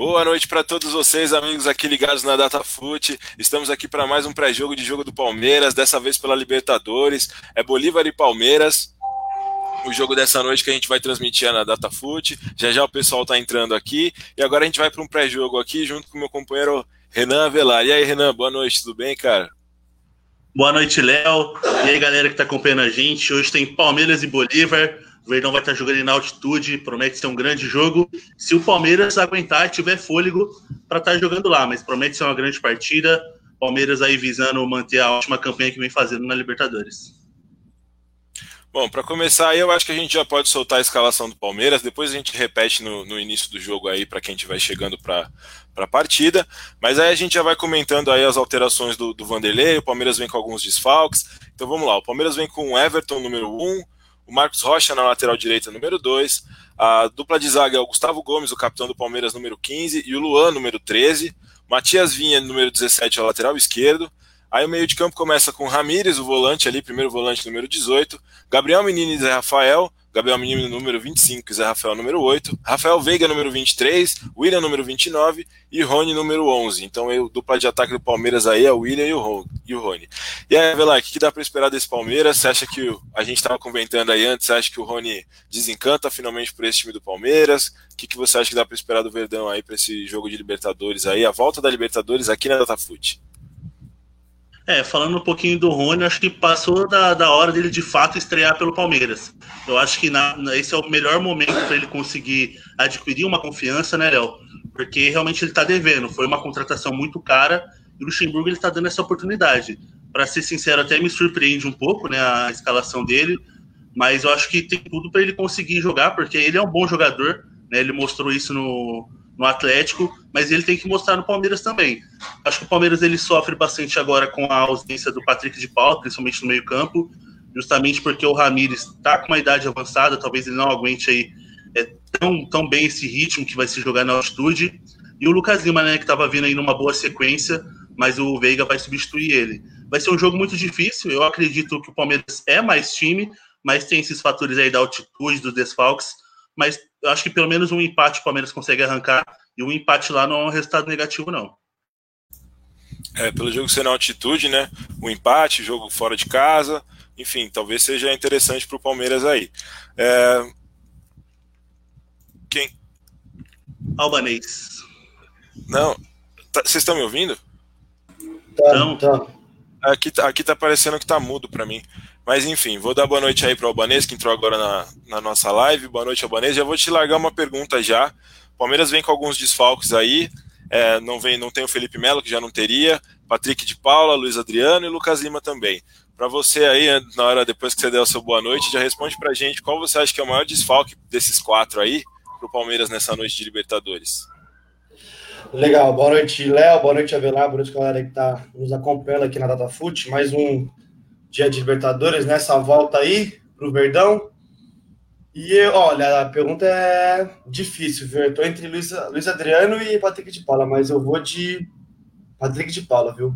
Boa noite para todos vocês, amigos aqui ligados na DataFoot. Estamos aqui para mais um pré-jogo de jogo do Palmeiras, dessa vez pela Libertadores. É Bolívar e Palmeiras. O jogo dessa noite que a gente vai transmitir é na DataFoot. Já já o pessoal está entrando aqui. E agora a gente vai para um pré-jogo aqui junto com o meu companheiro Renan Avelar. E aí, Renan, boa noite, tudo bem, cara? Boa noite, Léo. E aí, galera que está acompanhando a gente. Hoje tem Palmeiras e Bolívar. Verdão vai estar jogando na altitude, promete ser um grande jogo. Se o Palmeiras aguentar e tiver fôlego para estar jogando lá, mas promete ser uma grande partida. Palmeiras aí visando manter a ótima campanha que vem fazendo na Libertadores. Bom, para começar aí, eu acho que a gente já pode soltar a escalação do Palmeiras, depois a gente repete no, no início do jogo aí para quem estiver chegando para a partida, mas aí a gente já vai comentando aí as alterações do, do Vanderlei, o Palmeiras vem com alguns desfalques, então vamos lá, o Palmeiras vem com o Everton número 1, o Marcos Rocha na lateral direita, número 2. A dupla de zaga é o Gustavo Gomes, o capitão do Palmeiras, número 15, e o Luan, número 13. Matias Vinha, número 17, é o lateral esquerdo. Aí o meio de campo começa com Ramires, o volante ali, primeiro volante, número 18. Gabriel Menino e Zé Rafael. Gabriel Menino, número 25, Zé Rafael, número 8, Rafael Veiga, número 23, William, número 29 e Rony, número 11. Então, o dupla de ataque do Palmeiras aí é o William e o, Rony. E aí, Velar, o que, dá para esperar desse Palmeiras? Você acha que a gente estava comentando aí antes, você acha que o Rony desencanta finalmente por esse time do Palmeiras? O que, que você acha que dá para esperar do Verdão aí para esse jogo de Libertadores aí, a volta da Libertadores aqui na DataFoot? É, falando um pouquinho do Rony, acho que passou da, da hora dele de fato estrear pelo Palmeiras. Eu acho que na, esse é o melhor momento para ele conseguir adquirir uma confiança, né, Léo? Porque realmente ele está devendo. Foi uma contratação muito cara e o Luxemburgo ele está dando essa oportunidade. Para ser sincero, até me surpreende um pouco né, a escalação dele, mas eu acho que tem tudo para ele conseguir jogar, porque ele é um bom jogador. Né, ele mostrou isso no, no Atlético, mas ele tem que mostrar no Palmeiras também. Acho que o Palmeiras ele sofre bastante agora com a ausência do Patrick de Paula, principalmente no meio-campo, justamente porque o Ramires está com uma idade avançada, talvez ele não aguente aí é, tão, tão bem esse ritmo que vai se jogar na altitude. E o Lucas Lima, né, que estava vindo aí numa boa sequência, mas o Veiga vai substituir ele. Vai ser um jogo muito difícil. Eu acredito que o Palmeiras é mais time, mas tem esses fatores aí da altitude, dos desfalques mas eu acho que pelo menos um empate o Palmeiras consegue arrancar, e um empate lá não é um resultado negativo, não. É, pelo jogo ser na altitude, né? O um empate, jogo fora de casa, enfim, talvez seja interessante para o Palmeiras aí. É... Quem? Albanês. Não, tá, vocês estão me ouvindo? Tá, então, tá. Aqui, tá, aqui tá parecendo que tá mudo para mim. Mas enfim, vou dar boa noite aí para o Albanês, que entrou agora na, na nossa live. Boa noite, Albanês. Já vou te largar uma pergunta já. Palmeiras vem com alguns desfalques aí. É, não, vem, não tem o Felipe Melo, que já não teria. Patrick de Paula, Luiz Adriano e Lucas Lima também. Para você aí, na hora depois que você der o seu boa noite, já responde para gente qual você acha que é o maior desfalque desses quatro aí para o Palmeiras nessa noite de Libertadores. Legal, boa noite, Léo, boa noite, Avelar, boa noite, galera que está nos acompanhando aqui na DataFoot. Mais um dia de Libertadores, nessa volta aí pro Verdão. E olha, a pergunta é difícil, viu? Eu tô entre Luiz, Luiz Adriano e Patrick de Paula, mas eu vou de Patrick de Paula, viu?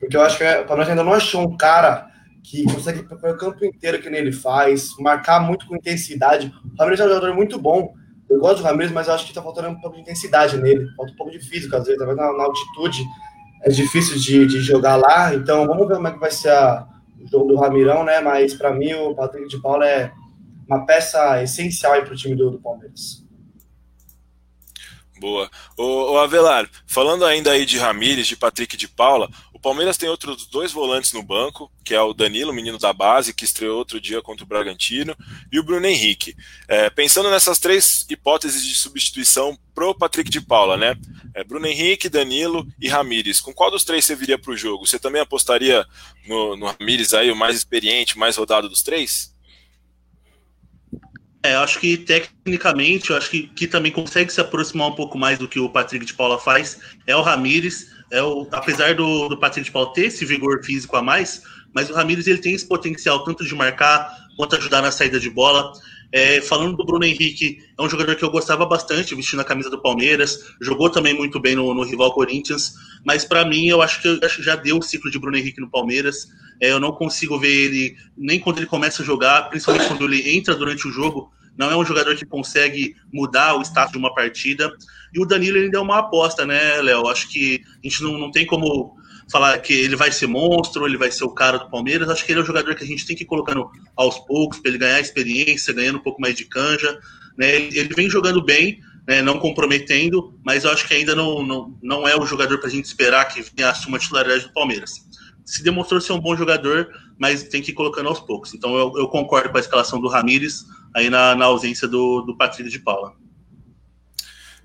Porque eu acho que o Palmeiras ainda não achou um cara que consegue preparar o campo inteiro que nem ele faz, marcar muito com intensidade. O Ramirez é um jogador muito bom. Eu gosto do Ramirez, mas eu acho que tá faltando um pouco de intensidade nele. Falta um pouco de físico, às vezes, talvez na, na altitude é difícil de, de jogar lá. Então vamos ver como é que vai ser a, jogo do Ramirão, né? Mas para mim o Patrick de Paula é uma peça essencial para o time do, do, Palmeiras. Boa. O, Avelar, falando ainda aí de Ramires, de Patrick de Paula, Palmeiras tem outros dois volantes no banco, que é o Danilo, menino da base, que estreou outro dia contra o Bragantino, e o Bruno Henrique. É, pensando nessas três hipóteses de substituição pro Patrick de Paula, né? É, Bruno Henrique, Danilo e Ramires. Com qual dos três você viria para o jogo? Você também apostaria no, no Ramires aí, o mais experiente, mais rodado dos três? É, acho que tecnicamente, eu acho que, que também consegue se aproximar um pouco mais do que o Patrick de Paula faz é o Ramires. É o, apesar do, do Patrick de Paula ter esse vigor físico a mais, mas o Ramires ele tem esse potencial tanto de marcar quanto ajudar na saída de bola. É, falando do Bruno Henrique, é um jogador que eu gostava bastante, vestindo a camisa do Palmeiras, jogou também muito bem no, no rival Corinthians, mas para mim eu acho que já deu o ciclo de Bruno Henrique no Palmeiras. É, eu não consigo ver ele, nem quando ele começa a jogar, principalmente quando ele entra durante o jogo, não é um jogador que consegue mudar o status de uma partida. E o Danilo ainda é uma aposta, né, Léo? Acho que a gente não, não tem como falar que ele vai ser monstro, ele vai ser o cara do Palmeiras. Acho que ele é um jogador que a gente tem que ir colocando aos poucos para ele ganhar experiência, ganhando um pouco mais de canja. Né? Ele, vem jogando bem, né, não comprometendo, mas eu acho que ainda não, não, não é o jogador para a gente esperar que venha assuma a titularidade do Palmeiras. Se demonstrou ser um bom jogador, mas tem que ir colocando aos poucos. Então eu, eu concordo com a escalação do Ramires aí na, na ausência do, do Patrick de Paula.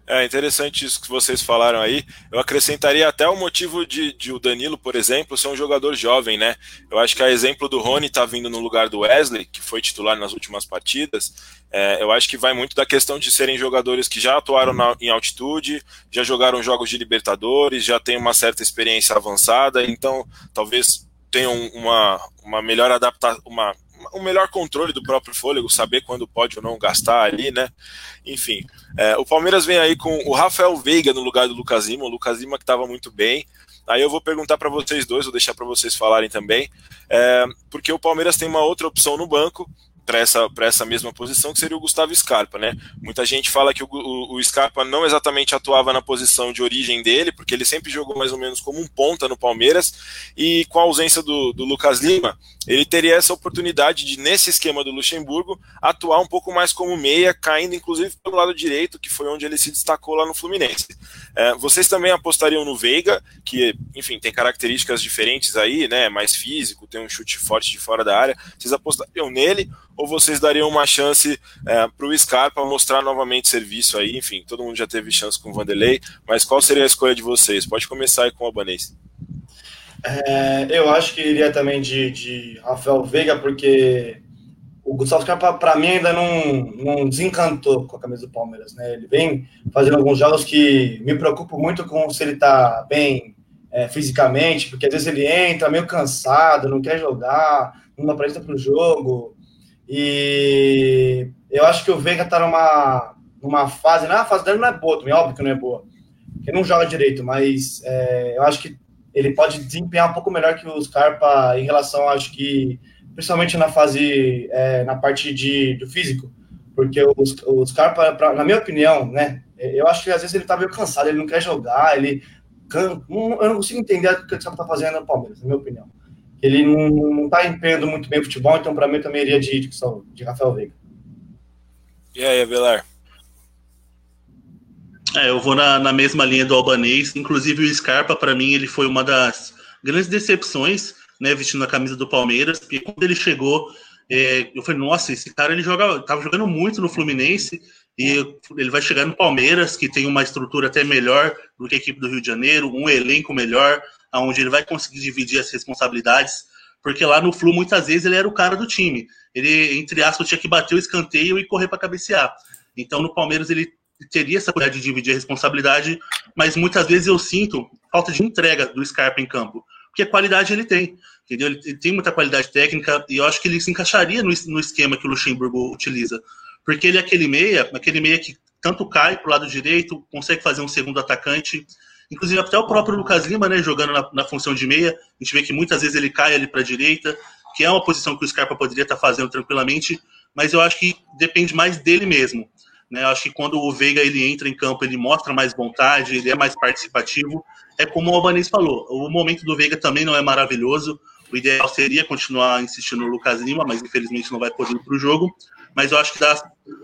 É interessante isso que vocês falaram aí. Eu acrescentaria até o motivo de, de, o Danilo, por exemplo, ser um jogador jovem, né? Eu acho que a exemplo do Rony tá vindo no lugar do Wesley, que foi titular nas últimas partidas. É, eu acho que vai muito da questão de serem jogadores que já atuaram na, em altitude, já jogaram jogos de Libertadores, já têm uma certa experiência avançada, então talvez tenham uma, uma melhor adaptação, uma um melhor controle do próprio fôlego, saber quando pode ou não gastar ali, né? Enfim, é, o Palmeiras vem aí com o Rafael Veiga no lugar do Lucas Lima, o Lucas Lima que estava muito bem. Aí eu vou perguntar para vocês dois, vou deixar para vocês falarem também, é, porque o Palmeiras tem uma outra opção no banco, para essa, essa mesma posição, que seria o Gustavo Scarpa, né? Muita gente fala que o, o, o, Scarpa não exatamente atuava na posição de origem dele, porque ele sempre jogou mais ou menos como um ponta no Palmeiras, e com a ausência do, do Lucas Lima, ele teria essa oportunidade de, nesse esquema do Luxemburgo, atuar um pouco mais como meia, caindo inclusive pelo lado direito, que foi onde ele se destacou lá no Fluminense. É, vocês também apostariam no Veiga, que, enfim, tem características diferentes aí, né? Mais físico, tem um chute forte de fora da área. Vocês apostariam nele ou vocês dariam uma chance é, para o Scarpa mostrar novamente serviço aí? Enfim, todo mundo já teve chance com o Vanderlei, mas qual seria a escolha de vocês? Pode começar aí com o Albanês. É, eu acho que iria também de, de Rafael Veiga, porque o Gustavo Scarpa, para mim, ainda não, não desencantou com a camisa do Palmeiras. Né? Ele vem fazendo alguns jogos que me preocupo muito com se ele está bem é, fisicamente, porque às vezes ele entra meio cansado, não quer jogar, não apresenta para o jogo. E eu acho que o Veiga tá numa, numa fase, na né? fase dele não é boa também, óbvio que não é boa, porque não joga direito, mas é, eu acho que ele pode desempenhar um pouco melhor que o Scarpa em relação, acho que, principalmente na fase, é, na parte de, do físico, porque o, o Scarpa, pra, na minha opinião, né, eu acho que às vezes ele tá meio cansado, ele não quer jogar, ele. Não, eu não consigo entender o que o Scarpa tá fazendo no Palmeiras, na minha opinião ele não está empenhando muito bem o futebol, então para mim eu também iria de, de, de Rafael Veiga. E aí, Avelar? É, eu vou na, na mesma linha do Albanês. Inclusive, o Scarpa, para mim, ele foi uma das grandes decepções, né, vestindo a camisa do Palmeiras, porque quando ele chegou, é, eu falei, nossa, esse cara ele joga, tava jogando muito no Fluminense, e ele vai chegar no Palmeiras, que tem uma estrutura até melhor do que a equipe do Rio de Janeiro, um elenco melhor, onde ele vai conseguir dividir as responsabilidades, porque lá no Flu, muitas vezes, ele era o cara do time. Ele, entre aspas, tinha que bater o escanteio e correr para cabecear. Então, no Palmeiras, ele teria essa possibilidade de dividir a responsabilidade, mas muitas vezes eu sinto falta de entrega do Scarpa em campo, porque qualidade ele tem, entendeu? Ele tem muita qualidade técnica e eu acho que ele se encaixaria no, no esquema que o Luxemburgo utiliza, porque ele é aquele meia, aquele meia que tanto cai para o lado direito, consegue fazer um segundo atacante, Inclusive, até o próprio Lucas Lima, né, jogando na, na função de meia, a gente vê que muitas vezes ele cai ali para a direita, que é uma posição que o Scarpa poderia estar tá fazendo tranquilamente, mas eu acho que depende mais dele mesmo. Né? Eu acho que quando o Veiga ele entra em campo, ele mostra mais vontade, ele é mais participativo. É como o Albanês falou, o momento do Veiga também não é maravilhoso. O ideal seria continuar insistindo no Lucas Lima, mas infelizmente não vai poder ir para o jogo. Mas eu acho que das,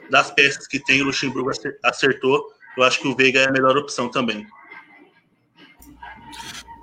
das peças que tem, o Luxemburgo acertou. Eu acho que o Veiga é a melhor opção também.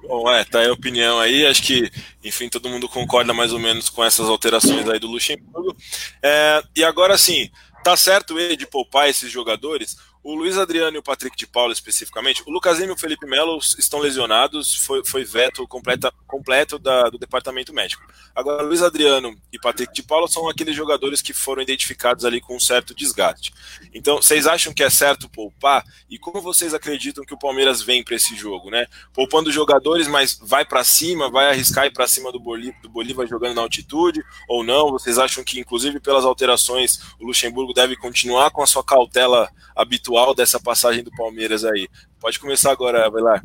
Bom, é, tá aí a opinião aí. Acho que, enfim, todo mundo concorda mais ou menos com essas alterações aí do Luxemburgo. É, e agora sim, tá certo ele de poupar esses jogadores? O Luiz Adriano e o Patrick de Paula, especificamente, o Lucas e o Felipe Melo estão lesionados, foi, foi veto completa, completo da, do departamento médico. Agora, Luiz Adriano e Patrick de Paula são aqueles jogadores que foram identificados ali com um certo desgaste. Então, vocês acham que é certo poupar? E como vocês acreditam que o Palmeiras vem para esse jogo, né? Poupando jogadores, mas vai para cima, vai arriscar ir para cima do Bolívar, do Bolívar jogando na altitude ou não? Vocês acham que, inclusive, pelas alterações, o Luxemburgo deve continuar com a sua cautela habitual? Atual dessa passagem do Palmeiras aí. Pode começar agora, Avelar.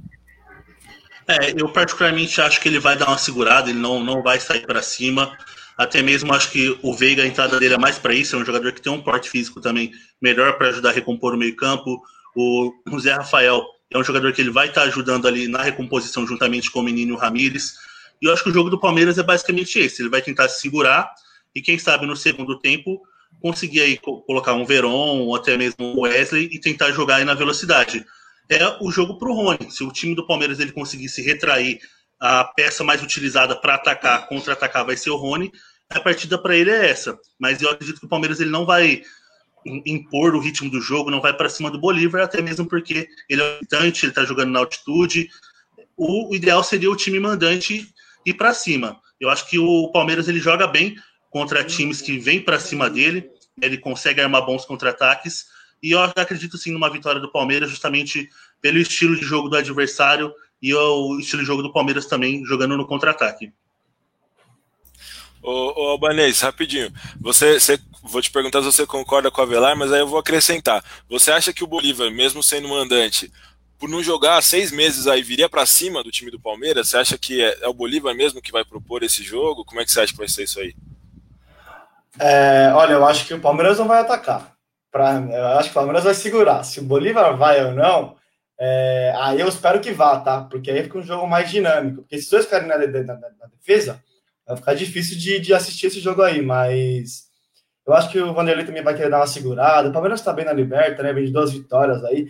É, eu particularmente acho que ele vai dar uma segurada, ele não, não vai sair para cima. Até mesmo acho que o Veiga, a entrada dele é mais para isso, é um jogador que tem um porte físico também melhor para ajudar a recompor o meio-campo. O Zé Rafael é um jogador que ele vai estar tá ajudando ali na recomposição juntamente com o menino Ramires. E eu acho que o jogo do Palmeiras é basicamente esse. Ele vai tentar se segurar e, quem sabe, no segundo tempo, conseguir aí colocar um Veron ou até mesmo um Wesley e tentar jogar aí na velocidade. É o jogo para o Rony. Se o time do Palmeiras ele conseguir se retrair, a peça mais utilizada para atacar, contra-atacar vai ser o Rony. A partida para ele é essa. Mas eu acredito que o Palmeiras ele não vai impor o ritmo do jogo, não vai para cima do Bolívar, até mesmo porque ele é mandante, ele está jogando na altitude. O ideal seria o time mandante ir para cima. Eu acho que o Palmeiras ele joga bem contra times que vêm para cima dele, ele consegue armar bons contra-ataques, e eu acredito sim numa vitória do Palmeiras, justamente pelo estilo de jogo do adversário e o estilo de jogo do Palmeiras também jogando no contra-ataque. Ô, ô Albanês, rapidinho. Você, você, vou te perguntar se você concorda com o Avelar, mas aí eu vou acrescentar. Você acha que o Bolívar, mesmo sendo mandante, por não jogar seis meses aí, viria para cima do time do Palmeiras? Você acha que é, é, o Bolívar mesmo que vai propor esse jogo? Como é que você acha que vai ser isso aí? É, olha, eu acho que o Palmeiras não vai atacar. Pra, eu acho que o Palmeiras vai segurar. Se o Bolívar vai ou não, é, aí eu espero que vá, tá? Porque aí fica um jogo mais dinâmico. Porque se dois ficarem na, na, na, defesa, vai ficar difícil de, de assistir esse jogo aí. Mas eu acho que o Vanderlei também vai querer dar uma segurada. O Palmeiras tá bem na liberta, né? Vem de duas vitórias aí.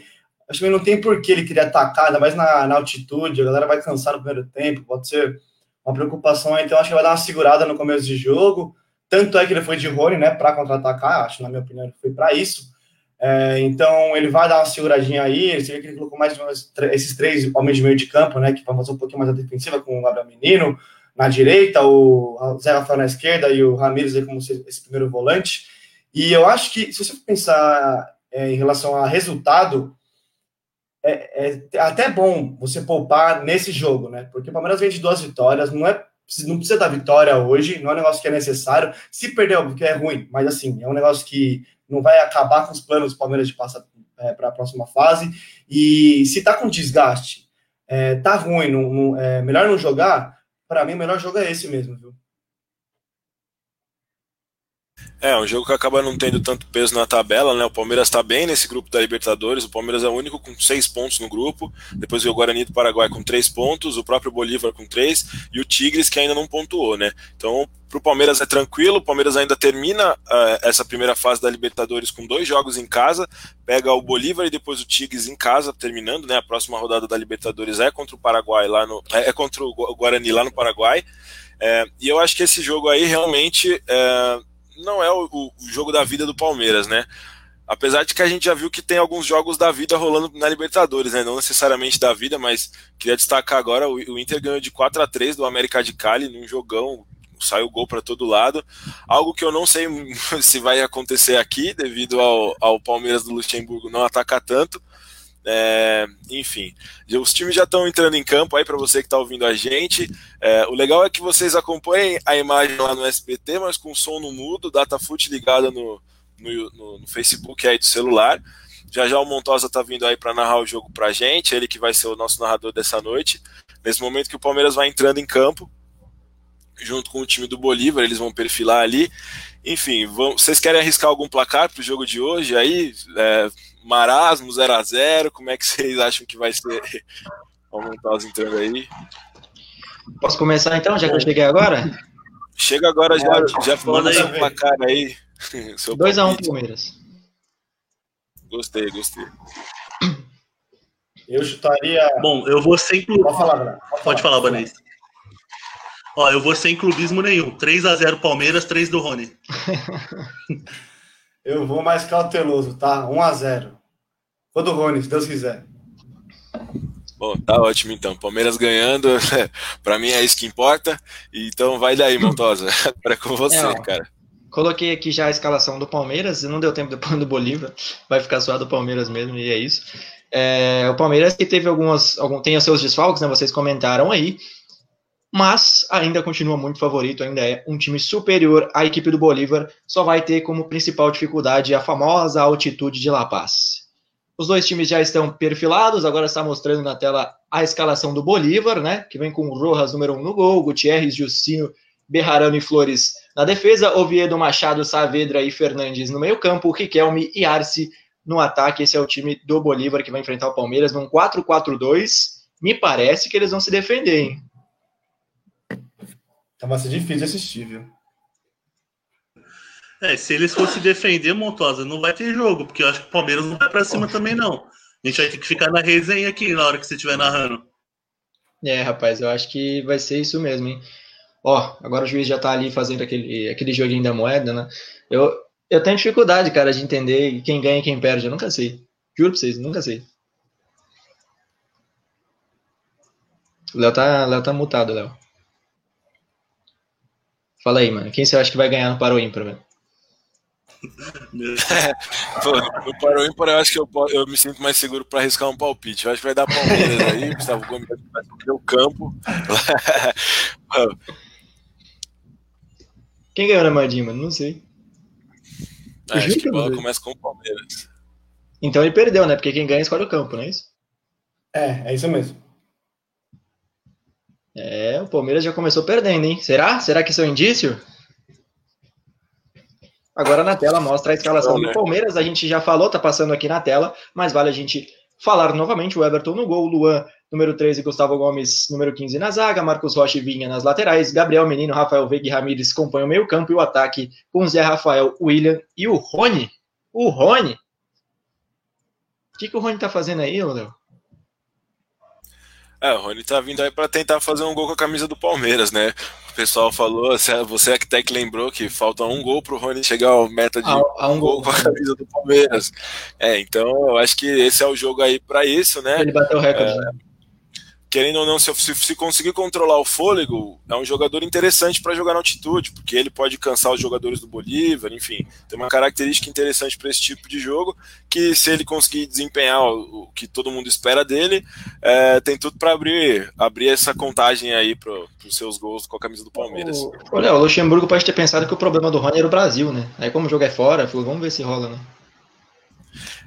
Acho que não tem por que ele querer atacar, ainda mais na, na altitude. A galera vai cansar no primeiro tempo. Pode ser uma preocupação aí. Então acho que vai dar uma segurada no começo de jogo. Tanto é que ele foi de Rony, né, para contra-atacar, acho, na minha opinião, foi para isso. É, então, ele vai dar uma seguradinha aí. Você vê que ele colocou mais esses três homens de meio de campo, né, que vão fazer um pouquinho mais a defensiva, com o Gabriel Menino na direita, o Zé Rafael na esquerda e o Ramires aí como esse primeiro volante. E eu acho que, se você pensar é, em relação a resultado, é, é, até bom você poupar nesse jogo, né? Porque o Palmeiras vem de duas vitórias, não é não precisa da vitória hoje, não é um negócio que é necessário. Se perder, óbvio que é ruim, mas assim, é um negócio que não vai acabar com os planos do Palmeiras de passar é, para a próxima fase. E se tá com desgaste, é, tá ruim, não, não, é melhor não jogar, para mim o melhor jogo é esse mesmo, viu? É, um jogo que acaba não tendo tanto peso na tabela, né? O Palmeiras está bem nesse grupo da Libertadores. O Palmeiras é o único com seis pontos no grupo. Depois veio o Guarani do Paraguai com três pontos, o próprio Bolívar com três e o Tigres que ainda não pontuou, né? Então, para o Palmeiras é tranquilo. O Palmeiras ainda termina uh, essa primeira fase da Libertadores com dois jogos em casa. Pega o Bolívar e depois o Tigres em casa, terminando, né? A próxima rodada da Libertadores é contra o Paraguai lá no, é, é contra o Guarani lá no Paraguai. É, e eu acho que esse jogo aí realmente não é o, o, jogo da vida do Palmeiras, né? Apesar de que a gente já viu que tem alguns jogos da vida rolando na Libertadores, né? Não necessariamente da vida, mas queria destacar agora: o, o Inter ganhou de 4 a 3 do América de Cali num jogão, saiu gol para todo lado. Algo que eu não sei se vai acontecer aqui, devido ao, ao Palmeiras do Luxemburgo não atacar tanto. É, enfim, os times já estão entrando em campo aí para você que está ouvindo a gente. É, o legal é que vocês acompanhem a imagem lá no SBT, mas com som no mudo, DataFoot ligada no, no, no, no, Facebook aí do celular. Já já o Montosa está vindo aí para narrar o jogo para a gente, ele que vai ser o nosso narrador dessa noite. Nesse momento que o Palmeiras vai entrando em campo, junto com o time do Bolívar, eles vão perfilar ali. Enfim, vão, vocês querem arriscar algum placar para o jogo de hoje aí? É, marasmo 0 a 0 Como é que vocês acham que vai ser? Vamos montar entrando aí. Posso começar então, já que eu cheguei agora? Chega agora já, já falando seu placar aí. 2x1 um, Palmeiras. Gostei, gostei. Eu chutaria. Bom, eu vou sem clubismo. Pode falar, Pode, Pode falar, Banês. Ó, eu vou sem clubismo nenhum. 3x0 Palmeiras, 3 do Rony. Eu vou mais cauteloso, tá? 1 a 0 Vou do Rony, se Deus quiser. Bom, tá ótimo então. Palmeiras ganhando, para mim é isso que importa. Então vai daí, Montosa. para com você, é, cara. Coloquei aqui já a escalação do Palmeiras, não deu tempo depois do Bolívar, vai ficar só do Palmeiras mesmo, e é isso. É, o Palmeiras que teve algumas, algum, tem os seus desfalques, né? Vocês comentaram aí mas ainda continua muito favorito, ainda é um time superior à equipe do Bolívar, só vai ter como principal dificuldade a famosa altitude de La Paz. Os dois times já estão perfilados, agora está mostrando na tela a escalação do Bolívar, né, que vem com o Rojas número 1 um no gol, Gutierrez, Justino, Berrarano e Flores Na defesa, Oviedo, Machado, Saavedra e Fernandes no meio-campo, Riquelme e Arce no ataque. Esse é o time do Bolívar que vai enfrentar o Palmeiras num 4-4-2. Me parece que eles vão se defender, hein? Tá vai ser difícil assistir, viu? É, se eles fossem defender, Montosa, não vai ter jogo, porque eu acho que o Palmeiras não vai pra cima também, não. A gente vai ter que ficar na resenha aqui na hora que você estiver narrando. É, rapaz, eu acho que vai ser isso mesmo, hein? Ó, agora o juiz já tá ali fazendo aquele, aquele joguinho da moeda, né? Eu, eu tenho dificuldade, cara, de entender quem ganha e quem perde. Eu nunca sei. Juro pra vocês, nunca sei. O Léo tá, Léo tá mutado, Léo. Fala aí, mano. Quem você acha que vai ganhar no Paro Ímpar, velho? Pô, no Paro Ímpar eu acho que eu, eu me sinto mais seguro para arriscar um palpite. Eu acho que vai dar Palmeiras aí, Gustavo Gomes vai subir o campo. Quem ganhou na Madinha, mano? Não sei. Ah, acho que a bola começa com o Palmeiras. Então ele perdeu, né? Porque quem ganha escolhe o campo, não é isso? É, é isso mesmo. É, o Palmeiras já começou perdendo, hein? Será? Será que isso é um indício? Agora na tela mostra a escalação do Palmeiras. A gente já falou, tá passando aqui na tela, mas vale a gente falar novamente. O Everton no gol, Luan, número 13, Gustavo Gomes, número 15 na zaga, Marcos Rocha e Vinha nas laterais, Gabriel Menino, Rafael Veiga e Ramires compõem o meio-campo e o ataque com Zé Rafael, William e o Rony. O Rony? O que, que o Rony tá fazendo aí, Léo? É, o Rony tá vindo aí para tentar fazer um gol com a camisa do Palmeiras, né? O pessoal falou, você até que lembrou que falta um gol pro Rony chegar ao meta de ah, um gol com a camisa do Palmeiras. É, então eu acho que esse é o jogo aí para isso, né? Ele bateu o recorde. É, né? Querendo ou não, se, se, conseguir controlar o fôlego, é um jogador interessante para jogar na altitude, porque ele pode cansar os jogadores do Bolívar, enfim, tem uma característica interessante para esse tipo de jogo, que se ele conseguir desempenhar o, o que todo mundo espera dele, é, tem tudo para abrir, abrir essa contagem aí para os seus gols com a camisa do Palmeiras. Olha, o Luxemburgo pode ter pensado que o problema do Rony era o Brasil, né? Aí como o jogo é fora, falou, vamos ver se rola, né?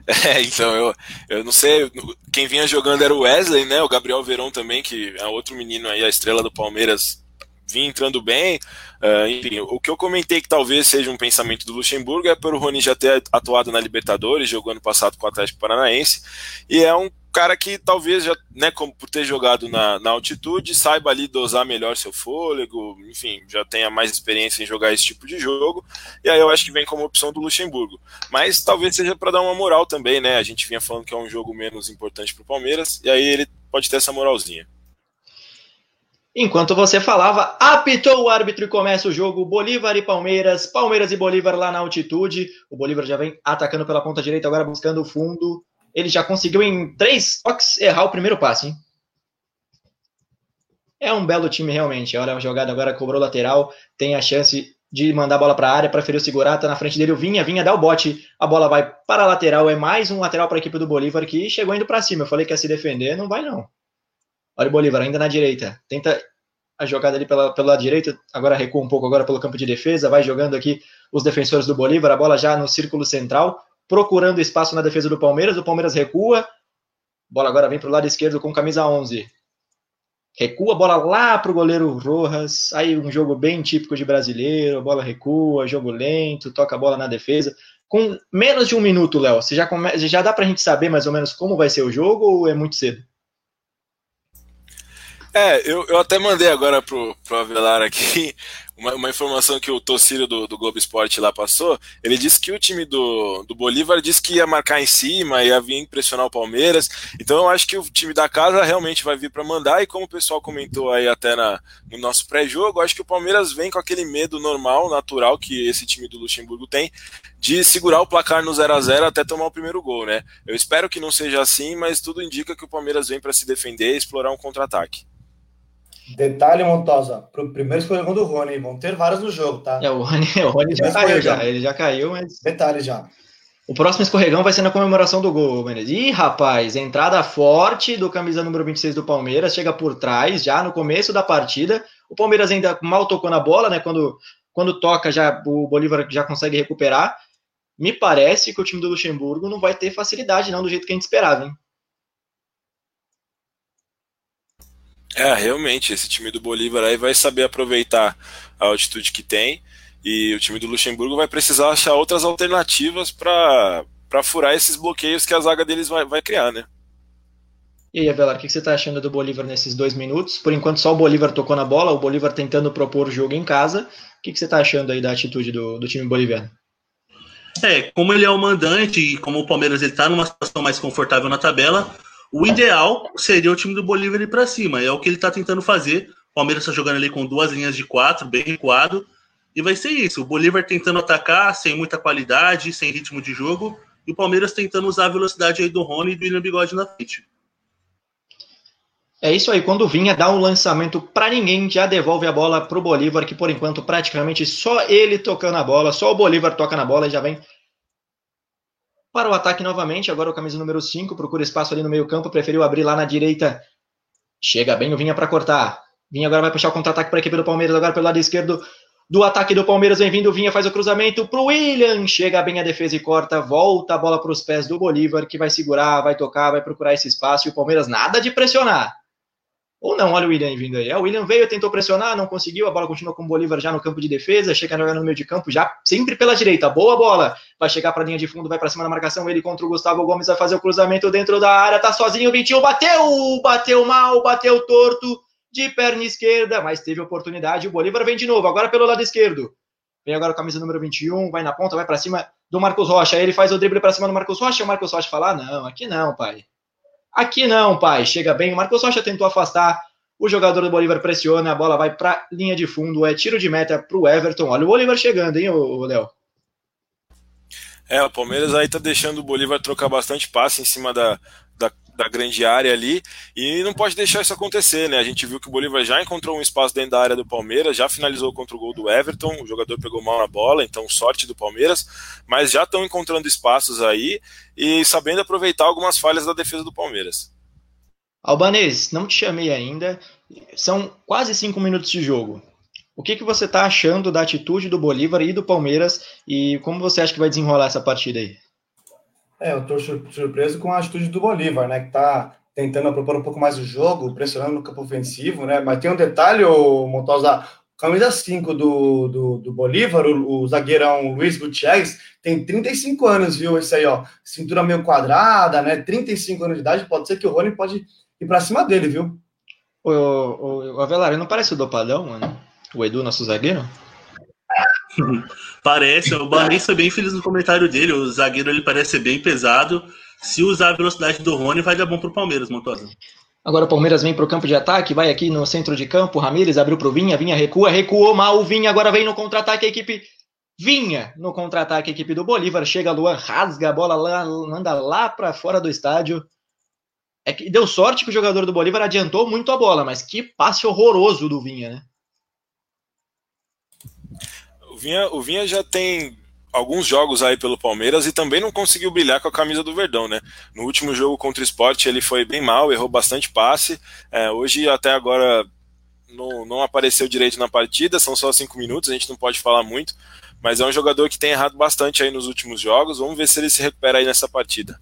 É, então eu, eu não sei, quem vinha jogando era o Wesley, né? O Gabriel Verão também, que é outro menino aí, a estrela do Palmeiras, vinha entrando bem. Uh, enfim, o que eu comentei que talvez seja um pensamento do Luxemburgo é por o Rony já ter atuado na Libertadores, jogando passado com o Atlético Paranaense, e é um cara que talvez já, né, como por ter jogado na, na altitude, saiba ali dosar melhor seu fôlego, enfim, já tenha mais experiência em jogar esse tipo de jogo, e aí eu acho que vem como opção do Luxemburgo. Mas talvez seja para dar uma moral também, né? A gente vinha falando que é um jogo menos importante para o Palmeiras, e aí ele pode ter essa moralzinha. Enquanto você falava, apitou o árbitro e começa o jogo Bolívar e Palmeiras, Palmeiras e Bolívar lá na altitude. O Bolívar já vem atacando pela ponta direita, agora buscando o fundo ele já conseguiu em três toques errar o primeiro passe, hein? É um belo time realmente. Olha a jogada agora, cobrou lateral, tem a chance de mandar a bola para a área, preferiu segurar, tá na frente dele o Vinha, Vinha dá o bote, a bola vai para a lateral, é mais um lateral para a equipe do Bolívar que chegou indo para cima. Eu falei que ia se defender, não vai não. Olha o Bolívar ainda na direita, tenta a jogada ali pela, pela direita, agora recua um pouco agora pelo campo de defesa, vai jogando aqui os defensores do Bolívar, a bola já no círculo central, procurando espaço na defesa do Palmeiras. O Palmeiras recua. Bola agora vem para o lado esquerdo com camisa 11. Recua a bola lá para o goleiro Rojas. Aí um jogo bem típico de brasileiro. A bola recua, jogo lento, toca a bola na defesa. Com menos de um minuto, Léo, você já, come... já dá para a gente saber mais ou menos como vai ser o jogo ou é muito cedo? É, eu, eu até mandei agora pro, pro Avelar aqui uma, uma informação que o Tocílio do, do Globo Esporte lá passou. Ele disse que o time do, do Bolívar disse que ia marcar em cima, ia vir impressionar o Palmeiras. Então eu acho que o time da casa realmente vai vir para mandar. E como o pessoal comentou aí até na, no nosso pré-jogo, acho que o Palmeiras vem com aquele medo normal, natural que esse time do Luxemburgo tem, de segurar o placar no 0 a 0 até tomar o primeiro gol, né? Eu espero que não seja assim, mas tudo indica que o Palmeiras vem para se defender e explorar um contra-ataque. Detalhe, Montosa, pro primeiro escorregão do Rony, vão ter vários no jogo, tá? É, o Rony, o Rony já caiu já, ele já caiu, mas... Detalhe já. O próximo escorregão vai ser na comemoração do gol, Menezes. Ih, rapaz, entrada forte do camisa número 26 do Palmeiras, chega por trás, já no começo da partida. O Palmeiras ainda mal tocou na bola, né? Quando, quando toca, já o Bolívar já consegue recuperar. Me parece que o time do Luxemburgo não vai ter facilidade, não, do jeito que a gente esperava, hein? É, realmente, esse time do Bolívar aí vai saber aproveitar a altitude que tem. E o time do Luxemburgo vai precisar achar outras alternativas para furar esses bloqueios que a zaga deles vai, vai criar, né? E aí, Avelar, o que você está achando do Bolívar nesses dois minutos? Por enquanto, só o Bolívar tocou na bola, o Bolívar tentando propor o jogo em casa. O que você está achando aí da atitude do, do time boliviano? É, como ele é o mandante e como o Palmeiras está numa situação mais confortável na tabela, o ideal seria o time do Bolívar ir para cima. É o que ele está tentando fazer. O Palmeiras está jogando ali com duas linhas de quatro, bem recuado. E vai ser isso. O Bolívar tentando atacar sem muita qualidade, sem ritmo de jogo. E o Palmeiras tentando usar a velocidade aí do Rony e do William Bigode na frente. É isso aí. Quando vinha dar um lançamento para ninguém, já devolve a bola para o Bolívar, que por enquanto praticamente só ele tocando a bola, só o Bolívar toca na bola e já vem para o ataque novamente. Agora o camisa número 5 procura espaço ali no meio-campo, preferiu abrir lá na direita. Chega bem o Vinha para cortar. Vinha agora vai puxar o contra-ataque para a equipe do Palmeiras, agora pelo lado esquerdo do ataque do Palmeiras. Vem vindo, Vinha faz o cruzamento para o William. Chega bem a defesa e corta, volta a bola para os pés do Bolívar, que vai segurar, vai tocar, vai procurar esse espaço. E o Palmeiras nada de pressionar. Ou não, olha o William vindo aí. É, o William veio, tentou pressionar, não conseguiu, a bola continua com o Bolívar já no campo de defesa, chega jogando no meio de campo, já sempre pela direita. Boa bola. Vai chegar para a linha de fundo, vai para cima da marcação, ele contra o Gustavo Gomes vai fazer o cruzamento dentro da área, tá sozinho, o Vitinho bateu, bateu mal, bateu torto, de perna esquerda, mas teve oportunidade. O Bolívar vem de novo, agora pelo lado esquerdo. Vem agora o camisa número 21, vai na ponta, vai para cima do Marcos Rocha. Aí ele faz o drible para cima do Marcos Rocha, o Marcos Rocha fala: ah, "Não, aqui não, pai. Aqui não, pai". Chega bem, o Marcos Rocha tentou afastar o jogador do Bolívar pressiona, a bola vai para linha de fundo, é tiro de meta para o Everton. Olha o Bolívar chegando, hein, Léo? É, o Palmeiras aí tá deixando o Bolívar trocar bastante passe em cima da, da, da, grande área ali e não pode deixar isso acontecer, né? A gente viu que o Bolívar já encontrou um espaço dentro da área do Palmeiras, já finalizou contra o gol do Everton, o jogador pegou mal na bola, então sorte do Palmeiras, mas já estão encontrando espaços aí e sabendo aproveitar algumas falhas da defesa do Palmeiras. Albanês, não te chamei ainda. São quase cinco minutos de jogo. O que, que você está achando da atitude do Bolívar e do Palmeiras e como você acha que vai desenrolar essa partida aí? É, eu estou surpreso com a atitude do Bolívar, né? Que está tentando propor um pouco mais o jogo, pressionando no campo ofensivo, né? Mas tem um detalhe, o Montosa, camisa 5 do, do, do Bolívar, o, o, zagueirão Luiz Gutierrez, tem 35 anos, viu? Esse aí, ó, cintura meio quadrada, né? 35 anos de idade, pode ser que o Rony pode ir pra cima dele, viu? O, o Avelar, não parece o Dopadão, mano? O Edu, nosso zagueiro? parece, o Barreiro foi bem feliz no comentário dele. O zagueiro ele parece ser bem pesado. Se usar a velocidade do Rony, vai dar bom pro Palmeiras, Montosa. Agora o Palmeiras vem pro campo de ataque, vai aqui no centro de campo. Ramires abriu pro Vinha, Vinha recua, recuou mal. O Vinha agora vem no contra-ataque. A equipe Vinha no contra-ataque. A equipe do Bolívar chega. Luan rasga a bola lá, manda lá para fora do estádio. É que deu sorte que o jogador do Bolívar adiantou muito a bola, mas que passe horroroso do Vinha, né? Vinha, o Vinha já tem alguns jogos aí pelo Palmeiras e também não conseguiu brilhar com a camisa do Verdão, né? No último jogo contra o Sport ele foi bem mal, errou bastante passe. É, hoje até agora não, não apareceu direito na partida, são só cinco minutos, a gente não pode falar muito, mas é um jogador que tem errado bastante aí nos últimos jogos. Vamos ver se ele se recupera aí nessa partida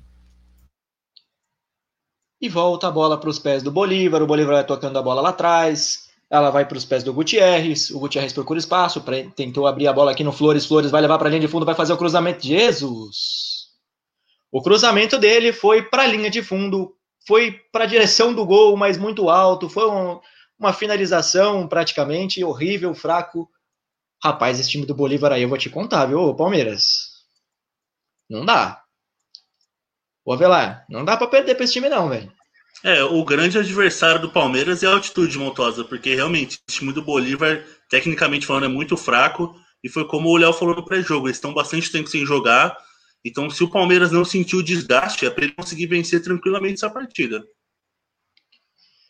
e volta a bola para os pés do Bolívar. O Bolívar vai tocando a bola lá atrás. Ela vai para os pés do Gutierrez. O Gutierrez procura espaço. Pra, tentou abrir a bola aqui no Flores. Flores vai levar para a linha de fundo. Vai fazer o cruzamento. Jesus! O cruzamento dele foi para a linha de fundo. Foi para a direção do gol, mas muito alto. Foi um, uma finalização praticamente horrível, fraco. Rapaz, esse time do Bolívar aí eu vou te contar, viu, Palmeiras? Não dá. O Avelar, não dá para perder para esse time não, velho. É, o grande adversário do Palmeiras é a altitude montosa, porque realmente o time do Bolívar, tecnicamente falando, é muito fraco. E foi como o Léo falou no pré-jogo, eles estão bastante tempo sem jogar. Então, se o Palmeiras não sentiu desgaste, é para ele conseguir vencer tranquilamente essa partida.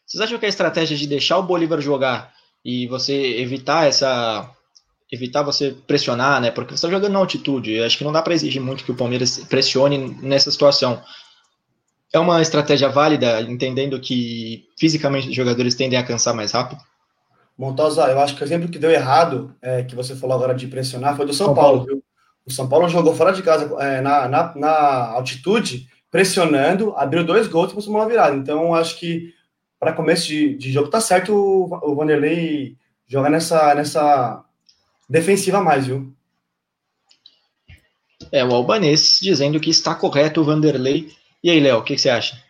Vocês acham que a estratégia de deixar o Bolívar jogar e você evitar essa evitar você pressionar, né? Porque você está jogando na altitude. Eu acho que não dá para exigir muito que o Palmeiras pressione nessa situação. É uma estratégia válida, entendendo que fisicamente os jogadores tendem a cansar mais rápido? Montosa, eu acho que o exemplo que deu errado, é, que você falou agora de pressionar, foi do São, São Paulo, Paulo, viu? O São Paulo jogou fora de casa é, na, na, na, altitude, pressionando, abriu dois gols e conseguiu uma virada. Então, acho que para começo de, de jogo tá certo o, o Vanderlei jogar nessa, nessa defensiva mais, viu? É, o Albanês dizendo que está correto o Vanderlei. E aí, Léo, o que, que, você acha?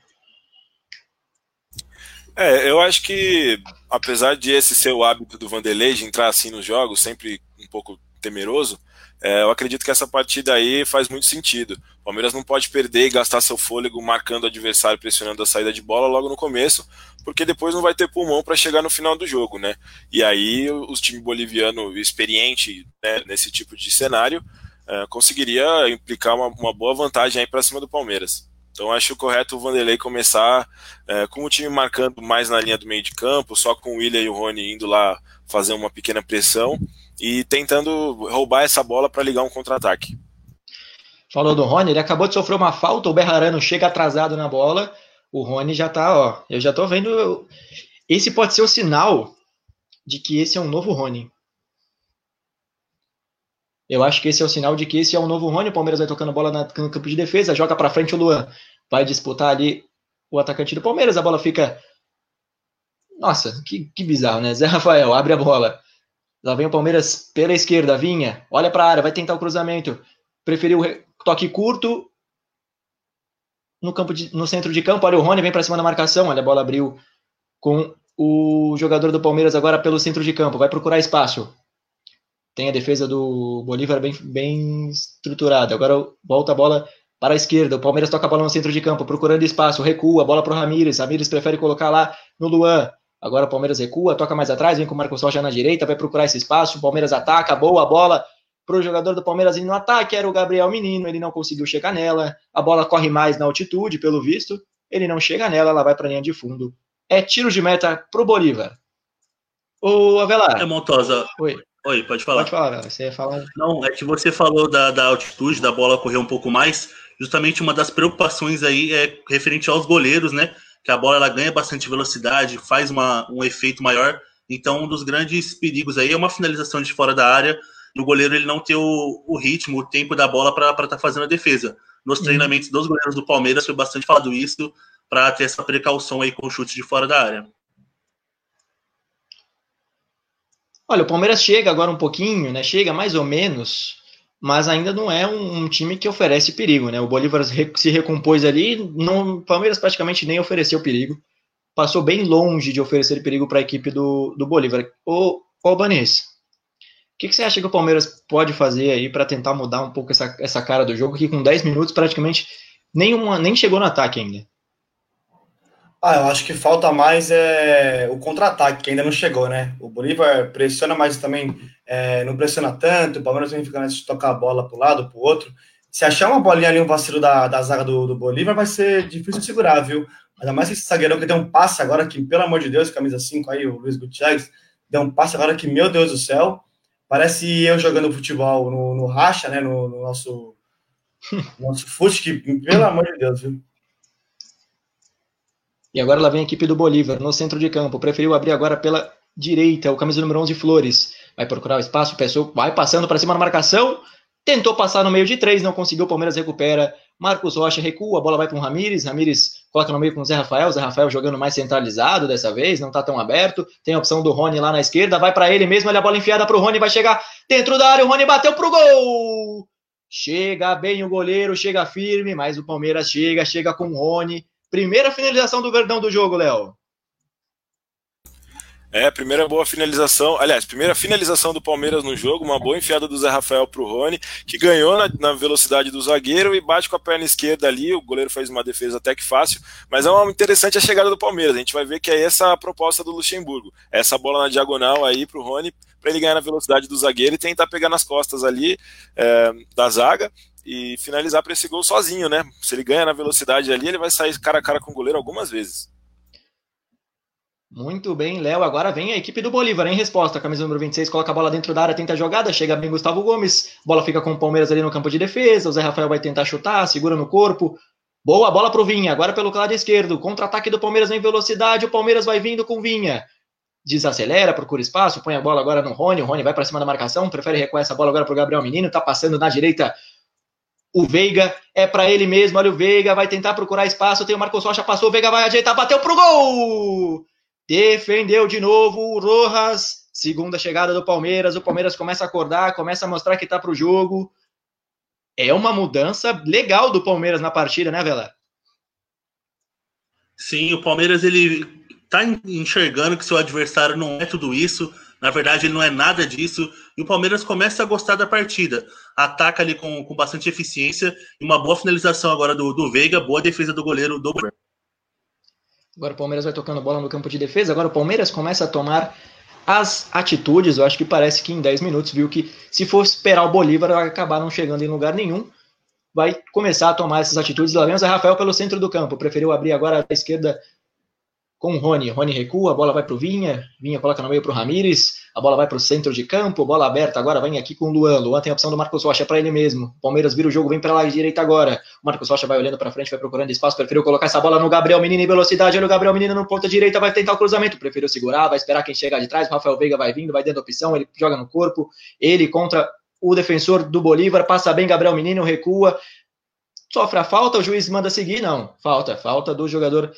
É, eu acho que, apesar de esse ser o hábito do Vanderlei de entrar assim nos jogos, sempre um pouco temeroso, é, eu acredito que essa partida aí faz muito sentido. O Palmeiras não pode perder e gastar seu fôlego marcando o adversário, pressionando a saída de bola logo no começo, porque depois não vai ter pulmão para chegar no final do jogo, né? E aí os times boliviano experiente né, nesse tipo de cenário é, conseguiria implicar uma, uma boa vantagem aí para cima do Palmeiras. Então acho correto o Vanderlei começar é, com o time marcando mais na linha do meio de campo, só com o William e o Rony indo lá fazer uma pequena pressão e tentando roubar essa bola para ligar um contra-ataque. Falou do Rony, ele acabou de sofrer uma falta, o Berrarano chega atrasado na bola, o Rony já tá, ó, eu já tô vendo, esse pode ser o sinal de que esse é um novo Rony. Eu acho que esse é o sinal de que esse é o novo Rony, o Palmeiras vai tocando bola no campo de defesa, joga para frente o Luan, vai disputar ali o atacante do Palmeiras, a bola fica nossa, que, que bizarro, né? Zé Rafael abre a bola. Lá vem o Palmeiras pela esquerda, Vinha, olha para a área, vai tentar o cruzamento. Preferiu toque curto no campo de, no centro de campo. Olha o Rony vem para cima da marcação. Olha a bola abriu com o jogador do Palmeiras agora pelo centro de campo. Vai procurar espaço. Tem a defesa do Bolívar bem, bem estruturada. Agora volta a bola para a esquerda. O Palmeiras toca a bola no centro de campo, procurando espaço. Recua, bola para o Ramires. Ramires prefere colocar lá no Luan. Agora o Palmeiras recua, toca mais atrás, vem com o Marcos Rocha na direita, vai procurar esse espaço. O Palmeiras ataca, boa bola para o jogador do Palmeiras ir no ataque, era o Gabriel Menino, ele não conseguiu chegar nela. A bola corre mais na altitude, pelo visto. Ele não chega nela, ela vai para a linha de fundo. É tiro de meta para o Bolívar. O Avelar. É Montosa. Oi. Oi, pode falar. Pode falar, você ia falar. Não, é que você falou da, da altitude, da bola correr um pouco mais. Justamente uma das preocupações aí é referente aos goleiros, né? que a bola ela ganha bastante velocidade, faz uma, um efeito maior. Então, um dos grandes perigos aí é uma finalização de fora da área e o goleiro ele não ter o, o ritmo, o tempo da bola para estar tá fazendo a defesa. Nos uhum. treinamentos dos goleiros do Palmeiras foi bastante falado isso para ter essa precaução aí com o chute de fora da área. Olha, o Palmeiras chega agora um pouquinho, né? Chega mais ou menos mas ainda não é um, um, time que oferece perigo, né? O Bolívar se recompôs ali, não, o Palmeiras praticamente nem ofereceu perigo, passou bem longe de oferecer perigo para a equipe do, do Bolívar. O Albanês, o que, que, você acha que o Palmeiras pode fazer aí para tentar mudar um pouco essa, essa cara do jogo, que com 10 minutos praticamente nenhuma, nem chegou no ataque ainda? Ah, eu acho que falta mais é, o contra-ataque, que ainda não chegou, né? O Bolívar pressiona, mas também é, não pressiona tanto. O Palmeiras vem ficando de tocar a bola para o lado, para o outro. Se achar uma bolinha ali, um vacilo da, da zaga do, do Bolívar, vai ser difícil de segurar, viu? Ainda mais esse zagueirão que deu um passe agora, que, pelo amor de Deus, camisa 5 aí, o Luiz Gutierrez, deu um passe agora que, meu Deus do céu, parece eu jogando futebol no, no racha, né? No, no nosso, nosso fute, que, pelo amor de Deus, viu? E agora lá vem a equipe do Bolívar, no centro de campo. Preferiu abrir agora pela direita, o camisa número 11, Flores. Vai procurar o espaço, pessoa vai passando para cima na marcação. Tentou passar no meio de três, não conseguiu. O Palmeiras recupera. Marcos Rocha recua, a bola vai para o Ramires. Ramires coloca no meio com o Zé Rafael. Zé Rafael jogando mais centralizado dessa vez, não está tão aberto. Tem a opção do Rony lá na esquerda, vai para ele mesmo. Olha a bola enfiada para o Rony, vai chegar dentro da área. O Rony bateu pro gol. Chega bem o goleiro, chega firme, mas o Palmeiras chega, chega com o Rony. Primeira finalização do Verdão do jogo, Léo. É, primeira boa finalização. Aliás, primeira finalização do Palmeiras no jogo, uma boa enfiada do Zé Rafael pro Rony, que ganhou na, na, velocidade do zagueiro e bate com a perna esquerda ali. O goleiro fez uma defesa até que fácil, mas é uma interessante a chegada do Palmeiras. A gente vai ver que é essa a proposta do Luxemburgo. Essa bola na diagonal aí pro Rony, para ele ganhar na velocidade do zagueiro e tentar pegar nas costas ali é, da zaga e finalizar para esse gol sozinho, né? Se ele ganha na velocidade ali, ele vai sair cara a cara com o goleiro algumas vezes. Muito bem, Léo. Agora vem a equipe do Bolívar em resposta. Camisa número 26 coloca a bola dentro da área, tenta a jogada, chega bem Gustavo Gomes. Bola fica com o Palmeiras ali no campo de defesa. O Zé Rafael vai tentar chutar, segura no corpo. Boa bola pro Vinha, agora pelo lado esquerdo. Contra-ataque do Palmeiras em velocidade. O Palmeiras vai vindo com Vinha. Desacelera, procura espaço, põe a bola agora no Rony. O Rony vai para cima da marcação, prefere recuar essa bola agora pro Gabriel Menino. Tá passando na direita o Veiga é para ele mesmo. Olha o Veiga, vai tentar procurar espaço. Tem o Marcos Rocha, passou. O Veiga vai ajeitar, bateu pro gol! Defendeu de novo o Rojas. segunda chegada do Palmeiras, o Palmeiras começa a acordar, começa a mostrar que tá pro jogo. É uma mudança legal do Palmeiras na partida, né, Vela? Sim, o Palmeiras ele tá enxergando que seu adversário não é tudo isso. Na verdade, ele não é nada disso. E o Palmeiras começa a gostar da partida. Ataca ali com, com bastante eficiência. E uma boa finalização agora do, do Veiga. Boa defesa do goleiro do Agora o Palmeiras vai tocando bola no campo de defesa. Agora o Palmeiras começa a tomar as atitudes. Eu acho que parece que em 10 minutos viu que se for esperar o Bolívar vai acabar não chegando em lugar nenhum. Vai começar a tomar essas atitudes. Lá vem o Rafael pelo centro do campo. Preferiu abrir agora a esquerda com o Rony. Rony recua, a bola vai para o Vinha, Vinha coloca no meio para o Ramires, a bola vai para o centro de campo, bola aberta agora, vem aqui com o Luan. Luan tem a opção do Marcos Rocha para ele mesmo. Palmeiras vira o jogo, vem para lá direita agora. O Marcos Rocha vai olhando para frente, vai procurando espaço, preferiu colocar essa bola no Gabriel Menino em velocidade. Olha o Gabriel Menino no ponta direita, vai tentar o cruzamento, preferiu segurar, vai esperar quem chegar de trás. O Rafael Veiga vai vindo, vai dando opção, ele joga no corpo, ele contra o defensor do Bolívar, passa bem Gabriel Menino, recua, sofre a falta, o juiz manda seguir, não, falta, falta do jogador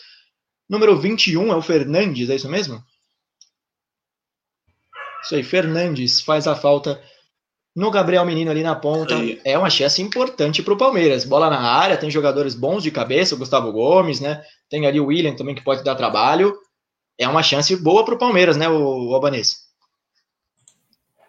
Número 21 é o Fernandes, é isso mesmo? Isso aí, Fernandes faz a falta no Gabriel Menino ali na ponta. É uma chance importante para o Palmeiras. Bola na área, tem jogadores bons de cabeça, o Gustavo Gomes, né? Tem ali o William também que pode dar trabalho. É uma chance boa para o Palmeiras, né, o Albanese?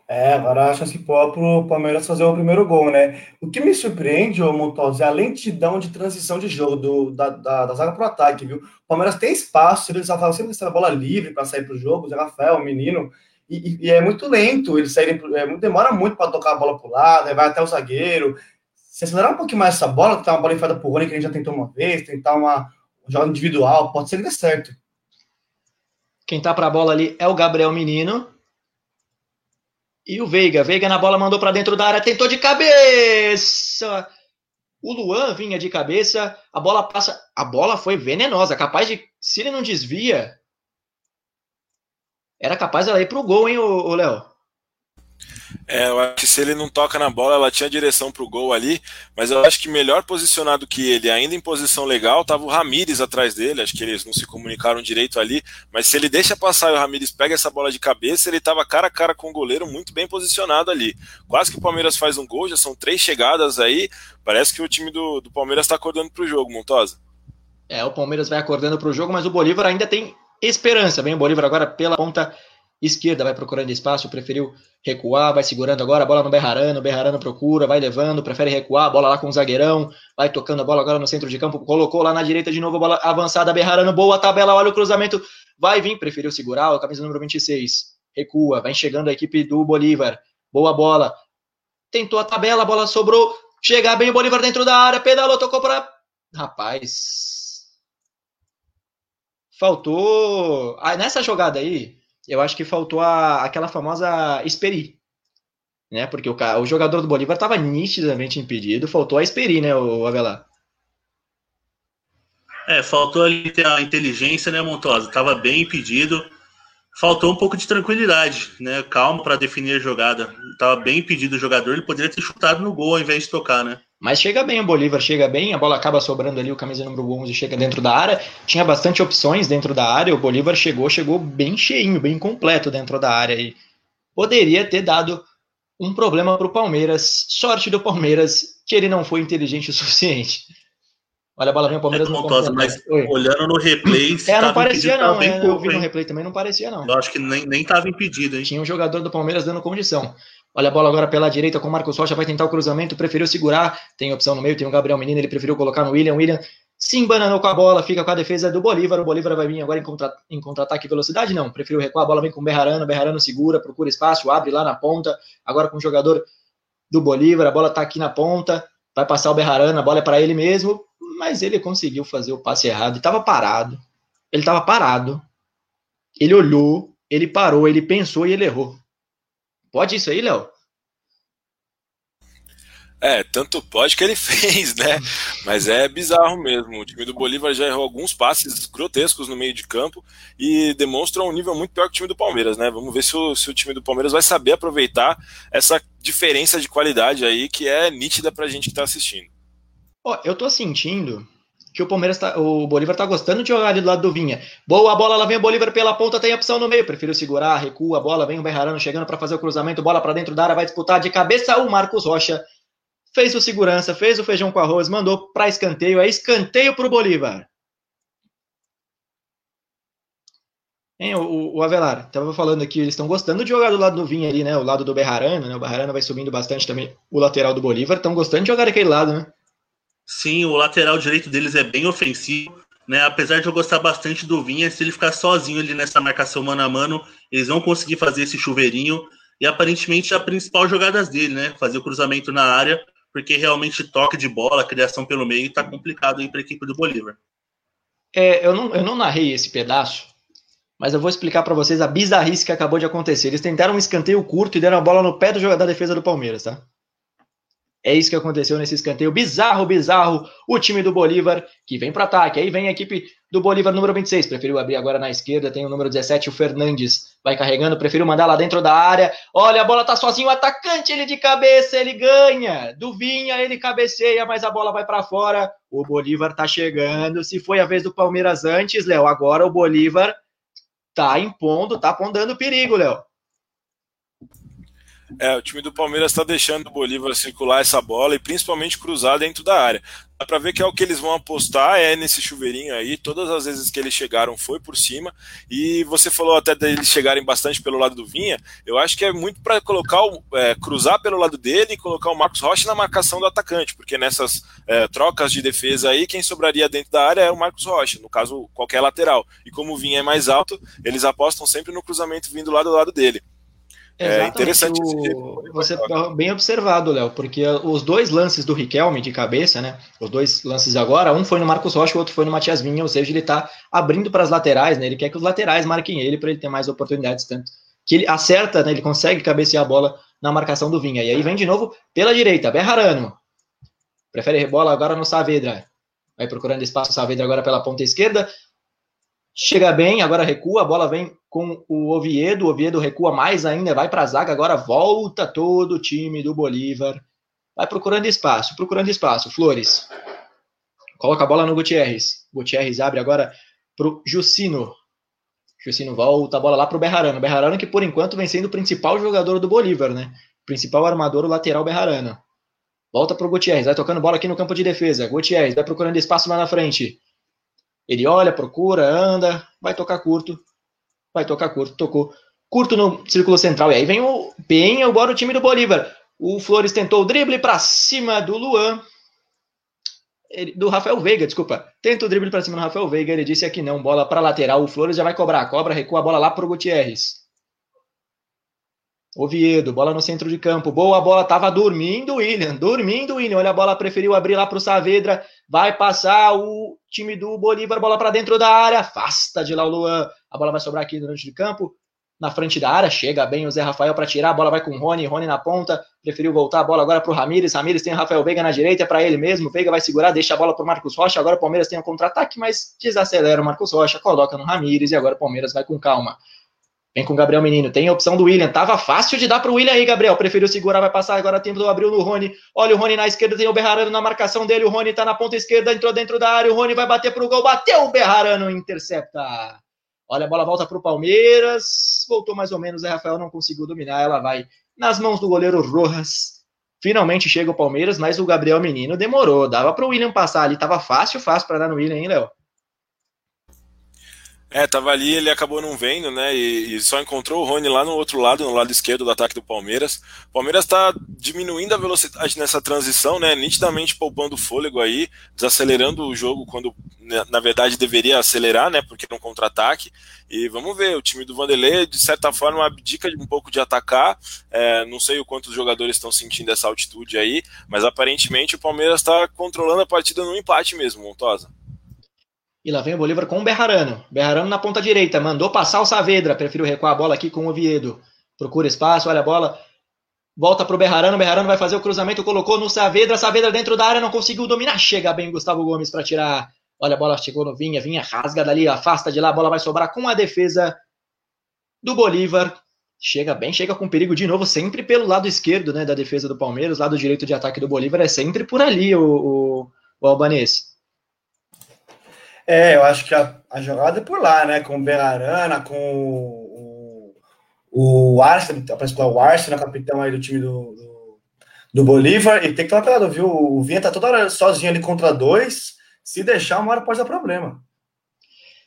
É, agora a chance boa para o Palmeiras fazer o primeiro gol, né? O que me surpreende, ô Montosa, é a lentidão de transição de jogo do, da, da, da zaga para o ataque, viu? O Palmeiras tem espaço, ele só fala sempre que a bola livre para sair para o jogo, o Zé Rafael, o menino, e, e, é muito lento, eles saírem, é, demora muito para tocar a bola para o lado, vai até o zagueiro. Se acelerar um pouquinho mais essa bola, tentar uma bola enfiada para o Rony, que a gente já tentou uma vez, tentar uma um jogo individual, pode ser que dê certo. Quem tá para a bola ali é o Gabriel Menino, e o Veiga. Veiga na bola mandou para dentro da área, tentou de cabeça. O Luan vinha de cabeça, a bola passa. A bola foi venenosa, capaz de. Se ele não desvia. Era capaz ela ir pro gol, hein, o Léo? É, eu acho que se ele não toca na bola, ela tinha direção para o gol ali, mas eu acho que melhor posicionado que ele, ainda em posição legal, estava o Ramires atrás dele. Acho que eles não se comunicaram direito ali, mas se ele deixa passar e o Ramires pega essa bola de cabeça, ele estava cara a cara com o goleiro muito bem posicionado ali. Quase que o Palmeiras faz um gol, já são três chegadas aí. Parece que o time do, do Palmeiras está acordando para o jogo, Montosa. É, o Palmeiras vai acordando para o jogo, mas o Bolívar ainda tem esperança. Vem o Bolívar agora pela ponta esquerda, vai procurando espaço, preferiu recuar, vai segurando agora a bola no Berrarano, Berrarano procura, vai levando, prefere recuar, bola lá com o zagueirão, vai tocando a bola agora no centro de campo, colocou lá na direita de novo, bola avançada, Berrarano, boa tabela, olha o cruzamento, vai vir, preferiu segurar, a camisa número 26, recua, vai chegando a equipe do Bolívar, boa bola, tentou a tabela, a bola sobrou, chega bem o Bolívar dentro da área, pedalou, tocou para... Rapaz... Faltou... Ah, nessa jogada aí, eu acho que faltou a, aquela famosa Esperi. Né? Porque o, o jogador do Bolívar estava nitidamente impedido, faltou a Esperi, né, o Avelar? É, faltou ali ter a inteligência, né, Montosa? Tava bem impedido. Faltou um pouco de tranquilidade, né? Calma para definir a jogada. Tava bem impedido o jogador, ele poderia ter chutado no gol ao invés de tocar, né? Mas chega bem o Bolívar, chega bem, a bola acaba sobrando ali, o camisa número 11 chega dentro da área. Tinha bastante opções dentro da área, o Bolívar chegou, chegou bem cheinho, bem completo dentro da área e poderia ter dado um problema para o Palmeiras. Sorte do Palmeiras que ele não foi inteligente o suficiente. Olha a bola vem o Palmeiras é pontosa, mas Oi. olhando no replay. É, não parecia não, é, pouco, eu vi no replay também, não parecia não. Eu acho que nem, nem tava impedido, hein? Tinha um jogador do Palmeiras dando condição. Olha a bola agora pela direita com o Marcos Rocha, vai tentar o cruzamento, preferiu segurar. Tem opção no meio, tem o Gabriel Menino, ele preferiu colocar no William. William se embananou com a bola, fica com a defesa do Bolívar. O Bolívar vai vir agora em, contra, em contra-ataque velocidade? Não, preferiu recuar. A bola vem com o Berrarano, Berrarano segura, procura espaço, abre lá na ponta. Agora com o jogador do Bolívar, a bola tá aqui na ponta, vai passar o Berrarano, a bola é para ele mesmo, mas ele conseguiu fazer o passe errado estava parado. Ele estava parado. Ele olhou, ele parou, ele pensou e ele errou. Pode isso aí, Léo? É, tanto pode que ele fez, né? Mas é bizarro mesmo. O time do Bolívar já errou alguns passes grotescos no meio de campo e demonstra um nível muito pior que o time do Palmeiras, né? Vamos ver se o, se o time do Palmeiras vai saber aproveitar essa diferença de qualidade aí que é nítida pra gente que tá assistindo. Ó, eu tô sentindo que o Palmeiras tá, o Bolívar tá gostando de jogar ali do lado do Vinha. Boa bola, lá vem o Bolívar pela ponta, tem opção no meio, prefiro segurar, recua a bola, vem o Berrarano chegando para fazer o cruzamento, bola para dentro da área, vai disputar de cabeça o Marcos Rocha. Fez o segurança, fez o feijão com arroz, mandou para escanteio, é escanteio pro Bolívar. Hein, o, o Avelar, tava falando aqui, eles estão gostando de jogar do lado do Vinha ali, né? O lado do Berrarano, né? O Berrarano vai subindo bastante também. O lateral do Bolívar, estão gostando de jogar daquele lado, né? Sim, o lateral direito deles é bem ofensivo, né? Apesar de eu gostar bastante do Vinha, se ele ficar sozinho ali nessa marcação mano a mano, eles vão conseguir fazer esse chuveirinho. E aparentemente a principal jogada dele, né? Fazer o cruzamento na área, porque realmente toque de bola, criação pelo meio, tá complicado aí para a equipe do Bolívar. É, eu, não, eu não narrei esse pedaço, mas eu vou explicar para vocês a bizarrice que acabou de acontecer. Eles tentaram um escanteio curto e deram a bola no pé do jogador da defesa do Palmeiras, tá? É isso que aconteceu nesse escanteio bizarro, bizarro. O time do Bolívar que vem para ataque. Aí vem a equipe do Bolívar número 26. Preferiu abrir agora na esquerda. Tem o número 17, o Fernandes. Vai carregando, preferiu mandar lá dentro da área. Olha, a bola tá sozinho. O atacante, ele de cabeça, ele ganha. Do Vinha, ele cabeceia, mas a bola vai para fora. O Bolívar tá chegando. Se foi a vez do Palmeiras antes, Léo, agora o Bolívar tá impondo, tá pondando perigo, Léo. É, o time do Palmeiras está deixando o Bolívar circular essa bola e principalmente cruzar dentro da área. Dá para ver que é o que eles vão apostar, é nesse chuveirinho aí. Todas as vezes que eles chegaram foi por cima. E você falou até deles chegarem bastante pelo lado do Vinha. Eu acho que é muito para colocar o, é, cruzar pelo lado dele e colocar o Marcos Rocha na marcação do atacante, porque nessas é, trocas de defesa aí, quem sobraria dentro da área é o Marcos Rocha, no caso, qualquer lateral. E como o Vinha é mais alto, eles apostam sempre no cruzamento vindo lá do lado dele. É interessante. O... Você tá bem observado, Léo, porque os dois lances do Riquelme de cabeça, né? Os dois lances agora, um foi no Marcos Rocha, o outro foi no Matias Vinha, ou seja, ele tá abrindo para as laterais, né? Ele quer que os laterais marquem ele para ele ter mais oportunidades, tanto que ele acerta, né? Ele consegue cabecear a bola na marcação do Vinha. E aí vem de novo pela direita, Berrarano. Prefere rebola agora no Saavedra. Vai procurando espaço Saavedra agora pela ponta esquerda chega bem, agora recua, a bola vem com o Oviedo, o Oviedo recua mais ainda, vai para a zaga, agora volta todo o time do Bolívar, vai procurando espaço, procurando espaço, Flores, coloca a bola no Gutierrez, Gutierrez abre agora para o Jucino, Jucino volta a bola lá para o Berrarano, Berrarano que por enquanto vem sendo o principal jogador do Bolívar, né, principal armador, o lateral Berrarano, volta para o Gutierrez, vai tocando bola aqui no campo de defesa, Gutierrez vai procurando espaço lá na frente, ele olha, procura, anda, vai tocar curto, vai tocar curto, tocou curto no círculo central. E aí vem o bem agora o time do Bolívar. O Flores tentou o drible para cima do Luan. Do Rafael Veiga, desculpa. Tenta o drible para cima do Rafael Veiga. Ele disse aqui não, bola para lateral. O Flores já vai cobrar. Cobra, recua a bola lá para o Gutierrez. Oviedo, bola no centro de campo. Boa bola, tava dormindo William. Dormindo William. Olha a bola, preferiu abrir lá para o Saavedra. Vai passar o time do Bolívar, bola para dentro da área. Afasta de lá o Luan. A bola vai sobrar aqui durante de campo. Na frente da área, chega bem o Zé Rafael para tirar. A bola vai com o Rony. Rony na ponta. Preferiu voltar a bola agora para o Ramires. Ramires tem o Rafael Veiga na direita, é para ele mesmo. Veiga vai segurar, deixa a bola para o Marcos Rocha. Agora o Palmeiras tem um contra-ataque, mas desacelera o Marcos Rocha, coloca no Ramires e agora o Palmeiras vai com calma. Vem com o Gabriel Menino. Tem a opção do William. Tava fácil de dar pro William aí, Gabriel. Preferiu segurar, vai passar. Agora tempo do abriu no Rony. Olha o Rony na esquerda, tem o Berrarano na marcação dele. O Rony tá na ponta esquerda, entrou dentro da área. O Rony vai bater pro gol. Bateu o Berrarano, intercepta. Olha, a bola volta pro Palmeiras. Voltou mais ou menos. O Rafael não conseguiu dominar. Ela vai nas mãos do goleiro Rojas. Finalmente chega o Palmeiras, mas o Gabriel Menino demorou. Dava pro William passar ali. Tava fácil, fácil para dar no William, hein, Léo? É, tava ali, ele acabou não vendo, né? E, e, só encontrou o Rony lá no outro lado, no lado esquerdo do ataque do Palmeiras. O Palmeiras está diminuindo a velocidade nessa transição, né? Nitidamente poupando fôlego aí, desacelerando o jogo quando, né, na verdade, deveria acelerar, né? Porque é um contra-ataque. E vamos ver, o time do Vanderlei, de certa forma, abdica um pouco de atacar. É, não sei o quanto os jogadores estão sentindo essa altitude aí, mas aparentemente o Palmeiras está controlando a partida no empate mesmo, Montosa. E lá vem o Bolívar com o Berrarano. Berrarano na ponta direita. Mandou passar o Saavedra. Prefiro recuar a bola aqui com o Oviedo. Procura espaço, olha a bola. Volta pro Berrarano. Berrarano vai fazer o cruzamento. Colocou no Saavedra. Saavedra dentro da área. Não conseguiu dominar. Chega bem Gustavo Gomes para tirar. Olha a bola chegou no Vinha. Vinha rasga dali. Afasta de lá. A bola vai sobrar com a defesa do Bolívar. Chega bem, chega com perigo de novo, sempre pelo lado esquerdo né, da defesa do Palmeiras, lado direito de ataque do Bolívar é sempre por ali o, o, o Albanês. É, eu acho que a, a jogada é por lá, né? Com o Berarana, com o, o que é o Arce, né? Capitão aí do time do, do, do Bolívar. E tem que tomar cuidado, viu? O Vinha tá toda hora sozinho ali contra dois. Se deixar, uma hora pode dar problema.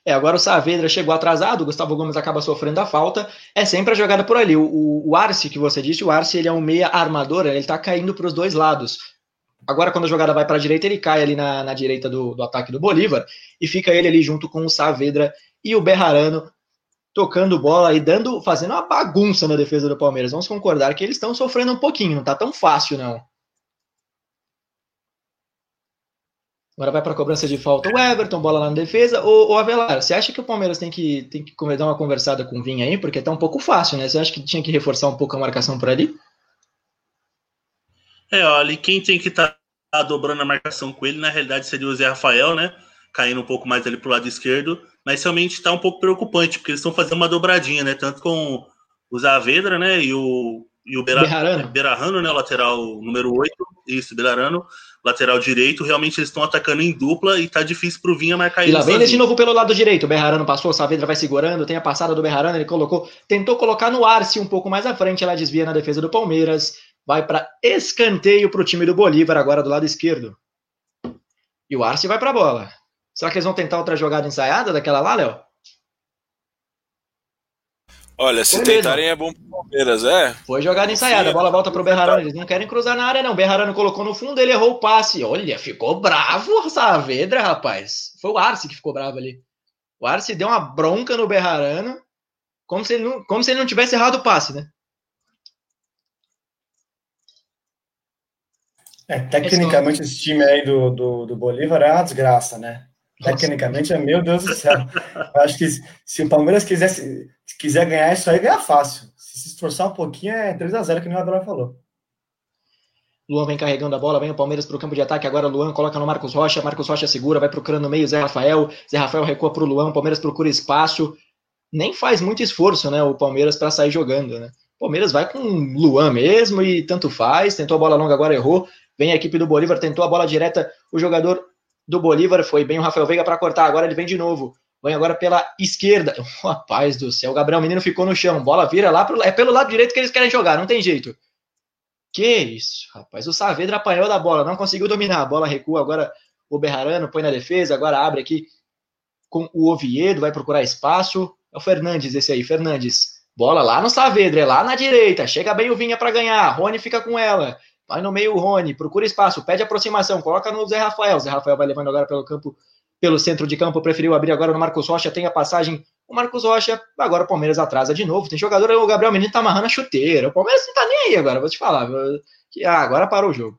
É, agora o Saavedra chegou atrasado, o Gustavo Gomes acaba sofrendo a falta. É sempre a jogada por ali. O, o Arce, que você disse, o Arce ele é um meia armador, ele tá caindo para os dois lados. Agora, quando a jogada vai para a direita, ele cai ali na, na direita do, do, ataque do Bolívar e fica ele ali junto com o Saavedra e o Berrarano tocando bola e dando, fazendo uma bagunça na defesa do Palmeiras. Vamos concordar que eles estão sofrendo um pouquinho, não tá tão fácil, não. Agora vai para a cobrança de falta o Everton, bola lá na defesa. Ô, ô Avelar, você acha que o Palmeiras tem que, tem que dar uma conversada com o Vinha aí? Porque tá um pouco fácil, né? Você acha que tinha que reforçar um pouco a marcação por ali? É, olha, quem tem que estar tá dobrando a marcação com ele, na realidade, seria o Zé Rafael, né? Caindo um pouco mais ali pro lado esquerdo. Mas realmente está um pouco preocupante, porque eles estão fazendo uma dobradinha, né? Tanto com o Zavedra, né? E o, e o Beira, Berrarano. Berrarano, né? Lateral número 8. Isso, Berarano lateral direito, realmente eles estão atacando em dupla e tá difícil pro Vinha marcar ele. E lá vem ele de novo pelo lado direito. O Berrarano passou, o Saavedra vai segurando, tem a passada do Berrarano, ele colocou, tentou colocar no Arce um pouco mais à frente, ela desvia na defesa do Palmeiras, vai para escanteio pro time do Bolívar agora do lado esquerdo. E o Arce vai para a bola. Será que eles vão tentar outra jogada ensaiada daquela lá, Léo? Olha, se Foi tentarem mesmo. é bom pro Palmeiras, é? Foi jogada ensaiada, a bola volta pro Berrarano. Eles não querem cruzar na área, não. Berrarano colocou no fundo, ele errou o passe. Olha, ficou bravo Saavedra, rapaz. Foi o Arce que ficou bravo ali. O Arce deu uma bronca no Berrarano, como se ele não, como se ele não tivesse errado o passe, né? É, tecnicamente, esse time aí do, do, do Bolívar é uma desgraça, né? Tecnicamente, é meu Deus do céu. Eu acho que se o Palmeiras quisesse, quiser ganhar isso aí, ganha fácil. Se se esforçar um pouquinho, é 3 a 0 que nem o Abel falou. Luan vem carregando a bola, vem o Palmeiras para o campo de ataque. Agora Luan coloca no Marcos Rocha. Marcos Rocha segura, vai procurando no meio Zé Rafael. Zé Rafael recua para o Luan. O Palmeiras procura espaço. Nem faz muito esforço, né? O Palmeiras para sair jogando, né? O Palmeiras vai com Luan mesmo e tanto faz. Tentou a bola longa, agora errou. Vem a equipe do Bolívar, tentou a bola direta. O jogador do Bolívar foi bem o Rafael Veiga para cortar. Agora ele vem de novo. Vem agora pela esquerda. Oh, rapaz do céu, o Gabriel Menino ficou no chão. Bola vira lá pro, é pelo lado direito que eles querem jogar, não tem jeito. Que isso, rapaz. O Saavedra apanhou da bola, não conseguiu dominar. A bola recua agora o Berrarano põe na defesa, agora abre aqui com o Oviedo, vai procurar espaço. É o Fernandes esse aí, Fernandes. Bola lá no Saavedra, é lá na direita. Chega bem o Vinha para ganhar. Rony fica com ela. Vai no meio o Rony, procura espaço, pede aproximação, coloca no Zé Rafael. Zé Rafael vai levando agora pelo campo, pelo centro de campo, preferiu abrir agora no Marcos Rocha, tem a passagem. O Marcos Rocha, agora o Palmeiras atrasa de novo. Tem jogador, o Gabriel Menino tá amarrando a chuteira. O Palmeiras não tá nem aí agora, vou te falar. Ah, agora parou o jogo.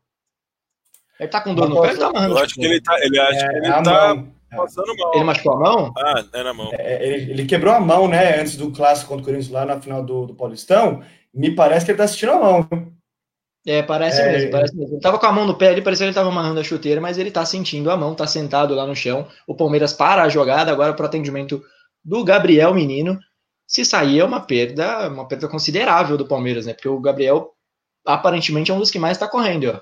Ele tá com dor no pé, ele tá amarrando. Eu acho que ele tá, ele acha é, que ele tá mão. passando mal. Ele machucou a mão? Ah, é na mão. É, ele, ele, quebrou a mão, né, antes do clássico contra o Corinthians lá na final do, do Paulistão. Me parece que ele tá assistindo a mão. É, parece é... mesmo, parece mesmo. Ele tava com a mão no pé ali, parecia que ele tava amarrando a chuteira, mas ele tá sentindo a mão, tá sentado lá no chão. O Palmeiras para a jogada agora pro atendimento do Gabriel Menino. Se sair é uma perda, uma perda considerável do Palmeiras, né? Porque o Gabriel aparentemente é um dos que mais tá correndo, ó.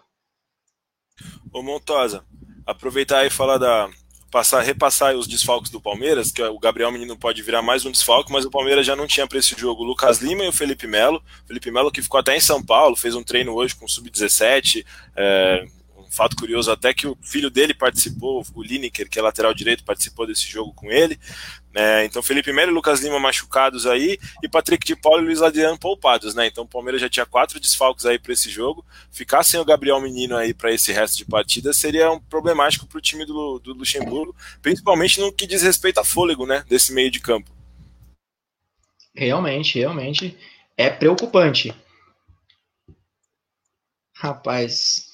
Ô Montosa, aproveitar e falar da, passar, repassar os desfalques do Palmeiras, que o Gabriel Menino pode virar mais um desfalque, mas o Palmeiras já não tinha para esse jogo o Lucas Lima e o Felipe Melo. Felipe Melo que ficou até em São Paulo, fez um treino hoje com o Sub-17, é, um fato curioso até que o filho dele participou, o Lineker, que é lateral direito, participou desse jogo com ele. É, então Felipe Melo e Lucas Lima machucados aí e Patrick de Paulo e Luiz Adriano poupados, né? Então o Palmeiras já tinha quatro desfalques aí para esse jogo. Ficar sem o Gabriel Menino aí para esse resto de partida seria um problemático para o time do, do Luxemburgo, principalmente no que diz respeito a fôlego, né? Desse meio de campo. Realmente, realmente é preocupante. Rapaz,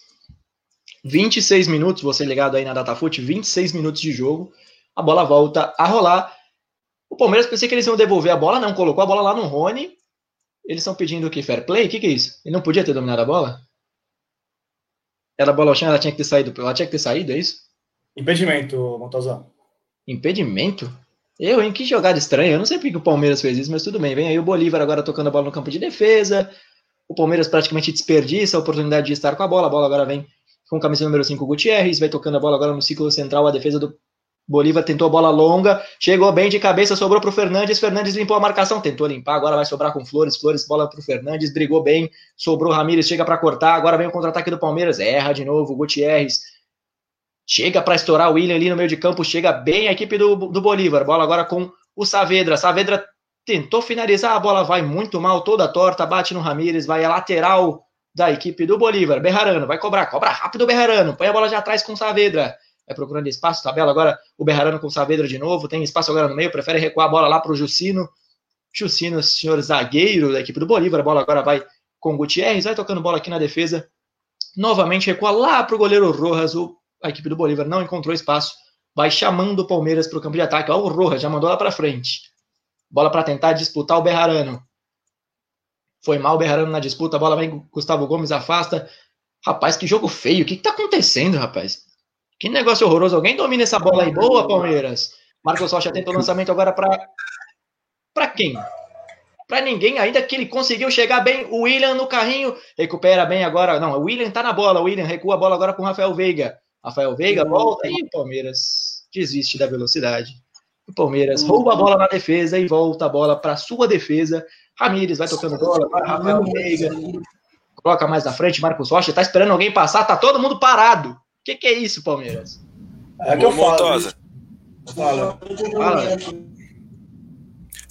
26 minutos, você ligado aí na DataFoot, 26 minutos de jogo, a bola volta a rolar o Palmeiras pensei que eles iam devolver a bola, não colocou a bola lá no Rony. Eles estão pedindo o que? Fair play? O que, que é isso? Ele não podia ter dominado a bola? Era a bola ao chão, ela tinha que ter saído. Ela tinha que ter saído, é isso? Impedimento, Montazão. Impedimento? Eu, em que jogada estranha. Eu não sei porque o Palmeiras fez isso, mas tudo bem. Vem aí o Bolívar agora tocando a bola no campo de defesa. O Palmeiras praticamente desperdiça a oportunidade de estar com a bola. A bola agora vem com camisa número 5, Gutierrez. Vai tocando a bola agora no ciclo central. A defesa do Bolívar tentou a bola longa, chegou bem de cabeça, sobrou para o Fernandes. Fernandes limpou a marcação, tentou limpar, agora vai sobrar com Flores. Flores, bola para o Fernandes, brigou bem, sobrou Ramires, chega para cortar. Agora vem o contra-ataque do Palmeiras, erra de novo. Gutierrez chega para estourar o William ali no meio de campo, chega bem a equipe do, do Bolívar. Bola agora com o Saavedra. Saavedra tentou finalizar, a bola vai muito mal, toda torta, bate no Ramires, vai a lateral da equipe do Bolívar. Berrarano vai cobrar, cobra rápido Berrarano, põe a bola já atrás com o Saavedra é procurando espaço, tabela agora o Berrarano com o Saavedra de novo, tem espaço agora no meio, prefere recuar a bola lá para o Jucino, Jucino, senhor zagueiro da equipe do Bolívar, a bola agora vai com o Gutierrez, vai tocando bola aqui na defesa, novamente recua lá para o goleiro Rojas, o, a equipe do Bolívar não encontrou espaço, vai chamando o Palmeiras para o campo de ataque, ó o Rojas, já mandou lá para frente, bola para tentar disputar o Berrarano, foi mal o Berrarano na disputa, a bola vem, Gustavo Gomes afasta, rapaz, que jogo feio, o que está acontecendo, rapaz? Que negócio horroroso. Alguém domina essa bola aí. Boa, Palmeiras. Marcos Rocha tenta o lançamento agora para. Para quem? Para ninguém, ainda que ele conseguiu chegar bem. O William no carrinho. Recupera bem agora. Não, o William tá na bola. O William recua a bola agora com o Rafael Veiga. Rafael Veiga volta e o Palmeiras desiste da velocidade. O Palmeiras rouba a bola na defesa e volta a bola para sua defesa. Ramires vai tocando bola para Rafael Veiga. Coloca mais na frente, Marcos Rocha. Tá esperando alguém passar, tá todo mundo parado. O que, que, é isso, Palmeiras? É que eu falo. Fala. Fala.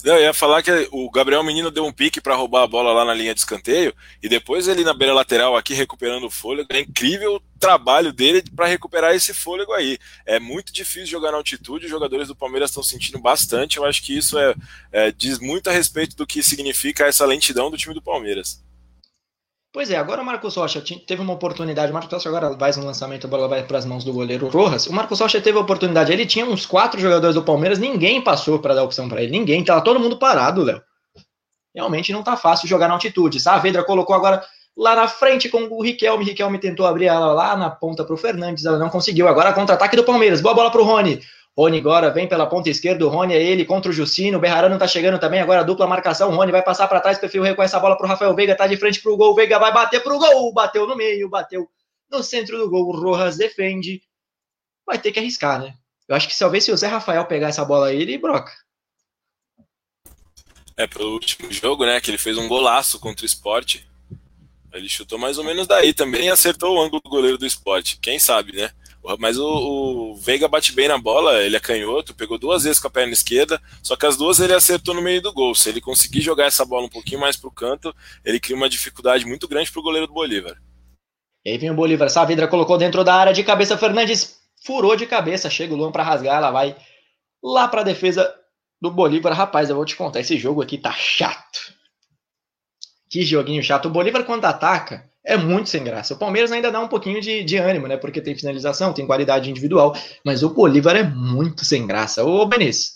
Não, eu ia falar que o Gabriel Menino deu um pique para roubar a bola lá na linha de escanteio e depois ele na beira lateral aqui recuperando o fôlego. É incrível o trabalho dele para recuperar esse fôlego aí. É muito difícil jogar na altitude, os jogadores do Palmeiras estão sentindo bastante. Eu acho que isso é, é, diz muito a respeito do que significa essa lentidão do time do Palmeiras. Pois é, agora o Marcos Rocha teve uma oportunidade. O Marcos Rocha agora faz um lançamento, a bola vai para as mãos do goleiro Rojas. O Marcos Rocha teve a oportunidade. Ele tinha uns quatro jogadores do Palmeiras, ninguém passou para dar opção para ele. Ninguém, tava todo mundo parado, Léo. Realmente não tá fácil jogar na altitude. Saavedra colocou agora lá na frente com o Riquelme. Riquelme tentou abrir ela lá na ponta para o Fernandes, ela não conseguiu. Agora contra-ataque do Palmeiras. Boa bola para o Rony. Rony agora vem pela ponta esquerda, o Rony é ele contra o Jucino, o Berrarano tá chegando também, agora dupla marcação, o Rony vai passar para trás, perfil recuar essa bola pro Rafael Veiga, tá de frente pro gol, o Veiga vai bater pro gol, bateu no meio, bateu no centro do gol, o Rojas defende, vai ter que arriscar, né? Eu acho que talvez se o Zé Rafael pegar essa bola aí, ele broca. É, pelo último jogo, né, que ele fez um golaço contra o esporte, ele chutou mais ou menos daí também acertou o ângulo do goleiro do esporte, quem sabe, né? Mas o, o, Veiga bate bem na bola, ele é canhoto, pegou duas vezes com a perna esquerda, só que as duas ele acertou no meio do gol. Se ele conseguir jogar essa bola um pouquinho mais para o canto, ele cria uma dificuldade muito grande para o goleiro do Bolívar. E aí vem o Bolívar, Saavedra colocou dentro da área de cabeça, Fernandes furou de cabeça, chega o Luan para rasgar, ela vai lá para a defesa do Bolívar. Rapaz, eu vou te contar, esse jogo aqui tá chato. Que joguinho chato. O Bolívar quando ataca, é muito sem graça. O Palmeiras ainda dá um pouquinho de, de ânimo, né? Porque tem finalização, tem qualidade individual, mas o Bolívar é muito sem graça. Ô, Benício,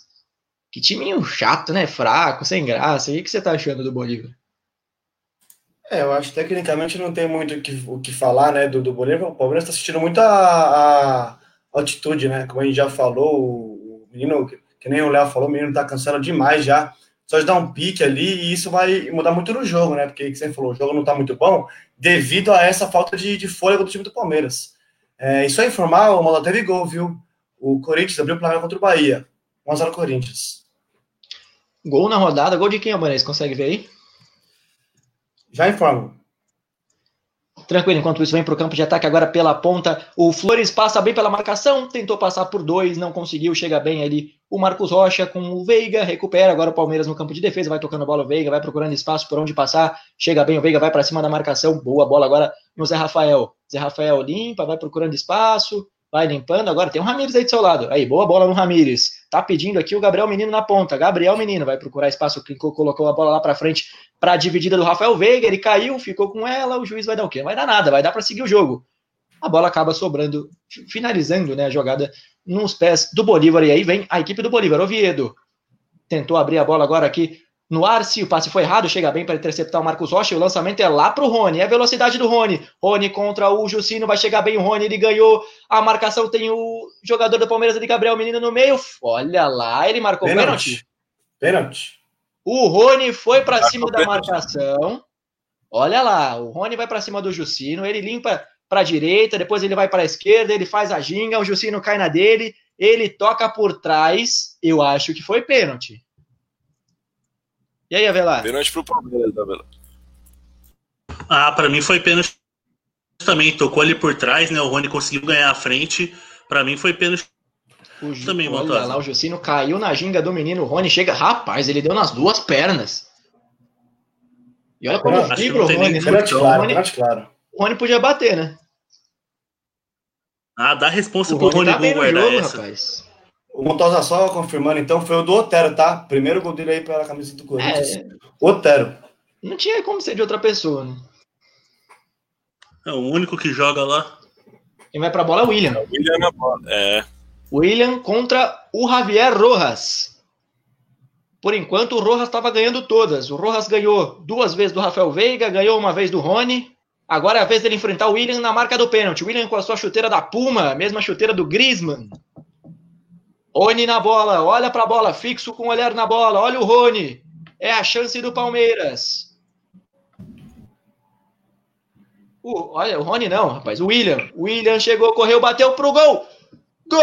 que timinho chato, né? Fraco, sem graça. O que você tá achando do Bolívar? É, eu acho que tecnicamente não tem muito o que, o que falar, né, do, do Bolívar. O Palmeiras está assistindo muito a, a, altitude, né? Como a gente já falou, o menino, que nem o Léo falou, o menino tá cansado demais já só de dar um pique ali e isso vai mudar muito no jogo, né? Porque, como você falou, o jogo não tá muito bom devido a essa falta de, de fôlego do time do Palmeiras. É, e só informar, o Mola teve gol, viu? O Corinthians abriu o placar contra o Bahia. 1x0 Corinthians. Gol na rodada. Gol de quem, Amanês? Consegue ver aí? Já informo. Tranquilo, enquanto isso vem para o campo de ataque agora pela ponta. O Flores passa bem pela marcação, tentou passar por dois, não conseguiu, chega bem ali o Marcos Rocha com o Veiga, recupera agora o Palmeiras no campo de defesa, vai tocando a bola o Veiga, vai procurando espaço por onde passar, chega bem o Veiga, vai para cima da marcação, boa bola agora no Zé Rafael. Zé Rafael limpa, vai procurando espaço, vai limpando. Agora tem o Ramires aí do seu lado. Aí, boa bola no Ramires. Tá pedindo aqui o Gabriel Menino na ponta. Gabriel Menino vai procurar espaço, clicou, colocou a bola lá para frente para a dividida do Rafael Veiga. Ele caiu, ficou com ela. O juiz vai dar o quê? Vai dar nada, vai dar para seguir o jogo. A bola acaba sobrando, finalizando né, a jogada nos pés do Bolívar. E aí vem a equipe do Bolívar. Oviedo tentou abrir a bola agora aqui no ar, se o passe foi errado, chega bem para interceptar o Marcos Rocha. O lançamento é lá para o Rony. É a velocidade do Rony. Rony contra o Jucino. Vai chegar bem o Rony. Ele ganhou a marcação. Tem o jogador do Palmeiras de Gabriel Menino no meio. Olha lá, ele marcou pênalti. Pênalti. O Rony foi para cima da marcação. Olha lá, o Rony vai para cima do Jucino. Ele limpa para a direita, depois ele vai para a esquerda. Ele faz a ginga. O Jucino cai na dele. ele toca por trás, eu acho que foi pênalti. E aí, Avelar? Pênalti pro Palmeiras, Avelar. Ah, para mim foi pênalti também. Tocou ali por trás, né? O Rony conseguiu ganhar a frente. Para mim foi pênalti o Ju, também, Olha lá, o Jucino caiu na ginga do menino. O Rony chega. Rapaz, ele deu nas duas pernas. E olha como o vibra o Rony. Né? Claro, Rony, claro. O Rony podia bater, né? Ah, dá responsa pro Rony tá gol guardar jogo, essa. Rapaz. O Montosa só confirmando, então, foi o do Otero, tá? Primeiro gol dele aí pela camisa do Corinthians. É... Otero. Não tinha como ser de outra pessoa, né? É o único que joga lá. Quem vai pra bola é o William. O William na bola, é. William contra o Javier Rojas. Por enquanto, o Rojas estava ganhando todas. O Rojas ganhou duas vezes do Rafael Veiga, ganhou uma vez do Rony. Agora é a vez dele enfrentar o William na marca do pênalti. O William com a sua chuteira da Puma, mesma chuteira do Griezmann. Rony na bola, olha para a bola, fixo com o olhar na bola. Olha o Rony. É a chance do Palmeiras. Uh, olha, o Rony não, rapaz. O William. O William chegou, correu, bateu pro gol. Gol!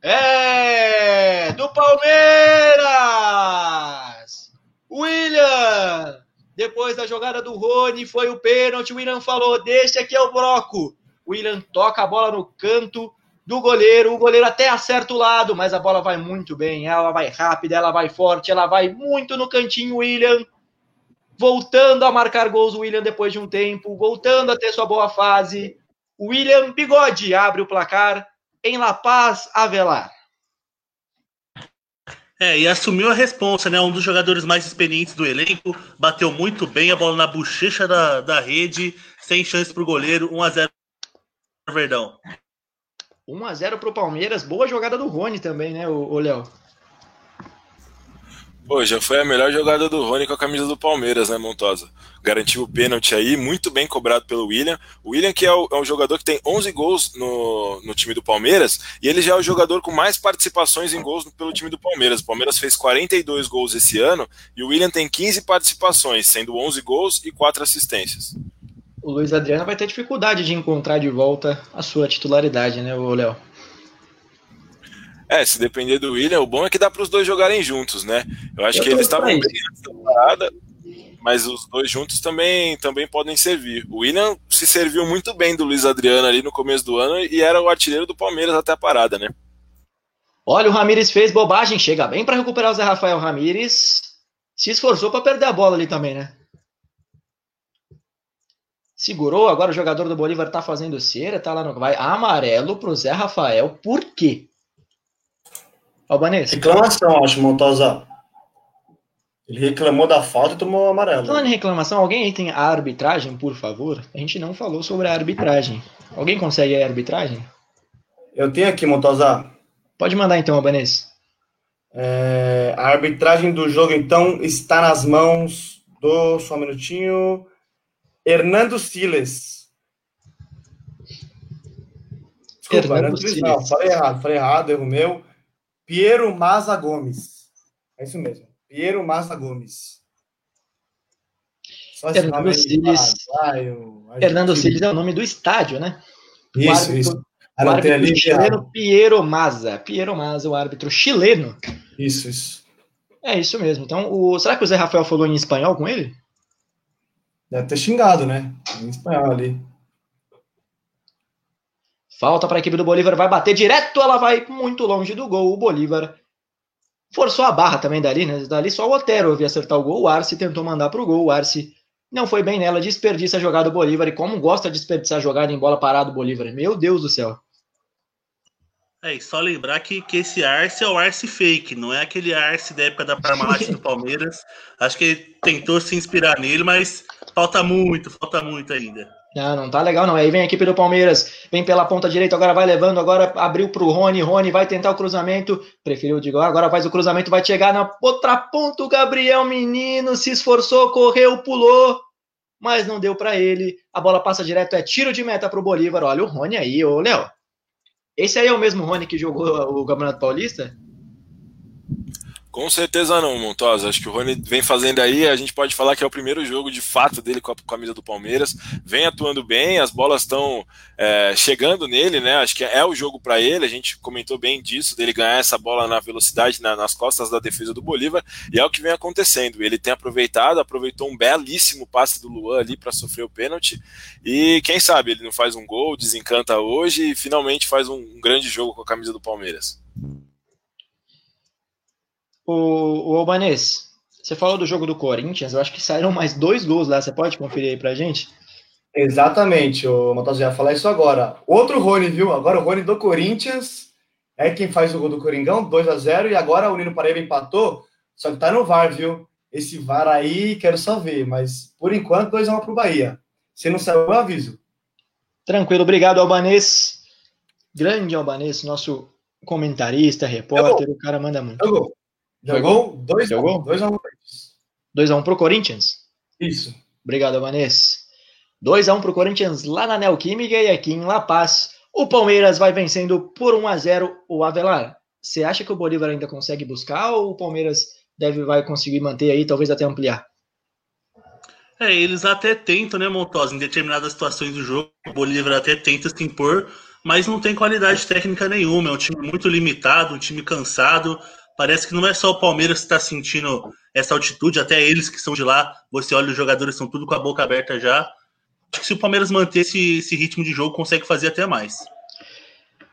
É do Palmeiras! William! Depois da jogada do Rony, foi o pênalti. O William falou: Deixa é o broco. William toca a bola no canto do goleiro. O goleiro até acerta o lado, mas a bola vai muito bem. Ela vai rápida, ela vai forte, ela vai muito no cantinho, William. Voltando a marcar gols, o William, depois de um tempo, voltando a ter sua boa fase. William Bigode abre o placar em La Paz, Avelar. É, e assumiu a responsa, né? Um dos jogadores mais experientes do elenco, bateu muito bem a bola na bochecha da, da rede, sem chance para o goleiro, 1x0 Verdão. 1 a 0 pro Palmeiras. Boa jogada do Rony também, né, o Léo? Pô, já foi a melhor jogada do Rony com a camisa do Palmeiras, né, Montosa? Garantiu o pênalti aí, muito bem cobrado pelo William. O William, que é, o, é um jogador que tem 11 gols no, no time do Palmeiras, e ele já é o jogador com mais participações em gols pelo time do Palmeiras. O Palmeiras fez 42 gols esse ano, e o William tem 15 participações, sendo 11 gols e 4 assistências o Luiz Adriano vai ter dificuldade de encontrar de volta a sua titularidade, né, Léo? É, se depender do William, o bom é que dá para os dois jogarem juntos, né? Eu acho Eu que eles estavam bem nessa temporada, mas os dois juntos também, também podem servir. O William se serviu muito bem do Luiz Adriano ali no começo do ano e era o artilheiro do Palmeiras até a parada, né? Olha, o Ramires fez bobagem, chega bem para recuperar o Zé Rafael Ramires. Se esforçou para perder a bola ali também, né? Segurou, agora o jogador do Bolívar tá fazendo cera, tá lá no. Vai amarelo pro Zé Rafael, por quê? Albanês. Reclamação, acho, Montosa. Ele reclamou da falta e tomou amarelo. Falando em reclamação, alguém aí tem a arbitragem, por favor? A gente não falou sobre a arbitragem. Alguém consegue a arbitragem? Eu tenho aqui, Montosa. Pode mandar então, Albanês. É, a arbitragem do jogo, então, está nas mãos do. Só um minutinho. Hernando Siles. Desculpa, Hernando Siles. Não, falei errado, falei errado, erro meu. Piero Maza Gomes. É isso mesmo. Piero Maza Gomes. Só Hernando Siles. Hernando Siles é o nome do estádio, né? Isso, árbitro, isso. O árbitro chileno Piero Maza. Piero Maza, o árbitro chileno. Isso, isso. É isso mesmo. Então, o... será que o Zé Rafael falou em espanhol com ele? Deve ter xingado, né? Em espanhol ali. Falta para a equipe do Bolívar, vai bater direto, ela vai muito longe do gol. O Bolívar forçou a barra também dali, né? Dali só o Otero havia acertar o gol. O Arce tentou mandar para o gol. O Arce não foi bem nela, desperdiça a jogada do Bolívar. E como gosta de desperdiçar a jogada em bola parada do Bolívar. Meu Deus do céu. É, e só lembrar que, que esse Arce é o Arce fake, não é aquele Arce da época da Parmalat do Palmeiras. Acho que ele tentou se inspirar nele, mas falta muito, falta muito ainda. Não, não tá legal não. Aí vem a equipe do Palmeiras, vem pela ponta direita, agora vai levando, agora abriu pro Rony, Rony vai tentar o cruzamento, preferiu, digo, agora faz o cruzamento, vai chegar na outra ponta, o Gabriel Menino se esforçou, correu, pulou, mas não deu para ele, a bola passa direto, é tiro de meta pro Bolívar, olha o Rony aí, ô Léo. Esse aí é o mesmo Rony que jogou o Campeonato Paulista? Com certeza não, Montosa. Acho que o Rony vem fazendo aí. A gente pode falar que é o primeiro jogo de fato dele com a camisa do Palmeiras. Vem atuando bem, as bolas estão é, chegando nele, né? Acho que é o jogo para ele. A gente comentou bem disso, dele ganhar essa bola na velocidade na, nas costas da defesa do Bolívar. E é o que vem acontecendo. Ele tem aproveitado, aproveitou um belíssimo passe do Luan ali para sofrer o pênalti. E quem sabe ele não faz um gol, desencanta hoje e finalmente faz um, um grande jogo com a camisa do Palmeiras. O, o Albanês, você falou do jogo do Corinthians, eu acho que saíram mais dois gols lá, você pode conferir aí pra gente? Exatamente, o Matheus ia falar isso agora. Outro Rony, viu? Agora o Rony do Corinthians é quem faz o gol do Coringão, 2 a 0 e agora o Nino Paraíba empatou, só que tá no VAR, viu? Esse VAR aí, quero só ver, mas por enquanto 2 a 1 pro Bahia. Se não saiu, eu aviso. Tranquilo, obrigado, Albanês. Grande Albanês, nosso comentarista, repórter, o cara manda muito. Jogou. Jogou 2x1. 2x1 2x1 pro Corinthians? Isso. Obrigado, Vanessa. 2x1 pro Corinthians lá na Neoquímica e aqui em La Paz. O Palmeiras vai vencendo por 1x0 o Avelar. Você acha que o Bolívar ainda consegue buscar ou o Palmeiras deve, vai conseguir manter aí, talvez até ampliar? É, eles até tentam, né, Montosa, em determinadas situações do jogo, o Bolívar até tenta se impor, mas não tem qualidade técnica nenhuma. É um time muito limitado, um time cansado. Parece que não é só o Palmeiras que está sentindo essa altitude, até eles que são de lá, você olha, os jogadores estão tudo com a boca aberta já. Acho que se o Palmeiras manter esse, esse ritmo de jogo, consegue fazer até mais.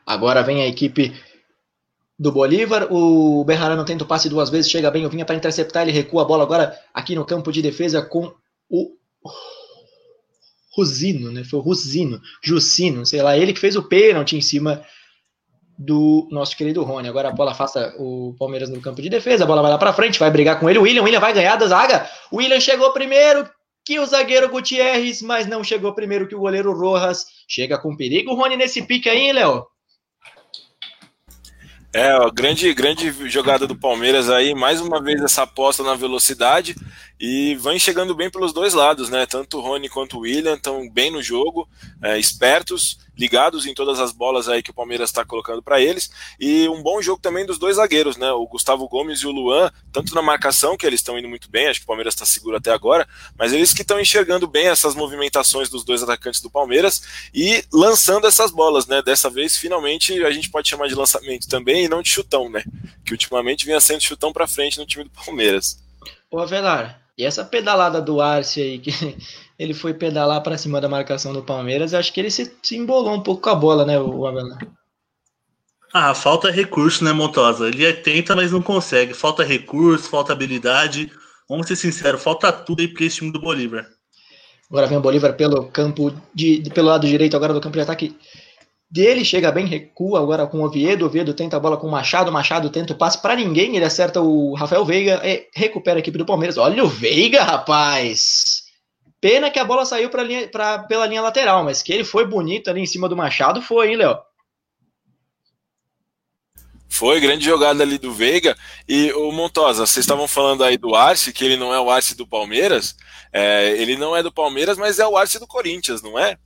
Agora vem a equipe do Bolívar. O Berrarano tenta o passe duas vezes, chega bem, o Vinha para interceptar, ele recua a bola agora aqui no campo de defesa com o Rosino, né? Foi o Rosino, Jucino, sei lá, ele que fez o pênalti em cima do nosso querido Rony. Agora a bola afasta o Palmeiras no campo de defesa, a bola vai lá para frente, vai brigar com ele. O William, William vai ganhar da zaga. O William chegou primeiro que o zagueiro Gutierrez, mas não chegou primeiro que o goleiro Rojas. Chega com perigo o Rony nesse pique aí, Léo? É, ó, grande, grande jogada do Palmeiras aí, mais uma vez essa aposta na velocidade e vem chegando bem pelos dois lados, né? Tanto o Rony quanto o William estão bem no jogo, é, espertos, ligados em todas as bolas aí que o Palmeiras está colocando para eles. E um bom jogo também dos dois zagueiros, né? O Gustavo Gomes e o Luan, tanto na marcação, que eles estão indo muito bem, acho que o Palmeiras está seguro até agora, mas eles que estão enxergando bem essas movimentações dos dois atacantes do Palmeiras e lançando essas bolas, né? Dessa vez, finalmente, a gente pode chamar de lançamento também e não de chutão, né? Que ultimamente vinha sendo chutão para frente no time do Palmeiras. Ô, Avelar, e essa pedalada do Arce aí, que ele foi pedalar para cima da marcação do Palmeiras, acho que ele se, se embolou um pouco com a bola, né, o Abelão? Ah, falta recurso, né, Montosa? Ele é tenta, mas não consegue. Falta recurso, falta habilidade. Vamos ser sinceros, falta tudo aí para esse time do Bolívar. Agora vem o Bolívar pelo campo de, de, pelo lado direito agora do campo de ataque dele, chega bem, recua agora com o Oviedo, Oviedo tenta a bola com o Machado, Machado tenta o passe para ninguém, ele acerta o Rafael Veiga e recupera a equipe do Palmeiras. Olha o Veiga, rapaz! Pena que a bola saiu pra linha, pra, pela linha lateral, mas que ele foi bonito ali em cima do Machado, foi, hein, Léo? Foi, grande jogada ali do Veiga. E o Montosa, vocês estavam falando aí do Arce, que ele não é o Arce do Palmeiras. É, ele não é do Palmeiras, mas é o Arce do Corinthians, não é?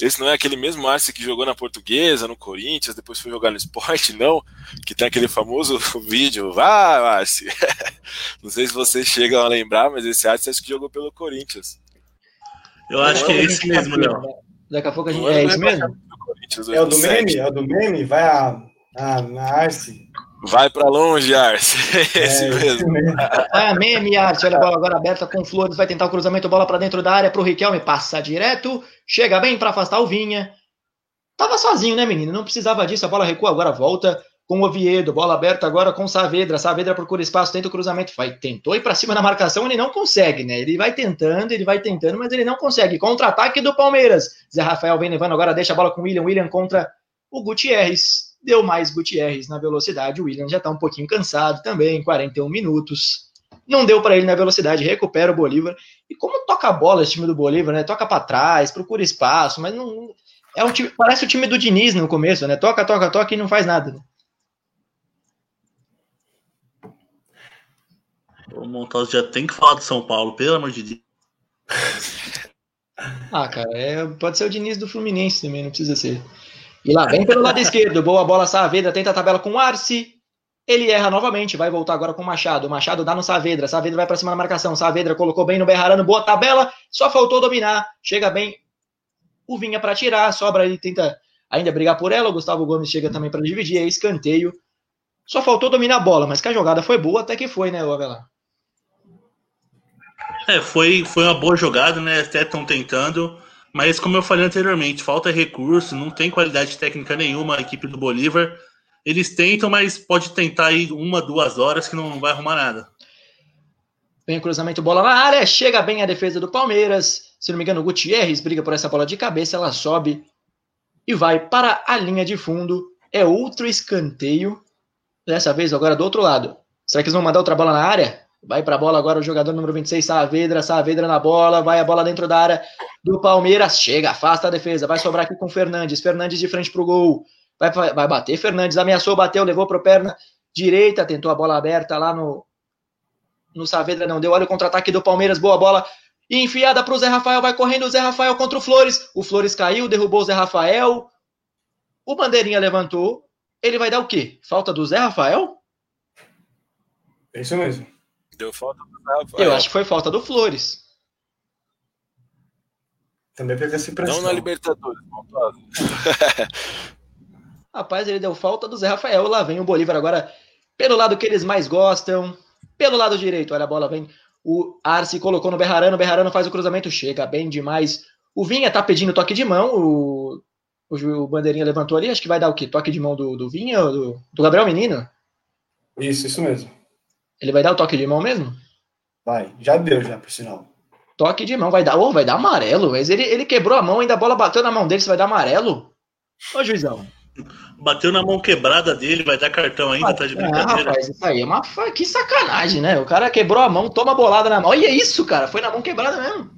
Esse não é aquele mesmo Arce que jogou na Portuguesa, no Corinthians, depois foi jogar no esporte, não? Que tem aquele famoso vídeo, vá, Arce. não sei se vocês chegam a lembrar, mas esse Arce acho que jogou pelo Corinthians. Eu acho que é esse mesmo, Léo. Daqui a pouco a gente. É, é esse mesmo? É o do meme? É o do meme? Vai a, a, a Arce. Vai para longe, Arce. Esse é, mesmo. Vai a meme, Arce. Olha a bola agora aberta com Flores. Vai tentar o cruzamento, bola para dentro da área para o Riquelme. Passa direto. Chega bem para afastar o Vinha. Tava sozinho, né, menino? Não precisava disso. A bola recua, agora volta com o Oviedo. Bola aberta agora com Saavedra. Saavedra procura espaço, tenta o cruzamento. Vai, tentou ir para cima da marcação, ele não consegue, né? Ele vai tentando, ele vai tentando, mas ele não consegue. Contra-ataque do Palmeiras. Zé Rafael vem levando agora, deixa a bola com o William. William contra o Gutierrez deu mais Gutierrez na velocidade. O Williams já está um pouquinho cansado também, 41 minutos. Não deu para ele na velocidade, recupera o Bolívar. E como toca a bola esse time do Bolívar, né? Toca para trás, procura espaço, mas não é um time, parece o time do Diniz no começo, né? Toca, toca, toca e não faz nada. Né? O Montosa já tem que falar do São Paulo, pelo amor de Deus. Ah, cara, é, pode ser o Diniz do Fluminense também, não precisa ser. E lá vem pelo lado esquerdo. Boa bola, Saavedra. Tenta a tabela com o Arce. Ele erra novamente, vai voltar agora com o Machado. O Machado dá no Saavedra. Saavedra vai para cima da marcação. Saavedra colocou bem no Berrarano, boa tabela. Só faltou dominar. Chega bem o Vinha para tirar. Sobra ele tenta ainda brigar por ela. O Gustavo Gomes chega também para dividir. É escanteio. Só faltou dominar a bola, mas que a jogada foi boa, até que foi, né, Avelar? É, foi, foi uma boa jogada, né? Até estão tentando. Mas como eu falei anteriormente, falta recurso, não tem qualidade técnica nenhuma a equipe do Bolívar. Eles tentam, mas pode tentar aí uma, duas horas que não vai arrumar nada. Vem o cruzamento, bola na área, chega bem a defesa do Palmeiras. Se não me engano, o Gutierrez briga por essa bola de cabeça, ela sobe e vai para a linha de fundo. É outro escanteio. Dessa vez agora do outro lado. Será que eles vão mandar outra bola na área? Vai para a bola agora o jogador número 26, Saavedra. Saavedra na bola, vai a bola dentro da área do Palmeiras. Chega, afasta a defesa. Vai sobrar aqui com Fernandes. Fernandes de frente para o gol. Vai, vai bater. Fernandes ameaçou, bateu, levou para perna direita. Tentou a bola aberta lá no, no Saavedra, não deu. Olha o contra-ataque do Palmeiras. Boa bola. Enfiada para o Zé Rafael. Vai correndo o Zé Rafael contra o Flores. O Flores caiu, derrubou o Zé Rafael. O Bandeirinha levantou. Ele vai dar o quê? Falta do Zé Rafael? É isso mesmo. Deu falta do Rafael. Eu acho que foi falta do Flores. Também pega essa impressão. Não na Libertadores, Rapaz, ele deu falta do Zé Rafael. Lá vem o Bolívar agora pelo lado que eles mais gostam. Pelo lado direito, olha a bola, vem. O Arce colocou no Berrarano. O Berrarano faz o cruzamento, chega bem demais. O Vinha tá pedindo toque de mão. O, o, o Bandeirinha levantou ali. Acho que vai dar o quê? Toque de mão do, do Vinha ou do, do Gabriel Menino? Isso, isso mesmo. Ele vai dar o toque de mão mesmo? Vai, já deu, já, por sinal. Toque de mão, vai dar, oh, vai dar amarelo, mas ele, ele quebrou a mão, ainda a bola bateu na mão dele, você vai dar amarelo? Ô, juizão. Bateu na mão quebrada dele, vai dar cartão ainda, tá de brincadeira. É, rapaz, isso aí é uma. Que sacanagem, né? O cara quebrou a mão, toma bolada na mão. Olha isso, cara, foi na mão quebrada mesmo.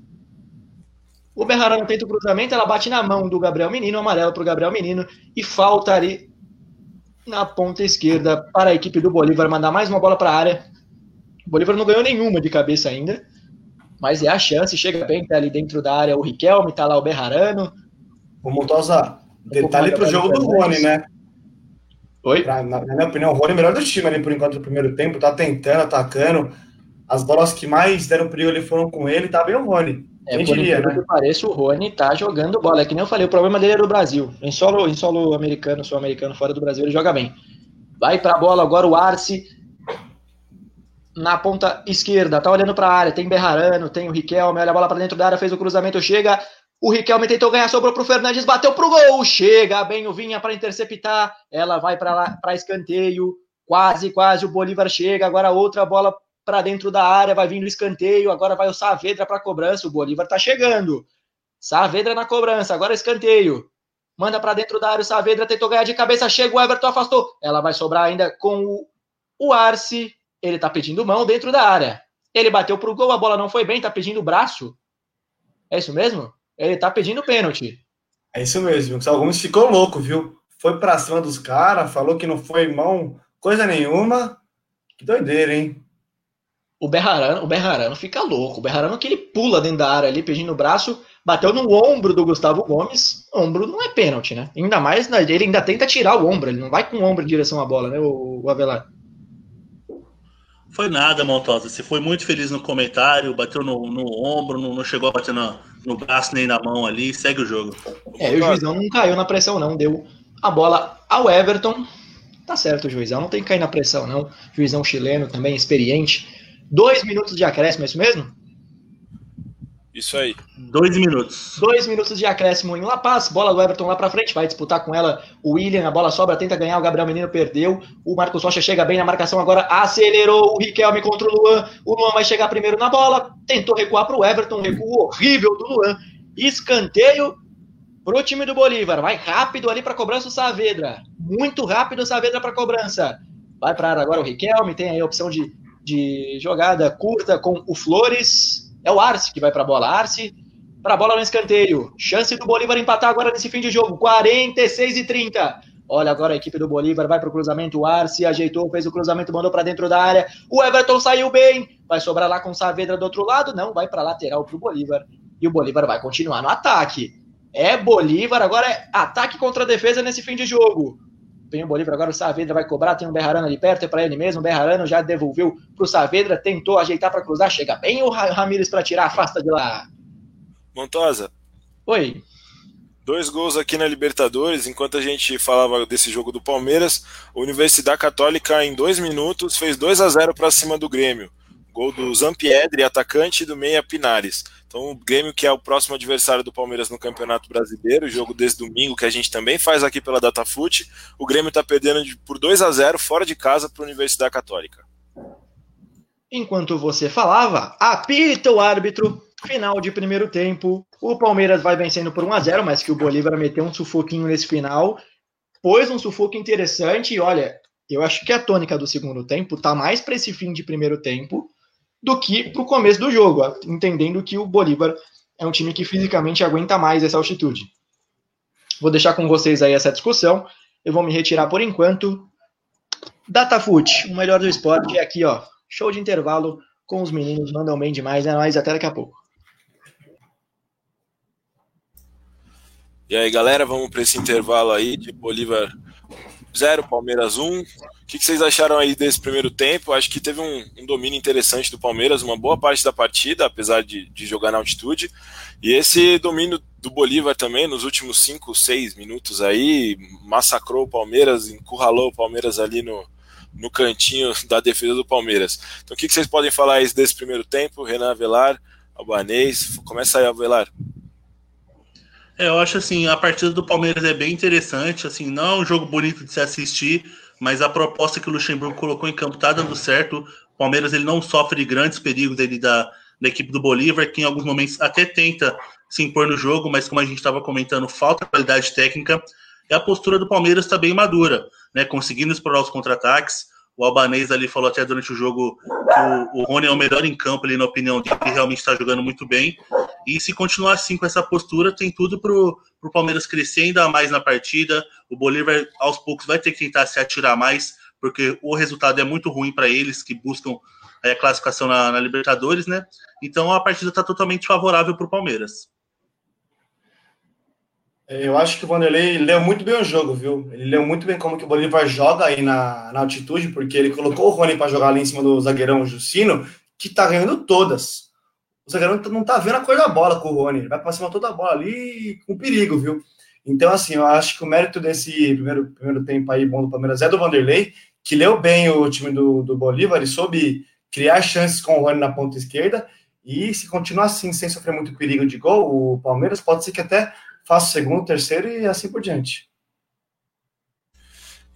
O Berrarano tenta o cruzamento, ela bate na mão do Gabriel Menino, amarelo pro Gabriel Menino, e falta ali na ponta esquerda para a equipe do Bolívar mandar mais uma bola para a área. O Bolívar não ganhou nenhuma de cabeça ainda, mas é a chance, chega bem, tá ali dentro da área o Riquelme, tá lá o Berrarano. O Montosa, detalhe pro jogo do Rony, né? Oi? Pra, na, minha opinião, o Rony é o melhor do time ali por enquanto no primeiro tempo, tá tentando, atacando. As bolas que mais deram perigo ali foram com ele, tá bem o Rony. É, Quem diria, né? que pareça, o Rony tá jogando bola. É que nem eu falei, o problema dele é do Brasil. Em solo, em solo americano, sul americano, fora do Brasil, ele joga bem. Vai pra bola agora o Arce na ponta esquerda, tá olhando para a área, tem Berrarano, tem o Riquelme, olha a bola para dentro da área, fez o cruzamento, chega, o Riquelme tentou ganhar, sobrou pro Fernandes, bateu pro gol, chega bem o Vinha para interceptar, ela vai para escanteio, quase, quase o Bolívar chega, agora outra bola para dentro da área, vai vindo o escanteio, agora vai o Saavedra para cobrança, o Bolívar tá chegando. Saavedra na cobrança, agora escanteio. Manda para dentro da área, o Saavedra tentou ganhar de cabeça, chega o Everton, afastou. Ela vai sobrar ainda com o, o Arce, ele tá pedindo mão dentro da área. Ele bateu pro gol, a bola não foi bem, tá pedindo braço. É isso mesmo? Ele tá pedindo pênalti. É isso mesmo. O Gomes ficou louco, viu? Foi pra cima dos caras, falou que não foi mão, coisa nenhuma. Que doideira, hein? O Berrarano, o Berrarano fica louco. O Berrarano que ele pula dentro da área ali, pedindo o braço, bateu no ombro do Gustavo Gomes. Ombro não é pênalti, né? Ainda mais, né, ele ainda tenta tirar o ombro, ele não vai com o ombro em direção à bola, né, o Avelar? Foi nada, Montosa. Você foi muito feliz no comentário, bateu no, no ombro, não, não, chegou a bater no, no braço nem na mão ali, segue o jogo. É, o juizão não caiu na pressão, não. Deu a bola ao Everton. Tá certo, juizão. Não tem que cair na pressão, não. Juizão chileno também, experiente. Dois minutos de acréscimo, é isso mesmo? Isso aí. Dois minutos. Dois minutos de acréscimo em La Paz. Bola do Everton lá pra frente. Vai disputar com ela o William. A bola sobra, tenta ganhar. O Gabriel Menino perdeu. O Marcos Rocha chega bem na marcação agora. Acelerou o Riquelme contra o Luan. O Luan vai chegar primeiro na bola. Tentou recuar pro Everton. Recuo horrível do Luan. Escanteio pro time do Bolívar. Vai rápido ali pra cobrança o Saavedra. Muito rápido o Saavedra pra cobrança. Vai pra área agora o Riquelme. Tem aí a opção de, de jogada curta com o Flores. É o Arce que vai para a bola. Arce para a bola no escanteio. Chance do Bolívar empatar agora nesse fim de jogo. 46 e 30. Olha agora a equipe do Bolívar vai para o cruzamento. O Arce ajeitou, fez o cruzamento, mandou para dentro da área. O Everton saiu bem. Vai sobrar lá com o Saavedra do outro lado? Não, vai para lateral para o Bolívar. E o Bolívar vai continuar no ataque. É Bolívar, agora é ataque contra defesa nesse fim de jogo. Vem o Bolívar agora, o Saavedra vai cobrar, tem um Berrarano ali perto, é para ele mesmo. O Berrarano já devolveu para o Saavedra, tentou ajeitar para cruzar, chega bem o Ramires para tirar, afasta de lá. Montosa. Oi. Dois gols aqui na Libertadores, enquanto a gente falava desse jogo do Palmeiras, a Universidade Católica em dois minutos fez 2 a 0 para cima do Grêmio. Gol do Zampiedri, atacante, e do Meia Pinares. Então, o Grêmio, que é o próximo adversário do Palmeiras no Campeonato Brasileiro, jogo desde domingo, que a gente também faz aqui pela Datafute, o Grêmio está perdendo por 2 a 0 fora de casa para a Universidade Católica. Enquanto você falava, apita o árbitro, final de primeiro tempo, o Palmeiras vai vencendo por 1 a 0 mas que o Bolívar meteu um sufoquinho nesse final, pôs um sufoco interessante e olha, eu acho que a tônica do segundo tempo tá mais para esse fim de primeiro tempo do que para o começo do jogo, entendendo que o Bolívar é um time que fisicamente aguenta mais essa altitude. Vou deixar com vocês aí essa discussão. Eu vou me retirar por enquanto. Datafoot, o melhor do esporte, é aqui, ó. Show de intervalo com os meninos, mandam bem demais. É nóis, até daqui a pouco. E aí, galera, vamos para esse intervalo aí de Bolívar 0, Palmeiras 1. O que, que, vocês acharam aí desse primeiro tempo? Acho que teve um, um, domínio interessante do Palmeiras, uma boa parte da partida, apesar de, de, jogar na altitude. E esse domínio do Bolívar também, nos últimos 5, 6 minutos aí, massacrou o Palmeiras, encurralou o Palmeiras ali no, no cantinho da defesa do Palmeiras. Então, o que, que vocês podem falar aí desse primeiro tempo? Renan Avelar, Albanês, começa aí, Avelar. É, eu acho assim, a partida do Palmeiras é bem interessante, assim, não é um jogo bonito de se assistir, mas a proposta que o Luxemburgo colocou em campo tá dando certo. O Palmeiras ele não sofre grandes perigos dele da, da equipe do Bolívar, que em alguns momentos até tenta se impor no jogo, mas como a gente estava comentando, falta qualidade técnica. E a postura do Palmeiras está bem madura, né? Conseguindo explorar os contra-ataques. O Albanês ali falou até durante o jogo que o, o Rony é o melhor em campo ali, na opinião dele, realmente está jogando muito bem. E se continuar assim com essa postura, tem tudo para o Palmeiras crescer ainda mais na partida. O Bolívar, aos poucos, vai ter que tentar se atirar mais, porque o resultado é muito ruim para eles que buscam a é, classificação na, na Libertadores, né? Então a partida está totalmente favorável para o Palmeiras. Eu acho que o Vanderlei leu muito bem o jogo, viu? Ele leu muito bem como que o Bolívar joga aí na, na altitude, porque ele colocou o Rony para jogar ali em cima do zagueirão Justino, que tá ganhando todas. O zagueirão não tá vendo a cor da bola com o Rony, ele vai para cima toda a bola ali com perigo, viu? Então, assim, eu acho que o mérito desse primeiro, primeiro tempo aí bom do Palmeiras é do Vanderlei, que leu bem o time do, do Bolívar e soube criar chances com o Rony na ponta esquerda. E se continuar assim, sem sofrer muito perigo de gol, o Palmeiras pode ser que até faço segundo, terceiro e assim por diante.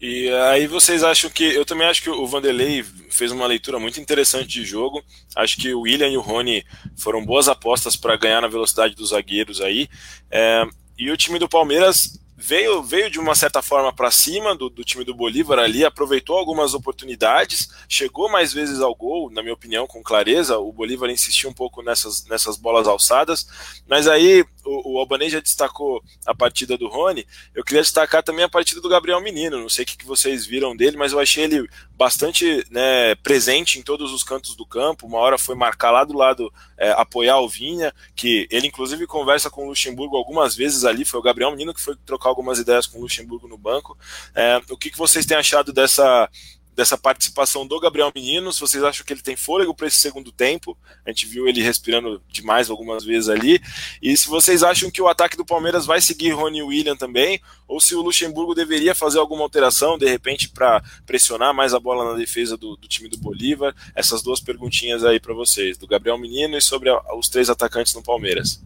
E aí vocês acham que. Eu também acho que o Vanderlei fez uma leitura muito interessante de jogo. Acho que o William e o Rony foram boas apostas para ganhar na velocidade dos zagueiros aí. É, e o time do Palmeiras veio, veio de uma certa forma para cima do, do, time do Bolívar ali, aproveitou algumas oportunidades, chegou mais vezes ao gol, na minha opinião, com clareza. O Bolívar insistiu um pouco nessas, nessas bolas alçadas, mas aí o, o Albanês já destacou a partida do Rony. Eu queria destacar também a partida do Gabriel Menino. Não sei o que, que vocês viram dele, mas eu achei ele bastante né, presente em todos os cantos do campo. Uma hora foi marcar lá do lado, é, apoiar o Vinha, que ele inclusive conversa com o Luxemburgo algumas vezes ali. Foi o Gabriel Menino que foi trocar algumas ideias com o Luxemburgo no banco. É, o que, que vocês têm achado dessa dessa participação do Gabriel Menino, se vocês acham que ele tem fôlego para esse segundo tempo, a gente viu ele respirando demais algumas vezes ali, e se vocês acham que o ataque do Palmeiras vai seguir Rony William também, ou se o Luxemburgo deveria fazer alguma alteração, de repente, para pressionar mais a bola na defesa do, do, time do Bolívar, essas duas perguntinhas aí para vocês, do Gabriel Menino e sobre a, os três atacantes no Palmeiras.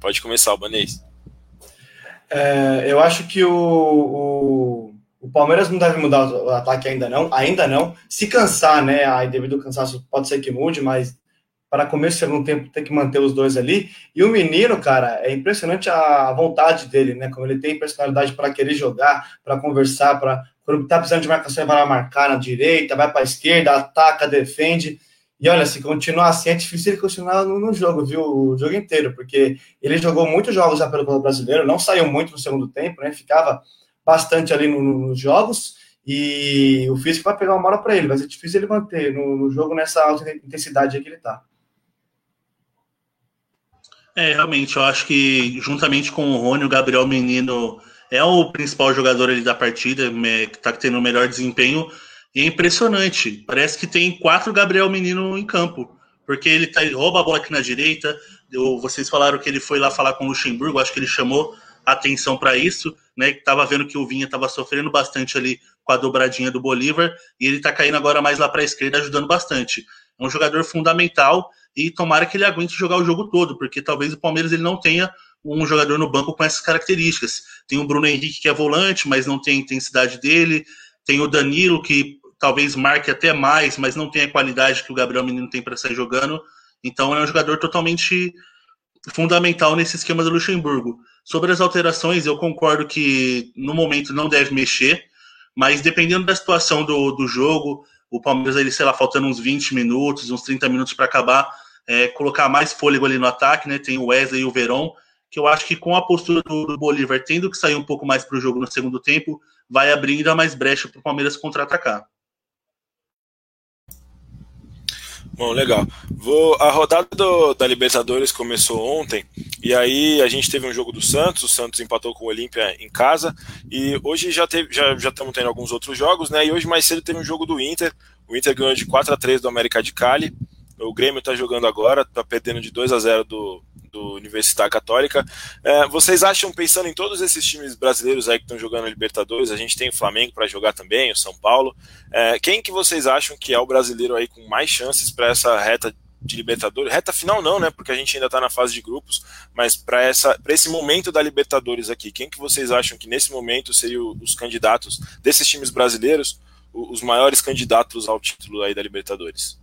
Pode começar, Albanês. É, eu acho que o, o o Palmeiras não deve mudar o ataque ainda não, ainda não. Se cansar, né? Aí devido ao cansaço pode ser que mude, mas para começo do segundo tempo tem que manter os dois ali. E o menino, cara, é impressionante a vontade dele, né? Como ele tem personalidade para querer jogar, para conversar, para quando tá precisando de marcação, ele vai lá marcar na direita, vai para a esquerda, ataca, defende. E olha, se continuar assim, é difícil ele continuar no, no, jogo, viu? O jogo inteiro, porque ele jogou muitos jogos já pelo brasileiro, não saiu muito no segundo tempo, né? Ficava bastante ali no, no, nos jogos e o físico vai pegar uma hora para ele, vai ser difícil ele manter no, no jogo nessa alta intensidade que ele está. É, realmente, eu acho que juntamente com o Rony, o Gabriel Menino é o principal jogador ali da partida, que está tendo o melhor desempenho. E é impressionante. Parece que tem quatro Gabriel Menino em campo. Porque ele, tá, ele rouba a bola aqui na direita. Eu, vocês falaram que ele foi lá falar com o Luxemburgo, acho que ele chamou atenção para isso, né? Estava vendo que o Vinha estava sofrendo bastante ali com a dobradinha do Bolívar, e ele está caindo agora mais lá para a esquerda, ajudando bastante. É um jogador fundamental e tomara que ele aguente jogar o jogo todo, porque talvez o Palmeiras ele não tenha um jogador no banco com essas características. Tem o Bruno Henrique que é volante, mas não tem a intensidade dele. Tem o Danilo que talvez marque até mais, mas não tem a qualidade que o Gabriel Menino tem para sair jogando. Então é um jogador totalmente fundamental nesse esquema do Luxemburgo. Sobre as alterações, eu concordo que no momento não deve mexer, mas dependendo da situação do, do jogo, o Palmeiras, ele, sei lá, faltando uns 20 minutos, uns 30 minutos para acabar, é, colocar mais fôlego ali no ataque, né? Tem o Wesley e o Verón, que eu acho que com a postura do, do Bolívar tendo que sair um pouco mais para o jogo no segundo tempo, vai abrir ainda mais brecha para o Palmeiras contra-atacar. Bom, legal. Vou, a rodada do, da Libertadores começou ontem, e aí a gente teve um jogo do Santos, o Santos empatou com o Olímpia em casa, e hoje já, teve, já, estamos tendo alguns outros jogos, né? E hoje mais cedo teve um jogo do Inter, o Inter ganhou de 4 a 3 do América de Cali, o Grêmio está jogando agora, está perdendo de 2 a 0 do, do Universidade Católica. É, vocês acham, pensando em todos esses times brasileiros aí que estão jogando a Libertadores, a gente tem o Flamengo para jogar também, o São Paulo. É, quem que vocês acham que é o brasileiro aí com mais chances para essa reta de Libertadores? Reta final não, né? Porque a gente ainda está na fase de grupos, mas para esse momento da Libertadores aqui, quem que vocês acham que nesse momento seriam os candidatos desses times brasileiros, os maiores candidatos ao título aí da Libertadores?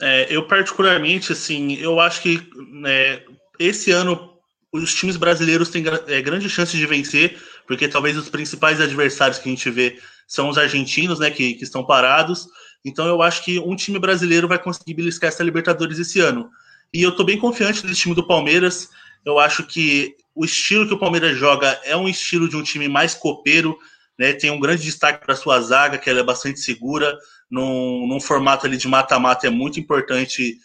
É, eu particularmente, assim, eu acho que né, esse ano os times brasileiros têm é, grande chance de vencer, porque talvez os principais adversários que a gente vê são os argentinos, né, que, que estão parados. Então eu acho que um time brasileiro vai conseguir beliscar essa Libertadores esse ano. E eu tô bem confiante desse time do Palmeiras. Eu acho que o estilo que o Palmeiras joga é um estilo de um time mais copeiro, né? Tem um grande destaque para sua zaga, que ela é bastante segura num, num formato ali de mata-mata é muito importante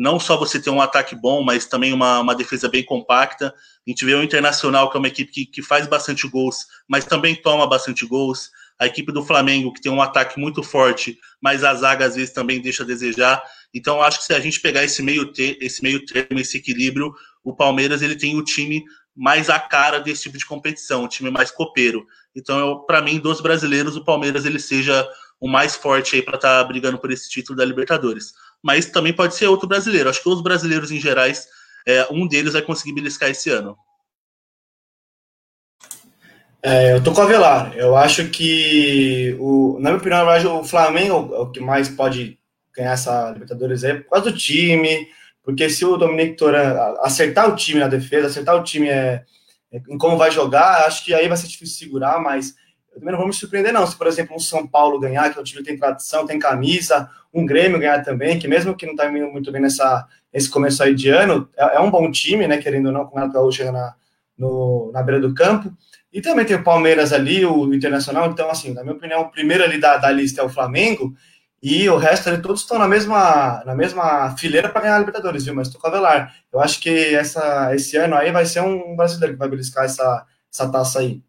não só você ter um ataque bom, mas também uma, uma defesa bem compacta. A gente vê o Internacional, que é uma equipe que, que faz bastante gols, mas também toma bastante gols. A equipe do Flamengo, que tem um ataque muito forte, mas a zaga às vezes também deixa a desejar. Então, acho que se a gente pegar esse meio, ter, esse meio termo, esse equilíbrio, o Palmeiras ele tem o time mais a cara desse tipo de competição, o time mais copeiro. Então, para mim, dos brasileiros, o Palmeiras ele seja o mais forte aí para estar tá brigando por esse título da Libertadores. Mas também pode ser outro brasileiro. Acho que os brasileiros em gerais, é, um deles vai conseguir beliscar esse ano. É, eu tô com a Velar. Eu acho que, o, na minha opinião, o Flamengo é o que mais pode ganhar essa Libertadores é por causa do time, porque se o Dominic Toran acertar o time na defesa, acertar o time é, é, em como vai jogar, acho que aí vai ser difícil segurar, mas também não vou me surpreender, não. Se, por exemplo, um São Paulo ganhar, que é um time que tem tradição, tem camisa, um Grêmio ganhar também, que mesmo que não está indo muito bem nessa, nesse começo aí de ano, é, é um bom time, né? Querendo ou não, com o Renato Gaúcho na, na beira do campo. E também tem o Palmeiras ali, o Internacional. Então, assim, na minha opinião, o primeiro ali da, da lista é o Flamengo. E o resto ali todos estão na mesma, na mesma fileira para ganhar a Libertadores, viu? Mas estou com a Velar. Eu acho que essa, esse ano aí vai ser um brasileiro que vai beliscar essa, essa taça aí.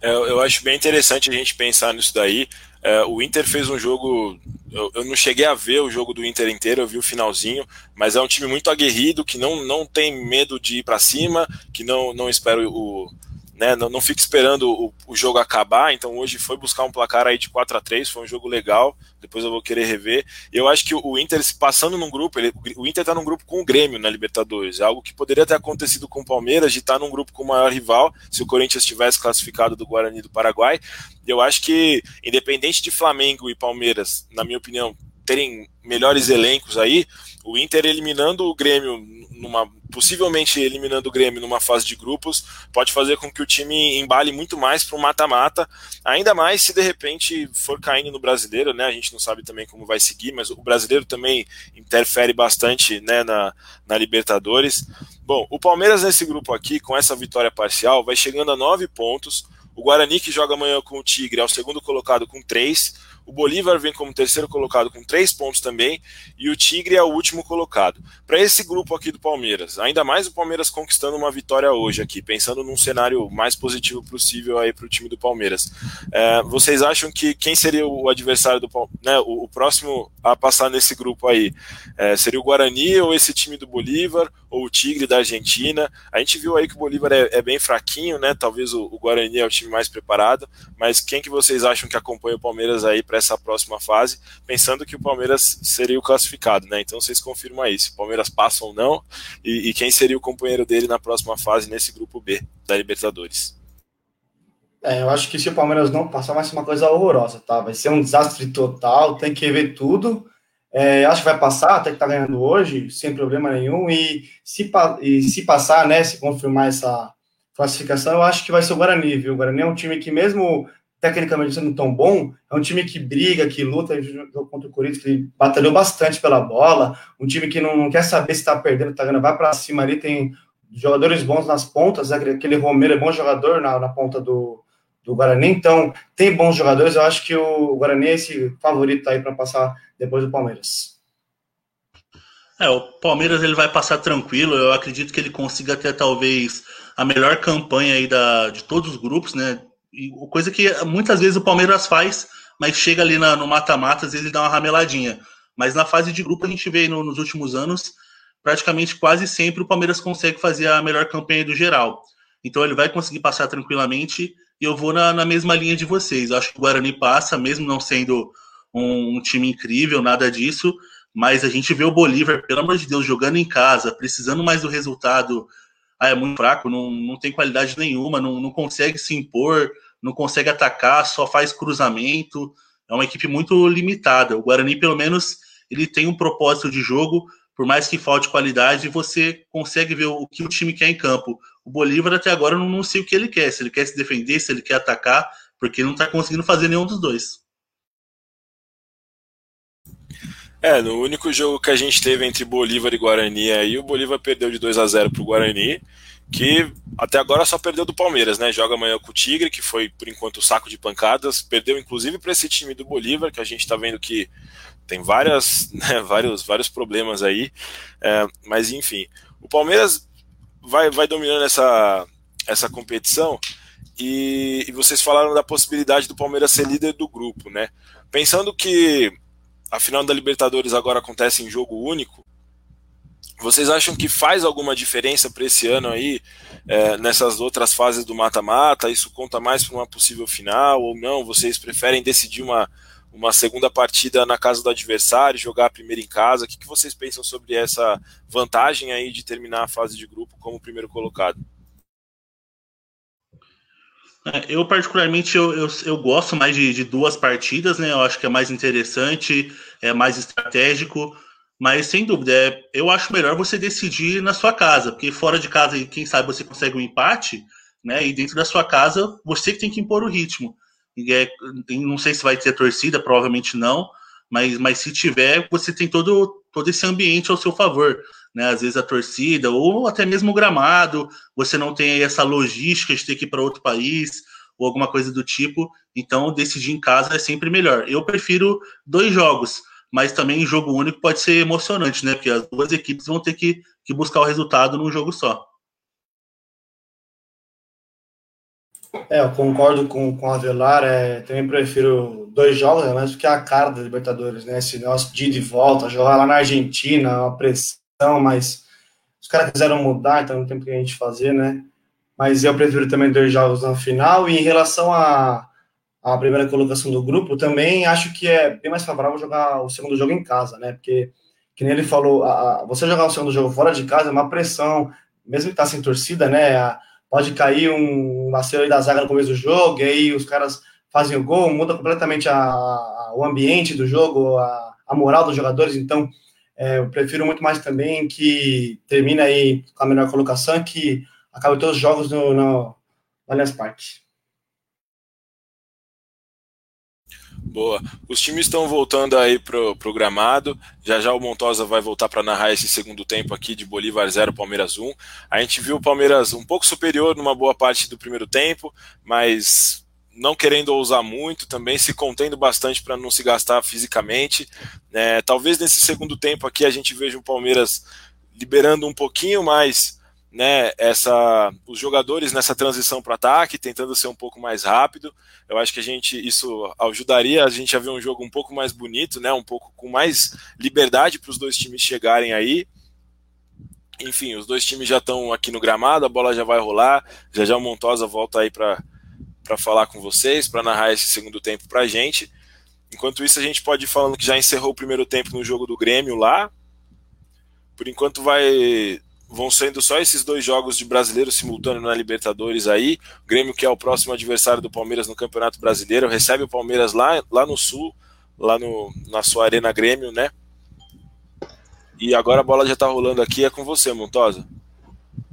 É, eu acho bem interessante a gente pensar nisso daí. É, o Inter fez um jogo. Eu, eu, não cheguei a ver o jogo do Inter inteiro, eu vi o finalzinho, mas é um time muito aguerrido, que não, não tem medo de ir para cima, que não, não espera o, né, não, não fica esperando o, o, jogo acabar, então hoje foi buscar um placar aí de 4 a 3 foi um jogo legal, depois eu vou querer rever. Eu acho que o Inter, passando num grupo, ele, o Inter está num grupo com o Grêmio na Libertadores, algo que poderia ter acontecido com o Palmeiras, de estar tá num grupo com o maior rival, se o Corinthians tivesse classificado do Guarani do Paraguai. Eu acho que, independente de Flamengo e Palmeiras, na minha opinião, terem melhores elencos aí, o Inter eliminando o Grêmio numa possivelmente eliminando o Grêmio numa fase de grupos, pode fazer com que o time embale muito mais para o mata-mata, ainda mais se de repente for caindo no brasileiro, né? A gente não sabe também como vai seguir, mas o brasileiro também interfere bastante né, na, na Libertadores. Bom, o Palmeiras nesse grupo aqui, com essa vitória parcial, vai chegando a nove pontos. O Guarani, que joga amanhã com o Tigre, é o segundo colocado com três. O Bolívar vem como terceiro colocado com três pontos também, e o Tigre é o último colocado. Para esse grupo aqui do Palmeiras, ainda mais o Palmeiras conquistando uma vitória hoje aqui, pensando num cenário mais positivo possível aí para o time do Palmeiras. É, vocês acham que quem seria o adversário do né, o, o próximo a passar nesse grupo aí? É, seria o Guarani ou esse time do Bolívar ou o Tigre da Argentina? A gente viu aí que o Bolívar é, é bem fraquinho, né? Talvez o, o, Guarani é o time mais preparado, mas quem que vocês acham que acompanha o Palmeiras aí para essa próxima fase, pensando que o Palmeiras seria o classificado, né? Então vocês confirmam aí se o Palmeiras passa ou não e, e quem seria o companheiro dele na próxima fase nesse grupo B da Libertadores. É, eu acho que se o Palmeiras não passar, vai ser uma coisa horrorosa, tá? Vai ser um desastre total, tem que ver tudo. É, acho que vai passar, até que tá ganhando hoje, sem problema nenhum. E se, e se passar, né, se confirmar essa classificação, eu acho que vai ser o Guarani, viu? O Guarani é um time que, mesmo tecnicamente sendo tão bom, é um time que briga, que luta, contra o Corinthians, que batalhou bastante pela bola, um time que não, quer saber se tá perdendo, tá ganhando, vai para cima ali, tem jogadores bons nas pontas, aquele Romero é bom jogador na, na ponta do, do Guarani. Então, tem bons jogadores. Eu acho que o Guarani é esse favorito aí para passar depois do Palmeiras. É, o Palmeiras ele vai passar tranquilo. Eu acredito que ele consiga ter talvez a melhor campanha aí da, de todos os grupos, né? E coisa que muitas vezes o Palmeiras faz, mas chega ali na, no mata-mata, às vezes ele dá uma rameladinha. Mas na fase de grupo a gente vê no, nos últimos anos, praticamente quase sempre o Palmeiras consegue fazer a melhor campanha do geral. Então ele vai conseguir passar tranquilamente e eu vou na, na mesma linha de vocês. Eu acho que o Guarani passa, mesmo não sendo um, um, time incrível, nada disso, mas a gente vê o Bolívar, pelo amor de Deus, jogando em casa, precisando mais do resultado. Ah, é muito fraco, não, não tem qualidade nenhuma, não, não consegue se impor, não consegue atacar, só faz cruzamento. É uma equipe muito limitada. O Guarani, pelo menos, ele tem um propósito de jogo, por mais que falte qualidade, você consegue ver o que o time quer em campo. O Bolívar até agora eu não sei o que ele quer, se ele quer se defender, se ele quer atacar, porque não está conseguindo fazer nenhum dos dois. É, no único jogo que a gente teve entre Bolívar e Guarani aí, o Bolívar perdeu de 2 a 0 pro Guarani, que até agora só perdeu do Palmeiras, né? Joga amanhã com o Tigre, que foi por enquanto o saco de pancadas, perdeu inclusive para esse time do Bolívar, que a gente está vendo que tem várias, né, vários, vários problemas aí, é, mas enfim, o Palmeiras vai, vai dominando essa, essa competição e, e, vocês falaram da possibilidade do Palmeiras ser líder do grupo, né? Pensando que a final da Libertadores agora acontece em jogo único, vocês acham que faz alguma diferença para esse ano aí, é, nessas outras fases do mata-mata? Isso conta mais para uma possível final ou não? Vocês preferem decidir uma, uma segunda partida na casa do adversário, jogar a primeira em casa? O que, que vocês pensam sobre essa vantagem aí de terminar a fase de grupo como primeiro colocado? É, eu, particularmente, eu, eu, eu gosto mais de, de, duas partidas, né? Eu acho que é mais interessante, é mais estratégico. Mas sem dúvida, é, eu acho melhor você decidir na sua casa, porque fora de casa, quem sabe você consegue um empate, né? E dentro da sua casa, você que tem que impor o ritmo. É, não sei se vai ter torcida, provavelmente não, mas, mas se tiver, você tem todo, todo esse ambiente ao seu favor. Né? Às vezes a torcida, ou até mesmo o gramado, você não tem essa logística de ter que ir para outro país, ou alguma coisa do tipo. Então, decidir em casa é sempre melhor. Eu prefiro dois jogos mas também jogo único pode ser emocionante, né? Porque as duas equipes vão ter que, que buscar o resultado num jogo só. É, eu concordo com, com o Avelar, é, também prefiro dois jogos, né, mas porque é a cara da Libertadores, né? Esse negócio de ir de volta, jogar lá na Argentina, uma pressão, mas os caras quiseram mudar, então não tem o que a gente fazer, né? Mas eu prefiro também dois jogos na final. E em relação a, a primeira colocação do grupo, também acho que é bem mais favorável jogar o segundo jogo em casa, né? Porque, que nem ele falou, a, a, você jogar o segundo jogo fora de casa é uma pressão, mesmo que tá sem torcida, né? A, pode cair um vacilo aí da zaga no começo do jogo, e aí os caras fazem o gol, muda completamente a, o ambiente do jogo, a, moral dos jogadores, então é, eu prefiro muito mais também que termine aí com a melhor colocação que acabe todos os jogos no, no Allianz Parque. Boa. Os times estão voltando aí pro, pro gramado. Já já o Montosa vai voltar para narrar esse segundo tempo aqui de Bolívar 0, Palmeiras 1. A gente viu o Palmeiras um pouco superior numa boa parte do primeiro tempo, mas não querendo ousar muito, também se contendo bastante para não se gastar fisicamente. É, talvez nesse segundo tempo aqui a gente veja o Palmeiras liberando um pouquinho mais né, essa, os jogadores nessa transição para ataque, tentando ser um pouco mais rápido. Eu acho que a gente isso ajudaria a gente a ver um jogo um pouco mais bonito, né, um pouco com mais liberdade para os dois times chegarem aí. Enfim, os dois times já estão aqui no gramado, a bola já vai rolar. Já já o Montosa volta aí para falar com vocês, para narrar esse segundo tempo para a gente. Enquanto isso, a gente pode ir falando que já encerrou o primeiro tempo no jogo do Grêmio lá. Por enquanto vai vão sendo só esses dois jogos de brasileiro simultâneo na Libertadores aí. O Grêmio, que é o próximo adversário do Palmeiras no Campeonato Brasileiro, recebe o Palmeiras lá, lá no Sul, lá no, na sua Arena Grêmio, né? E agora a bola já está rolando aqui, é com você, Montosa.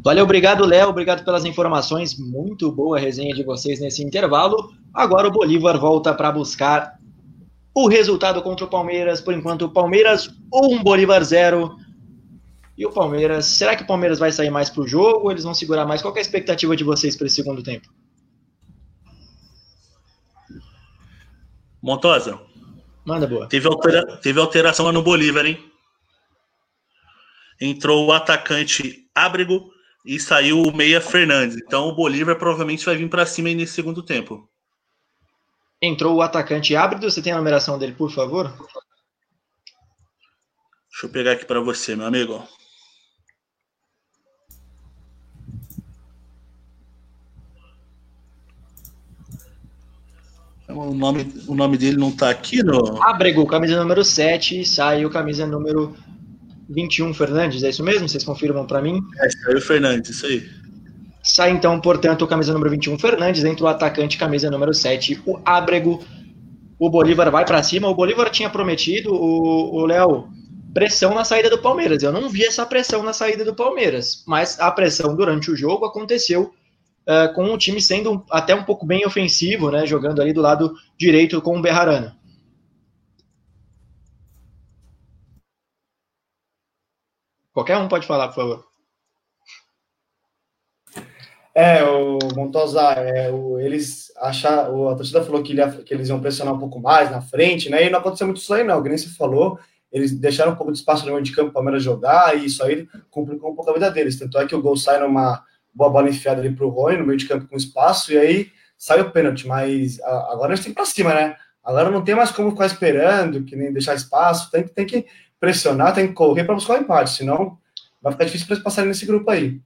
Valeu, obrigado, Léo. Obrigado pelas informações. Muito boa resenha de vocês nesse intervalo. Agora o Bolívar volta para buscar o resultado contra o Palmeiras. Por enquanto, o Palmeiras 1, Bolívar 0. E o Palmeiras, será que o Palmeiras vai sair mais pro jogo ou eles vão segurar mais? Qual é a expectativa de vocês para esse segundo tempo? Montosa. Manda boa. Teve, altera teve alteração lá no Bolívar, hein? Entrou o atacante Ábrego e saiu o meia Fernandes. Então o Bolívar provavelmente vai vir para cima aí nesse segundo tempo. Entrou o atacante Ábrego. Você tem a numeração dele, por favor? Deixa eu pegar aqui para você, meu amigo. O nome, o nome dele não está aqui no. Abrego, camisa número 7, saiu camisa número 21, Fernandes, é isso mesmo? Vocês confirmam para mim? É, saiu Fernandes, isso aí. Sai então, portanto, camisa número 21, Fernandes, entra o atacante, camisa número 7, o Abrego. O Bolívar vai para cima. O Bolívar tinha prometido, o Léo, pressão na saída do Palmeiras. Eu não vi essa pressão na saída do Palmeiras, mas a pressão durante o jogo aconteceu uh, com o time sendo até um pouco bem ofensivo, né, jogando ali do lado direito com o Berrarana. Qualquer um pode falar, por favor. É, o Montosa, é, o, eles acharam, a torcida falou que, ele, que, eles iam pressionar um pouco mais na frente, né? E não aconteceu muito isso aí, não. O Grêmio falou, eles deixaram um pouco de espaço no meio de campo para o Palmeiras jogar, e isso aí complicou um pouco a vida deles. Tanto é que o gol sai numa boa bola enfiada ali para o Rony, no meio de campo com espaço, e aí sai o pênalti. Mas agora a gente tem para cima, né? Agora não tem mais como ficar esperando, que nem deixar espaço, tem, tem que pressionar, tem que correr para buscar o empate, senão vai ficar difícil para eles passarem nesse grupo aí.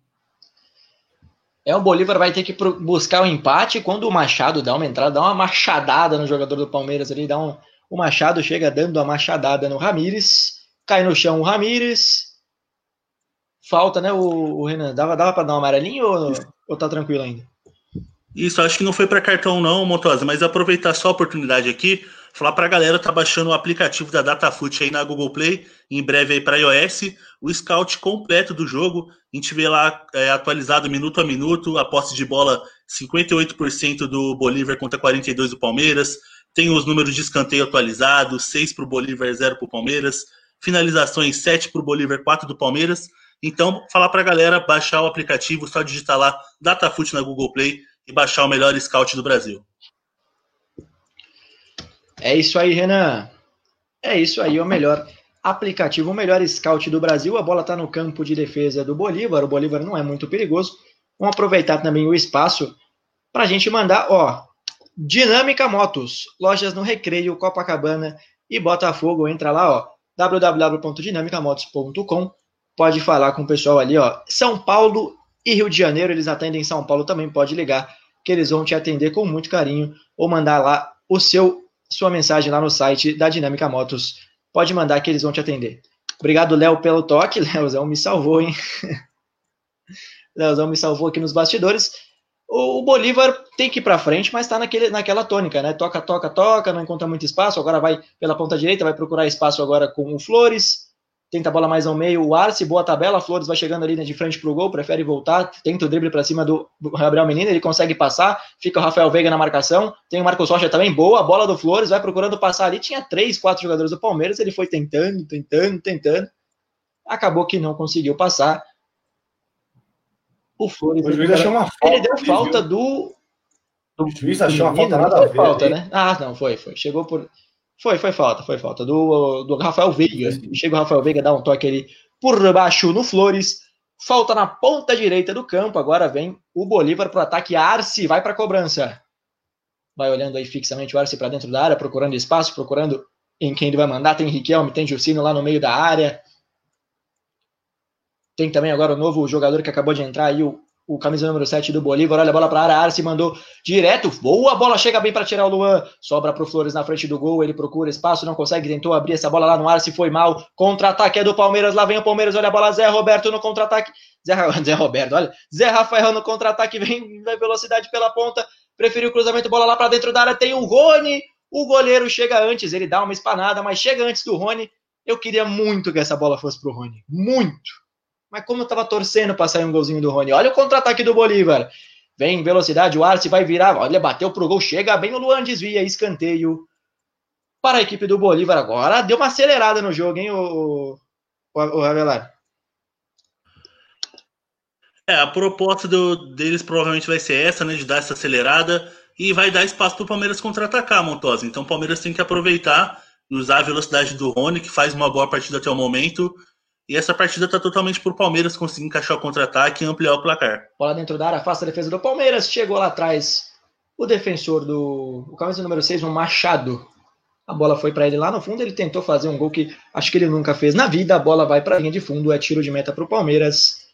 É, o Bolívar vai ter que buscar o empate quando o Machado dá uma entrada, dá uma machadada no jogador do Palmeiras ali, dá um, o Machado chega dando a machadada no Ramires, cai no chão o Ramires, falta, né, o, o Renan? Dava, dava para dar um amarelinho ou, ou tá tranquilo ainda? Isso, acho que não foi para cartão não, Montosa, mas aproveitar só a oportunidade aqui, falar para a galera tá baixando o aplicativo da DataFoot aí na Google Play, em breve aí para iOS, o scout completo do jogo, a gente vê lá é, atualizado minuto a minuto, a posse de bola 58% do Bolívar contra 42 do Palmeiras, tem os números de escanteio atualizados, 6 para o Bolívar, 0 para o Palmeiras, finalizações 7 para o Bolívar, 4 do Palmeiras, então, falar para a galera baixar o aplicativo, só digitar lá DataFoot na Google Play e baixar o melhor scout do Brasil. É isso aí, Renan. É isso aí, o melhor aplicativo, o melhor scout do Brasil. A bola está no campo de defesa do Bolívar. O Bolívar não é muito perigoso. Vamos aproveitar também o espaço para a gente mandar, ó, Dinâmica Motos, lojas no Recreio, Copacabana e Botafogo. Entra lá, ó, www.dinamicamotos.com pode falar com o pessoal ali, ó. São Paulo e Rio de Janeiro, eles atendem São Paulo também, pode ligar, que eles vão te atender com muito carinho, ou mandar lá o seu sua mensagem lá no site da Dinâmica Motos. Pode mandar que eles vão te atender. Obrigado, Léo, pelo toque. Léozão me salvou, hein? Léozão me salvou aqui nos bastidores. O, Bolívar tem que ir para frente, mas está naquela tônica, né? Toca, toca, toca, não encontra muito espaço. Agora vai pela ponta direita, vai procurar espaço agora com o Flores tenta a bola mais ao meio, o Arce, boa tabela, Flores vai chegando ali né, de frente pro gol, prefere voltar, tenta o drible para cima do Gabriel Menino, ele consegue passar, fica o Rafael Veiga na marcação, tem o Marcos Rocha também, boa, bola do Flores, vai procurando passar ali, tinha três, quatro jogadores do Palmeiras, ele foi tentando, tentando, tentando, acabou que não conseguiu passar. O Flores, ele, ele deu falta do O juiz achou uma falta nada a ver. Falta, né? Ah, não, foi, foi. Chegou por. Foi, foi falta, foi falta. Do, do Rafael Veiga. Chega o Rafael Veiga, dá um toque ali por baixo no Flores. Falta na ponta direita do campo. Agora vem o Bolívar para o ataque. Arce vai para a cobrança. Vai olhando aí fixamente o Arce para dentro da área, procurando espaço, procurando em quem ele vai mandar. Tem Riquelme, tem Jucino lá no meio da área. Tem também agora o novo jogador que acabou de entrar aí, o o camisa número 7 do Bolívar, olha a bola para a área, Arce mandou direto, boa bola, chega bem para tirar o Luan, sobra para o Flores na frente do gol, ele procura espaço, não consegue, tentou abrir essa bola lá no Arce, foi mal, contra-ataque é do Palmeiras, lá vem o Palmeiras, olha a bola, Zé Roberto no contra-ataque, Zé, Zé Roberto, olha, Zé Rafael no contra-ataque, vem na velocidade pela ponta, preferiu o cruzamento, bola lá para dentro da área, tem o Rony, o goleiro chega antes, ele dá uma espanada, mas chega antes do Rony, eu queria muito que essa bola fosse pro Rony, muito, mas como eu tava torcendo para sair um golzinho do Rony. Olha o contra-ataque do Bolívar. Vem velocidade, o Arce vai virar. Olha, bateu pro gol, chega bem o Luan, desvia, escanteio para a equipe do Bolívar agora. Deu uma acelerada no jogo, hein, o, o, o Avelar? É, a proposta do, deles provavelmente vai ser essa, né, de dar essa acelerada e vai dar espaço para o Palmeiras contra-atacar, Montosa. Então o Palmeiras tem que aproveitar usar a velocidade do Rony, que faz uma boa partida até o momento, e essa partida está totalmente por Palmeiras conseguir encaixar o contra-ataque e ampliar o placar. Bola dentro da área, afasta a defesa do Palmeiras. Chegou lá atrás o defensor do. O camisa número 6, o Machado. A bola foi para ele lá no fundo. Ele tentou fazer um gol que acho que ele nunca fez na vida. A bola vai para a linha de fundo. É tiro de meta para o Palmeiras.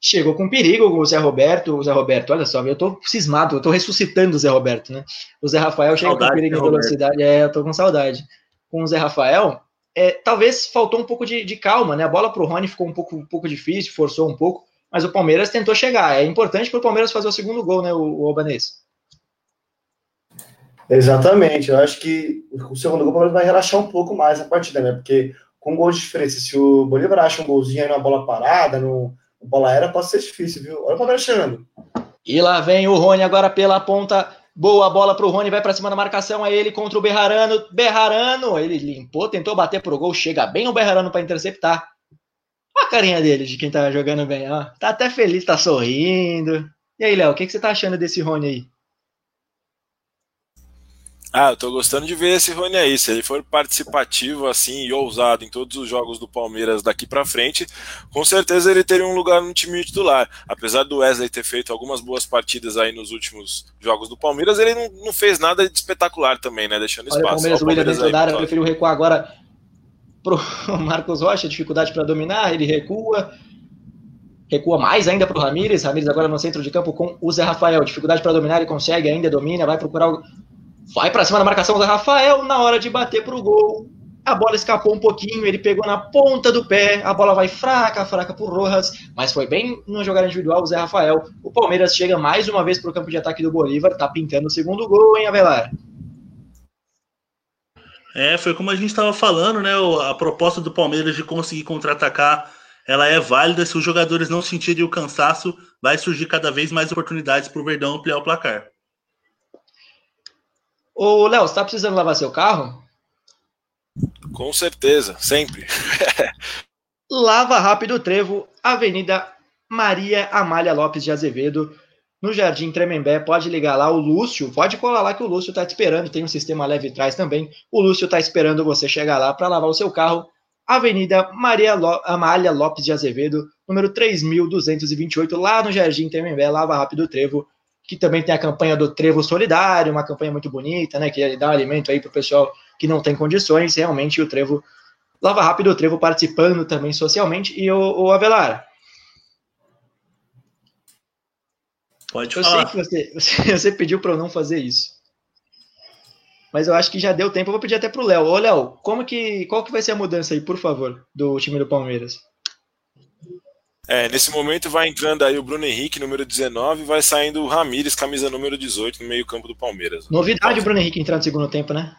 Chegou com perigo o Zé Roberto. O Zé Roberto, olha só, eu tô cismado, eu tô ressuscitando o Zé Roberto, né? O Zé Rafael chega com perigo de velocidade. É, eu tô com saudade. Com o Zé Rafael, é, talvez faltou um pouco de, de, calma, né? A bola para o Rony ficou um pouco, um pouco difícil, forçou um pouco, mas o Palmeiras tentou chegar. É importante para o Palmeiras fazer o segundo gol, né, o, o Albanês? Exatamente, eu acho que o segundo gol o Palmeiras vai relaxar um pouco mais a partida, né? Porque com um gol de diferença, se o Bolívar acha um golzinho aí na bola parada, no, no bola aérea, pode ser difícil, viu? Olha o Palmeiras chegando. E lá vem o Rony agora pela ponta Boa bola para o Rony, vai para cima da marcação, é ele contra o Berrarano. Berrarano, ele limpou, tentou bater pro gol, chega bem o Berrarano para interceptar. Olha a carinha dele, de quem tá jogando bem, ó. Tá até feliz, tá sorrindo. E aí, Léo, o que, que você tá achando desse Rony aí? Ah, eu tô gostando de ver esse Rony aí. Se ele for participativo assim e ousado em todos os jogos do Palmeiras daqui para frente, com certeza ele teria um lugar no time titular. Apesar do Wesley ter feito algumas boas partidas aí nos últimos jogos do Palmeiras, ele não, não fez nada de espetacular também, né? Deixando Olha, espaço. O Palmeiras, o William dentro da área, preferiu recuar agora pro Marcos Rocha, dificuldade para dominar, ele recua. Recua mais ainda para o Ramires. Ramires agora no centro de campo com o Zé Rafael. Dificuldade para dominar, ele consegue, ainda domina, vai procurar o Vai para cima da marcação do Rafael na hora de bater para o gol. A bola escapou um pouquinho, ele pegou na ponta do pé, a bola vai fraca, fraca por Rojas, mas foi bem no jogada individual o Zé Rafael. O Palmeiras chega mais uma vez para o campo de ataque do Bolívar, tá pintando o segundo gol, hein, Avelar? É, foi como a gente estava falando, né? A proposta do Palmeiras de conseguir contra-atacar, ela é válida. Se os jogadores não sentirem o cansaço, vai surgir cada vez mais oportunidades para o Verdão ampliar o placar. Ô, Léo, você tá precisando lavar seu carro? Com certeza, sempre. Lava Rápido Trevo, Avenida Maria Amália Lopes de Azevedo, no Jardim Tremembé. Pode ligar lá, o Lúcio, pode colar lá que o Lúcio tá te esperando. Tem um sistema leve atrás também. O Lúcio tá esperando você chegar lá para lavar o seu carro. Avenida Maria Lo Amália Lopes de Azevedo, número 3228, lá no Jardim Tremembé. Lava Rápido Trevo que também tem a campanha do Trevo Solidário, uma campanha muito bonita, né, que dá alimento aí para o pessoal que não tem condições, realmente o Trevo, Lava Rápido, o Trevo participando também socialmente, e o, o Avelar. Pode eu falar. sei que você, você, pediu para eu não fazer isso. Mas eu acho que já deu tempo, eu vou pedir até pro Léo. Ô, Léo, como que, qual que vai ser a mudança aí, por favor, do time do Palmeiras? É, nesse momento vai entrando aí o Bruno Henrique, número 19, e vai saindo o Ramires, camisa número 18, no meio-campo do Palmeiras. Novidade o Bruno Henrique entrando no segundo tempo, né?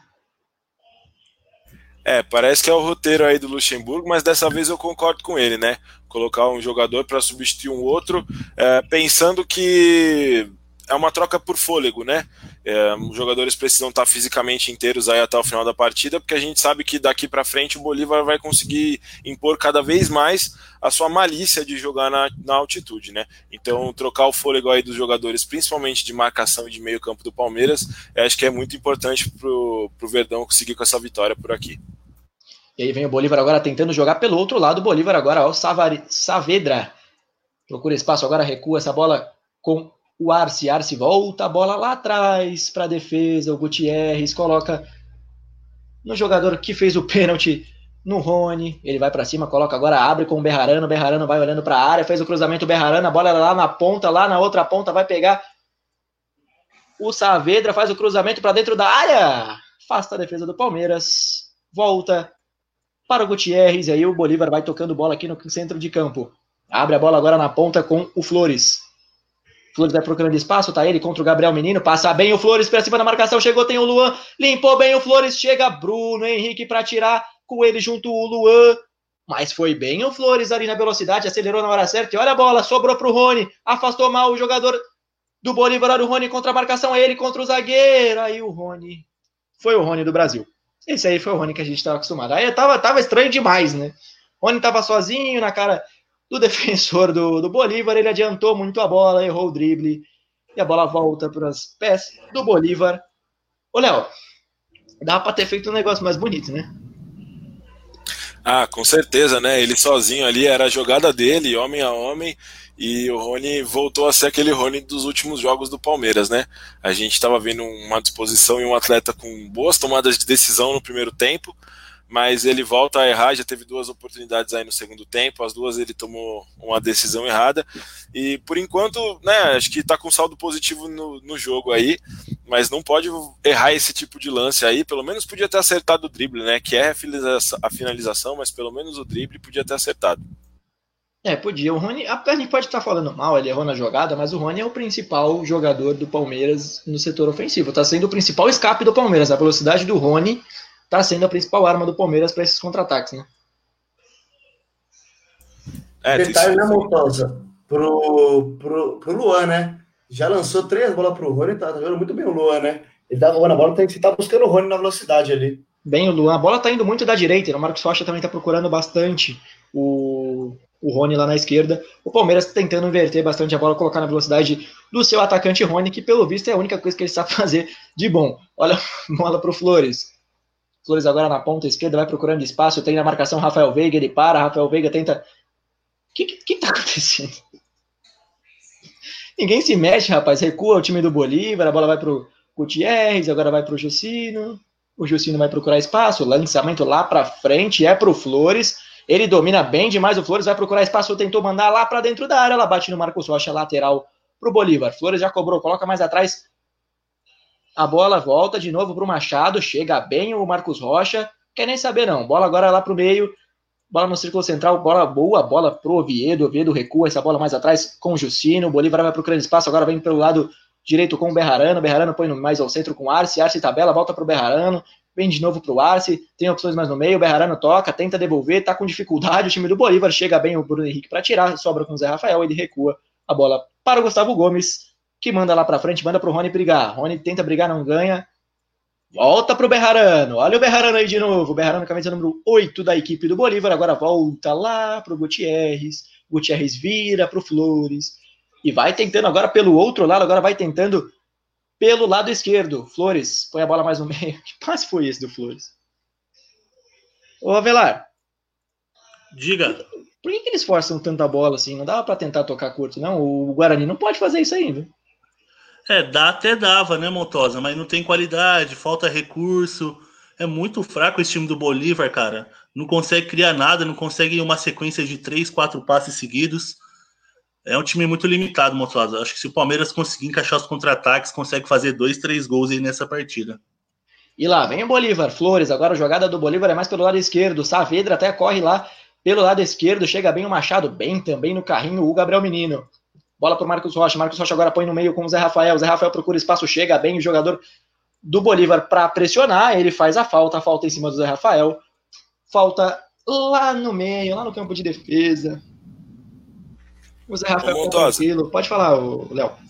É, parece que é o roteiro aí do Luxemburgo, mas dessa vez eu concordo com ele, né? Colocar um jogador para substituir um outro, é, pensando que é uma troca por fôlego, né? É, os jogadores precisam estar fisicamente inteiros aí até o final da partida, porque a gente sabe que daqui para frente o Bolívar vai conseguir impor cada vez mais a sua malícia de jogar na, na altitude, né? Então, trocar o fôlego aí dos jogadores, principalmente de marcação e de meio campo do Palmeiras, acho que é muito importante pro, pro Verdão conseguir com essa vitória por aqui. E aí vem o Bolívar agora tentando jogar pelo outro lado. O Bolívar agora, ó, o Savari, Saavedra. Procura espaço, agora recua essa bola com o Arce. Arce volta a bola lá atrás para a defesa. O Gutierrez coloca no jogador que fez o pênalti no Rony. Ele vai para cima, coloca agora, abre com o Berrarano. O Berrarano vai olhando para a área, fez o cruzamento. O Berrarano, a bola lá na ponta, lá na outra ponta, vai pegar o Saavedra, faz o cruzamento para dentro da área. Afasta a defesa do Palmeiras. Volta para o Gutierrez. E aí o Bolívar vai tocando bola aqui no centro de campo. Abre a bola agora na ponta com o Flores. Flores vai procurando espaço, tá ele contra o Gabriel Menino, passa bem o Flores para cima da marcação, chegou, tem o Luan, limpou bem o Flores, chega Bruno Henrique para tirar com ele junto o Luan, mas foi bem o Flores ali na velocidade, acelerou na hora certa e olha a bola, sobrou pro Rony, afastou mal o jogador do Bolívar, o Rony contra a marcação, é ele contra o zagueiro, aí o Rony, foi o Rony do Brasil. Esse aí foi o Rony que a gente estava acostumado. Aí tava, tava estranho demais, né? O Rony tava sozinho na cara do defensor do, do Bolívar, ele adiantou muito a bola, errou o drible, e a bola volta para os pés do Bolívar. Ô, Léo, dá para ter feito um negócio mais bonito, né? Ah, com certeza, né? Ele sozinho ali era a jogada dele, homem a homem, e o Rony voltou a ser aquele Rony dos últimos jogos do Palmeiras, né? A gente estava vendo uma disposição e um atleta com boas tomadas de decisão no primeiro tempo, mas ele volta a errar, já teve duas oportunidades aí no segundo tempo, as duas ele tomou uma decisão errada, e por enquanto, né, acho que tá com saldo positivo no, no jogo aí, mas não pode errar esse tipo de lance aí, pelo menos podia ter acertado o drible, né, que é a finalização, mas pelo menos o drible podia ter acertado. É, podia. O Rony, a gente pode estar falando mal, ele errou na jogada, mas o Rony é o principal jogador do Palmeiras no setor ofensivo. Está sendo o principal escape do Palmeiras. A velocidade do Rony está sendo a principal arma do Palmeiras para esses contra-ataques, né? É, Detalhe, né, Montosa? Pro, pro, pro Luan, né? Já lançou três bolas pro Rony, tá, tá jogando muito bem o Luan, né? Ele tá rolando a bola, tem que estar tá buscando o Rony na velocidade ali. Bem, o Luan, a bola tá indo muito da direita, o Marcos Rocha também tá procurando bastante o, o Rony lá na esquerda. O Palmeiras tentando inverter bastante a bola, colocar na velocidade do seu atacante Rony, que pelo visto é a única coisa que ele sabe fazer de bom. Olha a bola pro Flores. Flores agora na ponta esquerda, vai procurando espaço, tem na marcação Rafael Veiga, ele para, Rafael Veiga tenta. O que, que, que tá acontecendo? Ninguém se mexe, rapaz. Recua o time do Bolívar, a bola vai pro Gutierrez, agora vai pro Jucino. O Jucino vai procurar espaço, lançamento lá para frente, é pro Flores. Ele domina bem demais o Flores, vai procurar espaço, tentou mandar lá para dentro da área, ela bate no Marcos Rocha, lateral pro Bolívar. Flores já cobrou, coloca mais atrás, a bola volta de novo para o Machado. Chega bem o Marcos Rocha. Quer nem saber, não. Bola agora lá para o meio. Bola no círculo central. Bola boa. Bola pro Oviedo. Oviedo recua essa bola mais atrás com o Justino. O Bolívar vai procurando espaço. Agora vem pelo lado direito com o Berrarano. Berrarano põe mais ao centro com o Arce. Arce tabela. Volta para o Berrarano. Vem de novo para o Arce. Tem opções mais no meio. O Berrarano toca. Tenta devolver. Tá com dificuldade. O time do Bolívar chega bem o Bruno Henrique para tirar. Sobra com o Zé Rafael. Ele recua a bola para o Gustavo Gomes que manda lá para frente, manda pro Rony brigar. Rony tenta brigar, não ganha. Volta pro Berrarano. Olha o Berrarano aí de novo. Berrarano, camisa número 8 da equipe do Bolívar. Agora volta lá pro Gutierrez. Gutierrez vira pro Flores. E vai tentando agora pelo outro lado. Agora vai tentando pelo lado esquerdo. Flores, põe a bola mais no meio. Que passe foi esse do Flores? Ô, Avelar. Diga. Por que, que eles forçam tanta bola assim? Não dava para tentar tocar curto, não? O Guarani não pode fazer isso ainda. É, dá até dava, né, Montosa? Mas não tem qualidade, falta recurso. É muito fraco esse time do Bolívar, cara. Não consegue criar nada, não consegue uma sequência de três, quatro passes seguidos. É um time muito limitado, Montosa. Acho que se o Palmeiras conseguir encaixar os contra-ataques, consegue fazer dois, três gols aí nessa partida. E lá vem o Bolívar, Flores. Agora a jogada do Bolívar é mais pelo lado esquerdo. Saavedra até corre lá pelo lado esquerdo. Chega bem o Machado, bem também no carrinho o Gabriel Menino. Bola para o Marcos Rocha. Marcos Rocha agora põe no meio com o Zé Rafael. O Zé Rafael procura espaço, chega bem o jogador do Bolívar para pressionar. Ele faz a falta, a falta em cima do Zé Rafael. Falta lá no meio, lá no campo de defesa. O Zé Rafael tá tranquilo. Pode falar, Léo.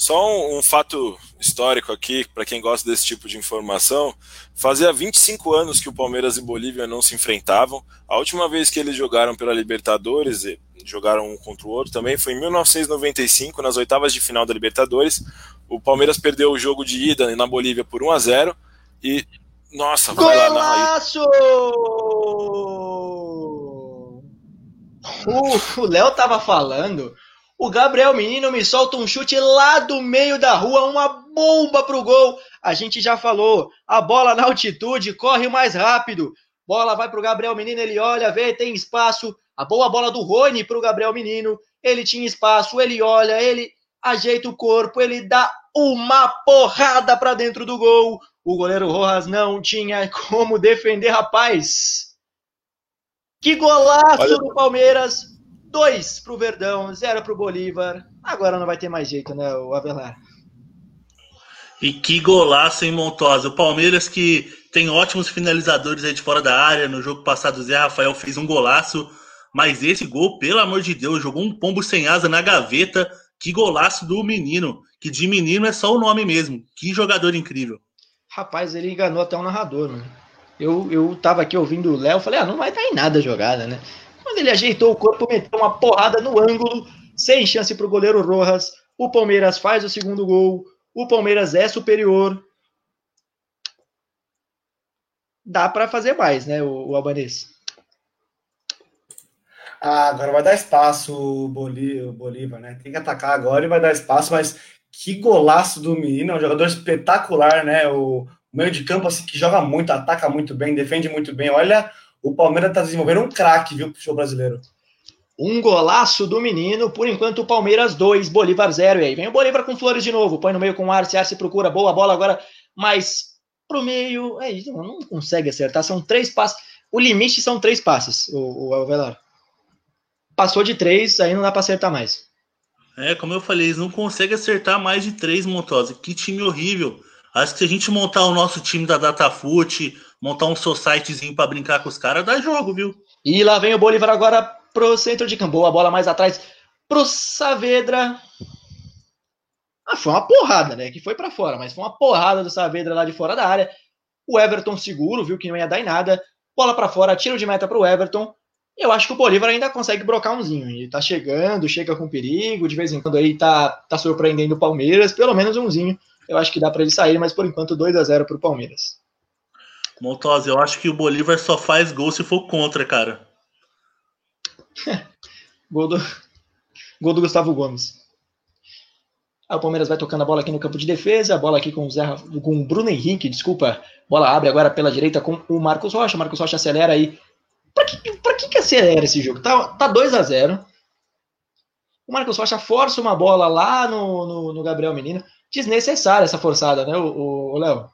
Só um, um fato histórico aqui, para quem gosta desse tipo de informação: fazia 25 anos que o Palmeiras e Bolívia não se enfrentavam. A última vez que eles jogaram pela Libertadores, jogaram um contra o outro também, foi em 1995, nas oitavas de final da Libertadores. O Palmeiras perdeu o jogo de ida na Bolívia por 1 a 0 e nossa, vai lá na O Léo tava falando. O Gabriel Menino me solta um chute lá do meio da rua, uma bomba pro gol. A gente já falou, a bola na altitude corre mais rápido. Bola vai pro Gabriel Menino, ele olha, vê, tem espaço. A boa bola do Rony pro Gabriel Menino. Ele tinha espaço, ele olha, ele ajeita o corpo, ele dá uma porrada para dentro do gol. O goleiro Rojas não tinha como defender, rapaz. Que golaço Olha... do Palmeiras. Dois pro Verdão, zero pro Bolívar. Agora não vai ter mais jeito, né, o Avelar? E que golaço, hein, Montosa? O Palmeiras que tem ótimos finalizadores aí de fora da área. No jogo passado, o Zé Rafael fez um golaço. Mas esse gol, pelo amor de Deus, jogou um pombo sem asa na gaveta. Que golaço do menino. Que de menino é só o nome mesmo. Que jogador incrível. Rapaz, ele enganou até o narrador, mano. Eu, eu tava aqui ouvindo o Léo, falei, ah, não vai dar em nada a jogada, né? Quando ele ajeitou o corpo, meteu uma porrada no ângulo, sem chance pro goleiro Rojas. O Palmeiras faz o segundo gol. O Palmeiras é superior. Dá para fazer mais, né, o, o Albanês? Ah, agora vai dar espaço o Bolívar, né? Tem que atacar agora e vai dar espaço, mas que golaço do menino, é um jogador espetacular, né? O meio de campo assim que joga muito, ataca muito bem, defende muito bem. Olha, o Palmeiras tá desenvolvendo um craque, viu, pro show brasileiro. Um golaço do menino, por enquanto o Palmeiras 2, Bolívar 0. E aí vem o Bolívar com Flores de novo, põe no meio com o Arce, Arce procura boa bola agora, mas pro meio, é isso, não consegue acertar, são três passes. O limite são três passes, o, o Avelar. Passou de três, aí não dá para acertar mais. É, como eu falei, eles não conseguem acertar mais de três, Montosa. Que time horrível. Acho que se a gente montar o nosso time da Datafoot, montar um societyzinho para brincar com os caras, dá jogo, viu? E lá vem o Bolívar agora pro centro de campo. A bola mais atrás pro Saavedra. Ah, foi uma porrada, né? Que foi para fora, mas foi uma porrada do Saavedra lá de fora da área. O Everton seguro, viu que não ia dar em nada. Bola para fora, tiro de meta pro Everton eu acho que o Bolívar ainda consegue brocar umzinho. Ele tá chegando, chega com perigo, de vez em quando aí tá, tá surpreendendo o Palmeiras, pelo menos umzinho. Eu acho que dá para ele sair, mas por enquanto 2 a 0 pro Palmeiras. Montosa, eu acho que o Bolívar só faz gol se for contra, cara. gol, do, gol do Gustavo Gomes. Aí o Palmeiras vai tocando a bola aqui no campo de defesa, a bola aqui com o, Zé, com o Bruno Henrique, desculpa. Bola abre agora pela direita com o Marcos Rocha. Marcos Rocha acelera aí Pra que, pra que, que acelera esse jogo? Tá, tá 2 a 0 O Marcos Rocha força uma bola lá no, no, no Gabriel Menino. Desnecessária essa forçada, né, o Léo?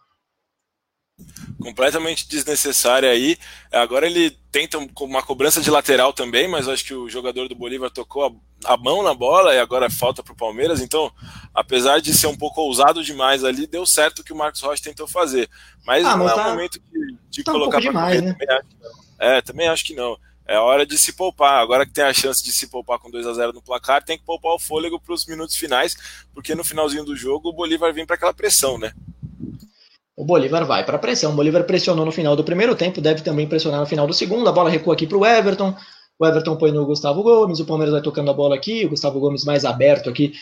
Completamente desnecessária aí. Agora ele tenta uma cobrança de lateral também, mas acho que o jogador do Bolívar tocou a, a mão na bola e agora falta para o Palmeiras. Então, apesar de ser um pouco ousado demais ali, deu certo o que o Marcos Rocha tentou fazer. Mas ah, não é tá, o momento de, de tá colocar um para né? É, também acho que não. É hora de se poupar. Agora que tem a chance de se poupar com 2 a 0 no placar, tem que poupar o fôlego para os minutos finais, porque no finalzinho do jogo o Bolívar vem para aquela pressão, né? O Bolívar vai para a pressão. O Bolívar pressionou no final do primeiro tempo, deve também pressionar no final do segundo. A bola recua aqui para o Everton. O Everton põe no Gustavo Gomes. O Palmeiras vai tocando a bola aqui. O Gustavo Gomes mais aberto aqui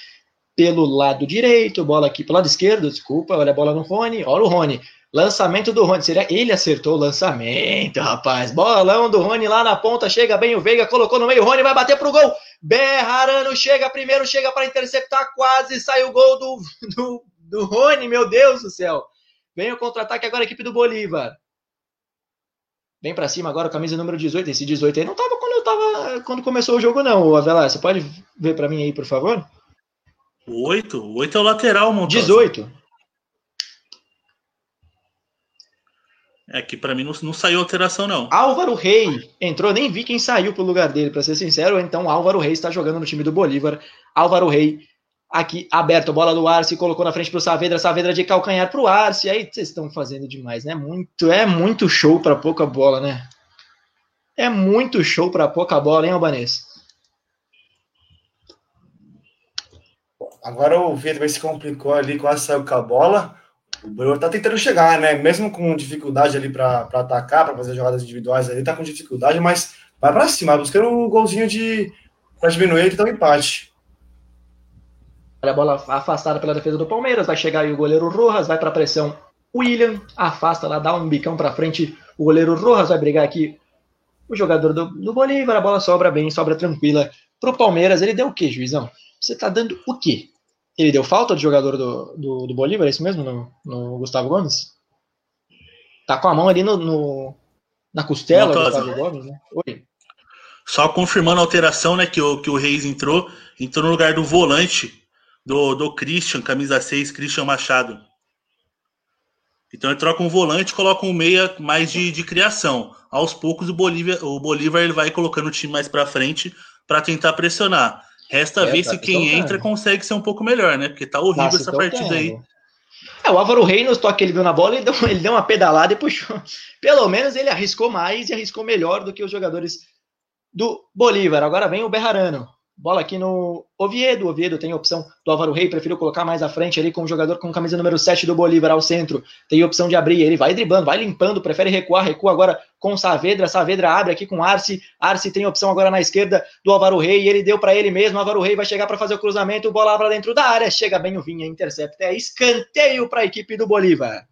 pelo lado direito. Bola aqui pelo lado esquerdo, desculpa. Olha a bola no Rony. Olha o Rony. Lançamento do Rony. Seria ele acertou o lançamento, rapaz. Bolão do Rony lá na ponta. Chega bem o Veiga, colocou no meio. O Rony vai bater pro gol. Berrarano chega primeiro, chega para interceptar. Quase sai o gol do, do, do Rony, meu Deus do céu. Vem o contra-ataque agora, a equipe do Bolívar. Vem para cima agora, camisa número 18. Esse 18 aí não tava quando eu tava quando começou o jogo, não, Avelar. Você pode ver para mim aí, por favor? O 8. O 8 é o lateral, Montosa. 18. É que para mim não, não saiu alteração, não. Álvaro Rei entrou, nem vi quem saiu pro lugar dele, para ser sincero. Então, Álvaro Rei está jogando no time do Bolívar. Álvaro Rei aqui aberto, bola do Arce, colocou na frente pro Saavedra, Saavedra de calcanhar pro Arce. Aí vocês estão fazendo demais, né? Muito, é muito show para pouca bola, né? É muito show para pouca bola, hein, Albanês? Agora o Vitor se complicou ali, quase saiu com a bola. O Bolívar tá tentando chegar, né? Mesmo com dificuldade ali para atacar, para fazer jogadas individuais ali, tá com dificuldade, mas vai para cima, buscando um golzinho de para diminuir e um empate. Olha a bola afastada pela defesa do Palmeiras, vai chegar aí o goleiro Rojas, vai para pressão. William afasta lá, dá um bicão para frente. O goleiro Rojas vai brigar aqui. O jogador do, do Bolívar, a bola sobra bem, sobra tranquila. Pro Palmeiras, ele deu o quê, juizão? Você tá dando o quê? Ele deu falta de jogador do, do, do Bolívar, é isso mesmo, no, no, Gustavo Gomes? Tá com a mão ali no, no na costela do Gustavo Gomes, né? Oi. Só confirmando a alteração, né, que o, que o Reis entrou, entrou no lugar do volante do, do Christian, camisa 6, Christian Machado. Então ele troca um volante e coloca um meia mais de, de criação. Aos poucos o Bolívar, o Bolívar ele vai colocando o time mais para frente para tentar pressionar. Resta é, ver tá se quem entra consegue ser um pouco melhor, né? Porque tá horrível tá essa partida aí. É, o Álvaro Reis, toque que ele viu na bola, ele deu, ele deu uma pedalada e puxou. Pelo menos ele arriscou mais e arriscou melhor do que os jogadores do Bolívar. Agora vem o Berrarano. Bola aqui no Oviedo. Oviedo tem a opção do Álvaro Rei, preferiu colocar mais à frente ali com o jogador com camisa número 7 do Bolívar ao centro. Tem a opção de abrir, ele vai driblando, vai limpando, prefere recuar, recua agora com Saavedra. Saavedra abre aqui com Arce. Arce tem a opção agora na esquerda do Álvaro Rei, ele deu para ele mesmo. Álvaro Rei vai chegar para fazer o cruzamento, bola para dentro da área, chega bem o Vinha, intercepta. É escanteio para a equipe do Bolívar.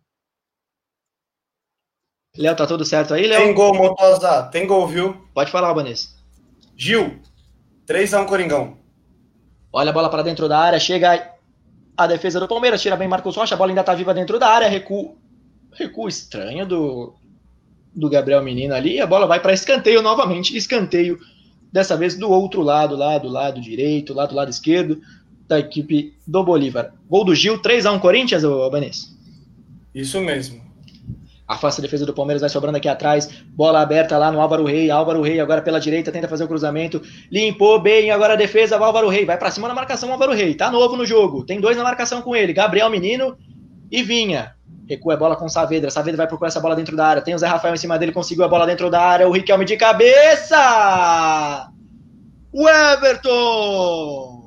Léo, tá tudo certo aí, Léo? Tem gol, Motosa. Tem gol, viu? Pode falar, Albanês. Gil, 3x1 Coringão. Olha a bola para dentro da área, chega a defesa do Palmeiras, tira bem Marcos Rocha, a bola ainda tá viva dentro da área, recuo, recuo estranho do, do Gabriel Menino ali, a bola vai para escanteio novamente, escanteio, dessa vez do outro lado, lá do lado direito, lá do lado esquerdo da equipe do Bolívar. Gol do Gil, 3x1 Corinthians, Albanês? Isso mesmo a defesa do Palmeiras, vai sobrando aqui atrás, bola aberta lá no Álvaro Rei, Álvaro Rei agora pela direita, tenta fazer o cruzamento, limpou bem, agora a defesa, Álvaro Rei, vai para cima na marcação Álvaro Rei, tá novo no jogo, tem dois na marcação com ele, Gabriel Menino e Vinha, recua a bola com Saavedra, Saavedra vai procurar essa bola dentro da área, tem o Zé Rafael em cima dele, conseguiu a bola dentro da área, o Riquelme de cabeça, o Everton!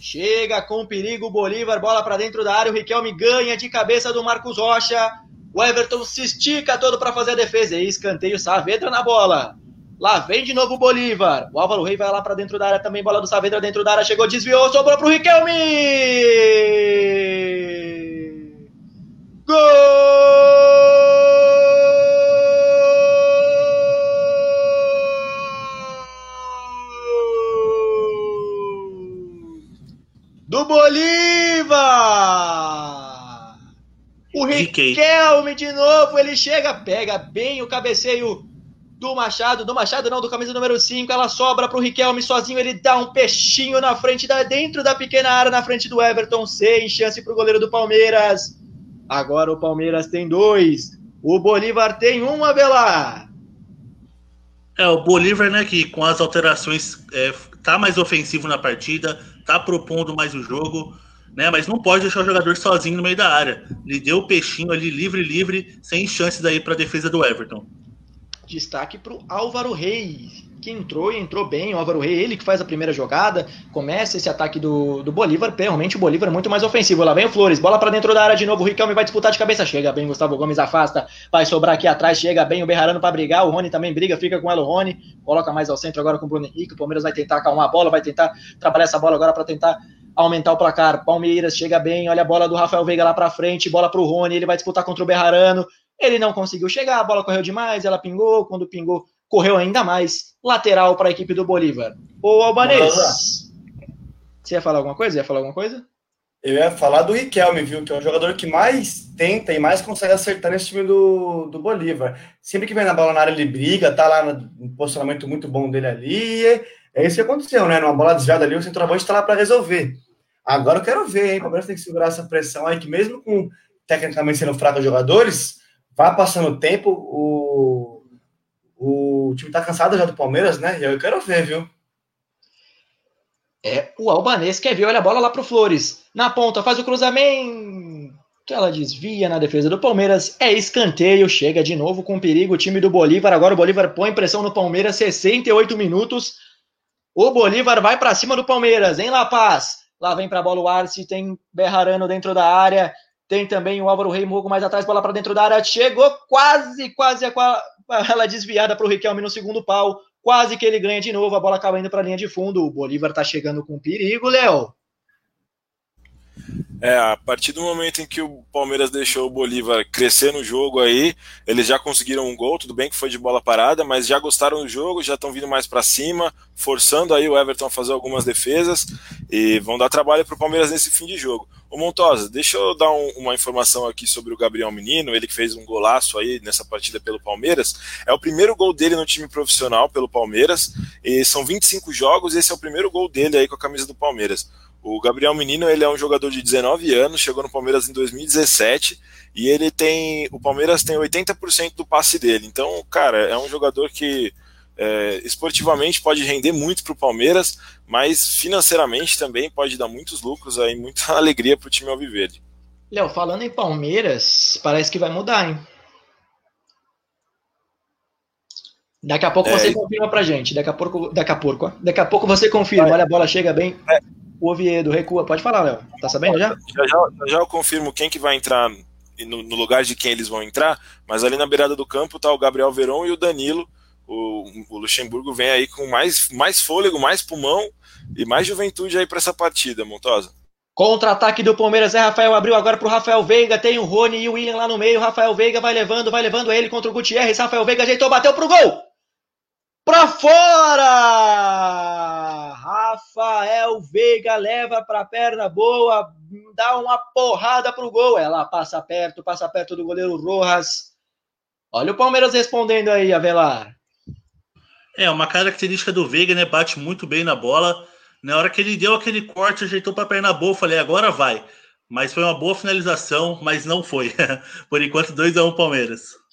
Chega com perigo, Bolívar, bola para dentro da área, o Riquelme ganha de cabeça do Marcos Rocha, o Everton se estica todo para fazer a defesa. E escanteio, Saavedra na bola. Lá vem de novo o Bolívar. O Álvaro Rei vai lá para dentro da área também. Bola do Saavedra dentro da área. Chegou, desviou, sobrou para o Riquelme. Gol! Do Bolívar! O Riquelme de novo, ele chega, pega bem o cabeceio do Machado, do Machado não, do camisa número 5, ela sobra pro Riquelme sozinho, ele dá um peixinho na frente, da, dentro da pequena área, na frente do Everton, sem chance pro goleiro do Palmeiras. Agora o Palmeiras tem dois, o Bolívar tem um, Avelar. É, o Bolívar, né, que com as alterações é, tá mais ofensivo na partida, tá propondo mais o jogo, né? Mas não pode deixar o jogador sozinho no meio da área. Ele deu o peixinho ali livre, livre, sem chances aí para a defesa do Everton. Destaque para o Álvaro Reis, que entrou e entrou bem. O Álvaro Reis, ele que faz a primeira jogada, começa esse ataque do, do Bolívar. Realmente o Bolívar é muito mais ofensivo. Lá vem o Flores, bola para dentro da área de novo. O Riquelme vai disputar de cabeça. Chega bem, Gustavo Gomes afasta, vai sobrar aqui atrás. Chega bem o Berrarano para brigar. O Rony também briga, fica com ela o Rony. Coloca mais ao centro agora com o Bruno Henrique. O Palmeiras vai tentar acalmar a bola, vai tentar trabalhar essa bola agora para tentar aumentar o placar. Palmeiras chega bem, olha a bola do Rafael Veiga lá para frente, bola para o Rony, ele vai disputar contra o Berrarano. Ele não conseguiu chegar, a bola correu demais, ela pingou, quando pingou, correu ainda mais. Lateral para a equipe do Bolívar. O Albanês. Você ia falar alguma coisa? Ia falar alguma coisa? Eu ia falar do Riquelme, viu? Que é o jogador que mais tenta e mais consegue acertar nesse time do, do Bolívar. Sempre que vem na bola na área, ele briga, tá lá no posicionamento muito bom dele ali. É isso que aconteceu, né? Numa bola desviada ali, o centroavante está lá para resolver. Agora eu quero ver, hein? O Palmeiras tem que segurar essa pressão aí, que mesmo com tecnicamente sendo fraco jogadores, vai passando o tempo, o, o time tá cansado já do Palmeiras, né? E eu quero ver, viu? É, o Albanês quer ver, olha a bola lá pro Flores. Na ponta, faz o cruzamento. Ela desvia na defesa do Palmeiras. É escanteio, chega de novo com perigo o time do Bolívar. Agora o Bolívar põe pressão no Palmeiras, 68 minutos. O Bolívar vai para cima do Palmeiras, em La Paz. Lá vem para a bola o Arce, tem Berrarano dentro da área, tem também o Álvaro Rei mais atrás, bola para dentro da área, chegou quase, quase a, ela desviada para o Riquelme no segundo pau, quase que ele ganha de novo, a bola acaba indo para a linha de fundo, o Bolívar tá chegando com perigo, Léo. É, a partir do momento em que o Palmeiras deixou o Bolívar crescer no jogo aí, eles já conseguiram um gol, tudo bem que foi de bola parada, mas já gostaram do jogo, já estão vindo mais para cima, forçando aí o Everton a fazer algumas defesas e vão dar trabalho para o Palmeiras nesse fim de jogo. O Montosa, deixa eu dar um, uma informação aqui sobre o Gabriel Menino, ele que fez um golaço aí nessa partida pelo Palmeiras. É o primeiro gol dele no time profissional pelo Palmeiras, e são 25 jogos, e esse é o primeiro gol dele aí com a camisa do Palmeiras. O Gabriel Menino, ele é um jogador de 19 anos, chegou no Palmeiras em 2017 e ele tem, o Palmeiras tem 80% do passe dele. Então, cara, é um jogador que é, esportivamente pode render muito para o Palmeiras, mas financeiramente também pode dar muitos lucros aí, muita alegria para o time alviverde. Léo, falando em Palmeiras, parece que vai mudar, hein? Daqui a pouco é, você confirma pra gente. Daqui a pouco, daqui a pouco, daqui a pouco você confirma. Olha, a bola chega bem. É, o Oviedo recua. Pode falar, Léo. Tá sabendo já? Já, já? já eu confirmo quem que vai entrar no, no, lugar de quem eles vão entrar, mas ali na beirada do campo tá o Gabriel Veron e o Danilo. O, o Luxemburgo vem aí com mais, mais fôlego, mais pulmão e mais juventude aí para essa partida, Montosa. Contra-ataque do Palmeiras, é Rafael abriu agora para o Rafael Veiga, tem o Rony e o William lá no meio, Rafael Veiga vai levando, vai levando ele contra o Gutierrez, Rafael Veiga ajeitou, bateu pro gol! Pra fora! Rafael Veiga leva para perna boa, dá uma porrada pro gol. Ela passa perto, passa perto do goleiro Rojas. Olha o Palmeiras respondendo aí, Avelar. É, uma característica do Veiga, né? Bate muito bem na bola. Na hora que ele deu aquele corte, ajeitou para perna boa, falei, agora vai. Mas foi uma boa finalização, mas não foi. Por enquanto, 2 a 1 um, Palmeiras.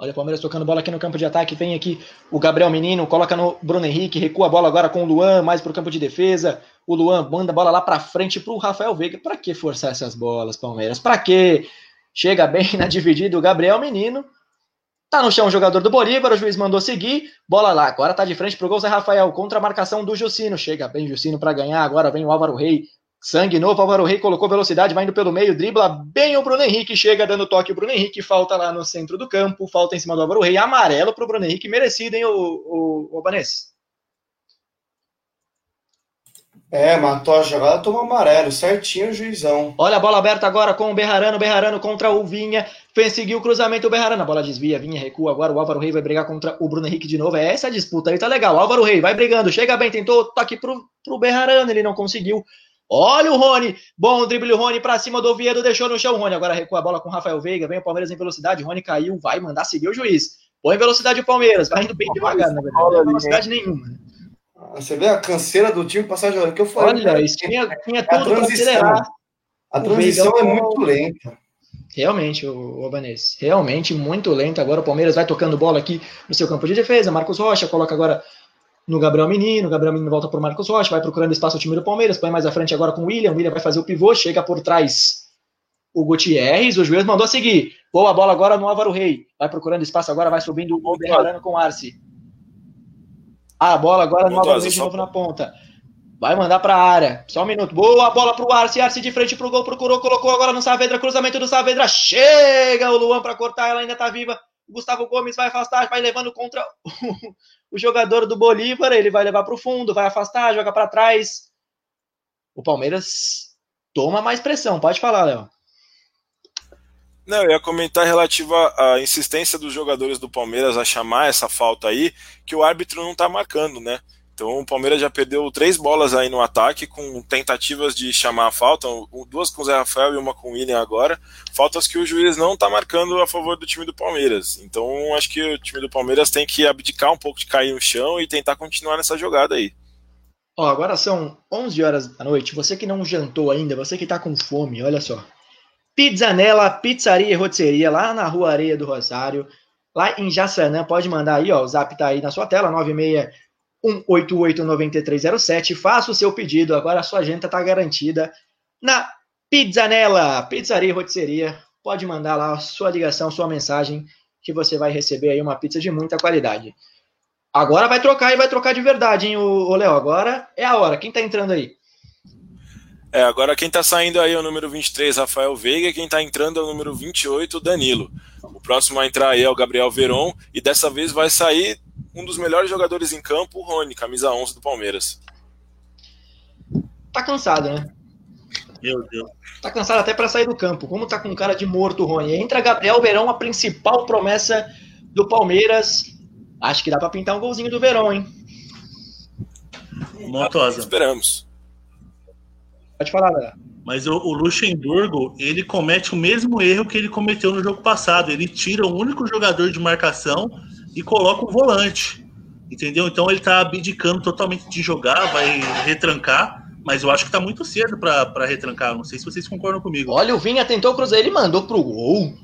Olha o Palmeiras tocando bola aqui no campo de ataque. Vem aqui o Gabriel Menino, coloca no Bruno Henrique, recua a bola agora com o Luan, mais para o campo de defesa. O Luan manda a bola lá para frente para o Rafael Veiga. Para que forçar essas bolas, Palmeiras? Para que? Chega bem na dividida o Gabriel Menino. Tá no chão o jogador do Bolívar, o juiz mandou seguir. Bola lá, agora tá de frente pro gol Zé Rafael, contra a marcação do Jucino. Chega bem Jucino para ganhar, agora vem o Álvaro Rei, Sangue novo, Álvaro Rei colocou velocidade, vai indo pelo meio, dribla bem o Bruno Henrique, chega dando toque o Bruno Henrique, falta lá no centro do campo, falta em cima do Álvaro Rei, amarelo pro Bruno Henrique, merecido, hein, o, o, o? É, matou a jogada, tomou amarelo, certinho o juizão. Olha a bola aberta agora com o Berrarano, Berrarano contra o Vinha, fez seguir o cruzamento, o Berrarano, a bola desvia, Vinha recua, agora o Álvaro Rei vai brigar contra o Bruno Henrique de novo, é essa a disputa aí, tá legal, Álvaro Rei vai brigando, chega bem, tentou toque pro, pro Berrarano, ele não conseguiu, Olha o Rony, bom drible, o Rony para cima do Oviedo, deixou no chão o Rony. Agora recua a bola com o Rafael Veiga, vem o Palmeiras em velocidade, o Rony caiu, vai mandar seguir o juiz. Põe velocidade o Palmeiras, vai indo bem devagar, na verdade, não velocidade nenhuma. Ah, você vê a canseira do time passar jogando, que eu falei. Olha, isso tinha, tinha tudo para acelerar. A transição é muito lenta. Realmente, o Obanês, realmente muito lenta. Agora o Palmeiras vai tocando bola aqui no seu campo de defesa. Marcos Rocha coloca agora no Gabriel Menino, o Gabriel Menino volta para o Marcos Rocha, vai procurando espaço o time do Palmeiras, põe mais à frente agora com o William, o William vai fazer o pivô, chega por trás o Gutierrez, o juiz mandou seguir, boa bola agora no Álvaro Rei, vai procurando espaço agora, vai subindo o Berrarano com o Arce. A bola agora no Álvaro Rei de novo na ponta. Vai mandar para a área. Só um minuto. Boa bola para o Arce. Arce de frente para o gol. Procurou, colocou agora no Saavedra. Cruzamento do Saavedra. Chega o Luan para cortar. Ela ainda está viva. Gustavo Gomes vai afastar. Vai levando contra o jogador do Bolívar, ele vai levar para o fundo, vai afastar, joga para trás. O Palmeiras toma mais pressão. Pode falar, Léo. Não, eu ia comentar relativo à insistência dos jogadores do Palmeiras a chamar essa falta aí, que o árbitro não está marcando, né? Então o Palmeiras já perdeu três bolas aí no ataque, com tentativas de chamar a falta, duas com o Zé Rafael e uma com o William agora. Faltas que o juiz não está marcando a favor do time do Palmeiras. Então acho que o time do Palmeiras tem que abdicar um pouco de cair no chão e tentar continuar nessa jogada aí. Ó, agora são 11 horas da noite. Você que não jantou ainda, você que está com fome, olha só. Pizzanela, Pizzaria e Rotisseria, lá na Rua Areia do Rosário, lá em Jaçanã. Pode mandar aí, ó, o zap tá aí na sua tela, 96 188-9307. Faça o seu pedido, agora a sua agenda está garantida na Pizzanela, Pizzaria e Rotisseria. Pode mandar lá a sua ligação, sua mensagem, que você vai receber aí uma pizza de muita qualidade. Agora vai trocar e vai trocar de verdade, hein, o Léo? Agora é a hora. Quem tá entrando aí? É, agora quem tá saindo aí é o número 23, Rafael Veiga, quem tá entrando é o número 28, Danilo. O próximo a entrar aí é o Gabriel Veron, e dessa vez vai sair um dos melhores jogadores em campo, o Rony, camisa 11 do Palmeiras. Tá cansado, né? Meu Deus. Tá cansado até para sair do campo. Como tá com cara de morto, Rony? Entra Gabriel Verão, a principal promessa do Palmeiras. Acho que dá para pintar um golzinho do Verão, hein? Montosa. Esperamos. Pode falar, galera. Mas o, o, Luxemburgo, ele comete o mesmo erro que ele cometeu no jogo passado. Ele tira o único jogador de marcação e coloca o volante. Entendeu? Então ele tá abdicando totalmente de jogar, vai retrancar. Mas eu acho que tá muito cedo para retrancar. Não sei se vocês concordam comigo. Olha, o Vinha tentou cruzar, ele mandou pro gol.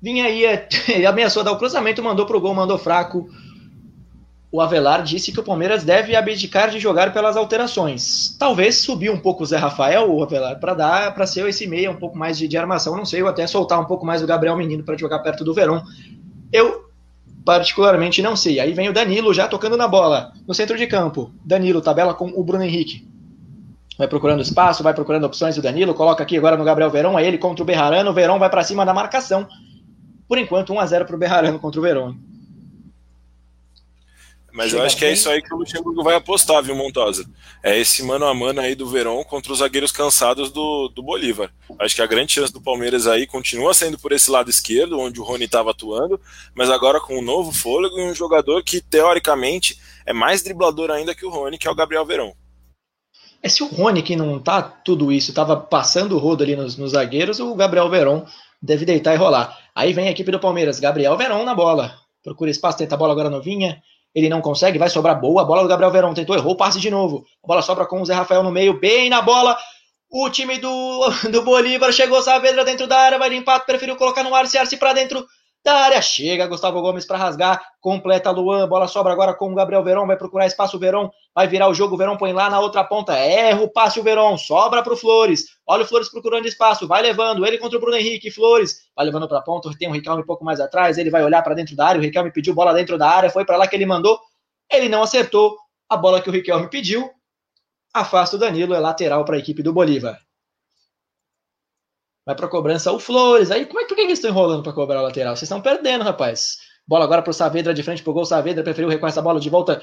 Vinha aí, ele ameaçou dar o cruzamento, mandou pro gol, mandou fraco. O Avelar disse que o Palmeiras deve abdicar de jogar pelas alterações. Talvez subir um pouco o Zé Rafael, o Avelar, para dar para ser esse meia um pouco mais de, de armação, não sei, ou até soltar um pouco mais o Gabriel Menino para jogar perto do Verão. Eu particularmente não sei. Aí vem o Danilo já tocando na bola, no centro de campo. Danilo tabela com o Bruno Henrique. Vai procurando espaço, vai procurando opções o Danilo, coloca aqui agora no Gabriel Verão, é ele contra o Berrarano, o Verão vai para cima da marcação. Por enquanto, 1 a 0 para o Berrarano contra o Verão. Mas Chega eu acho que é isso aí que o Luxemburgo vai apostar, viu, Montosa? É esse mano a mano aí do Verão contra os zagueiros cansados do, do Bolívar. Acho que a grande chance do Palmeiras aí continua sendo por esse lado esquerdo, onde o Rony estava atuando, mas agora com um novo fôlego e um jogador que, teoricamente, é mais driblador ainda que o Rony, que é o Gabriel Verão. É se o Rony, que não tá tudo isso, estava passando o rodo ali nos, nos zagueiros, o Gabriel Verão deve deitar e rolar. Aí vem a equipe do Palmeiras, Gabriel Verão na bola. Procura espaço, tenta a bola agora novinha ele não consegue, vai sobrar boa. A bola do Gabriel Verão tentou, errou, passe de novo. A bola sobra com o Zé Rafael no meio, bem na bola. O time do, do Bolívar chegou Saavedra dentro da área, vai limpar, preferiu colocar no Arce, Arce para dentro da área. Chega Gustavo Gomes para rasgar, completa Luan, bola sobra agora com o Gabriel Verão, vai procurar espaço o Verão, vai virar o jogo, o Verão põe lá na outra ponta, erra o passe o Verão, sobra para o Flores. Olha o Flores procurando espaço, vai levando, ele contra o Bruno Henrique, Flores, vai levando para a ponta, tem o Riquelme um pouco mais atrás, ele vai olhar para dentro da área, o Riquelme pediu bola dentro da área, foi para lá que ele mandou, ele não acertou a bola que o Riquelme pediu, afasta o Danilo, é lateral para a equipe do Bolívar. Vai para cobrança o Flores. Aí, como é, por que eles estão enrolando para cobrar o lateral? Vocês estão perdendo, rapaz. Bola agora para o Saavedra de frente pro gol. Saavedra preferiu recuar essa bola de volta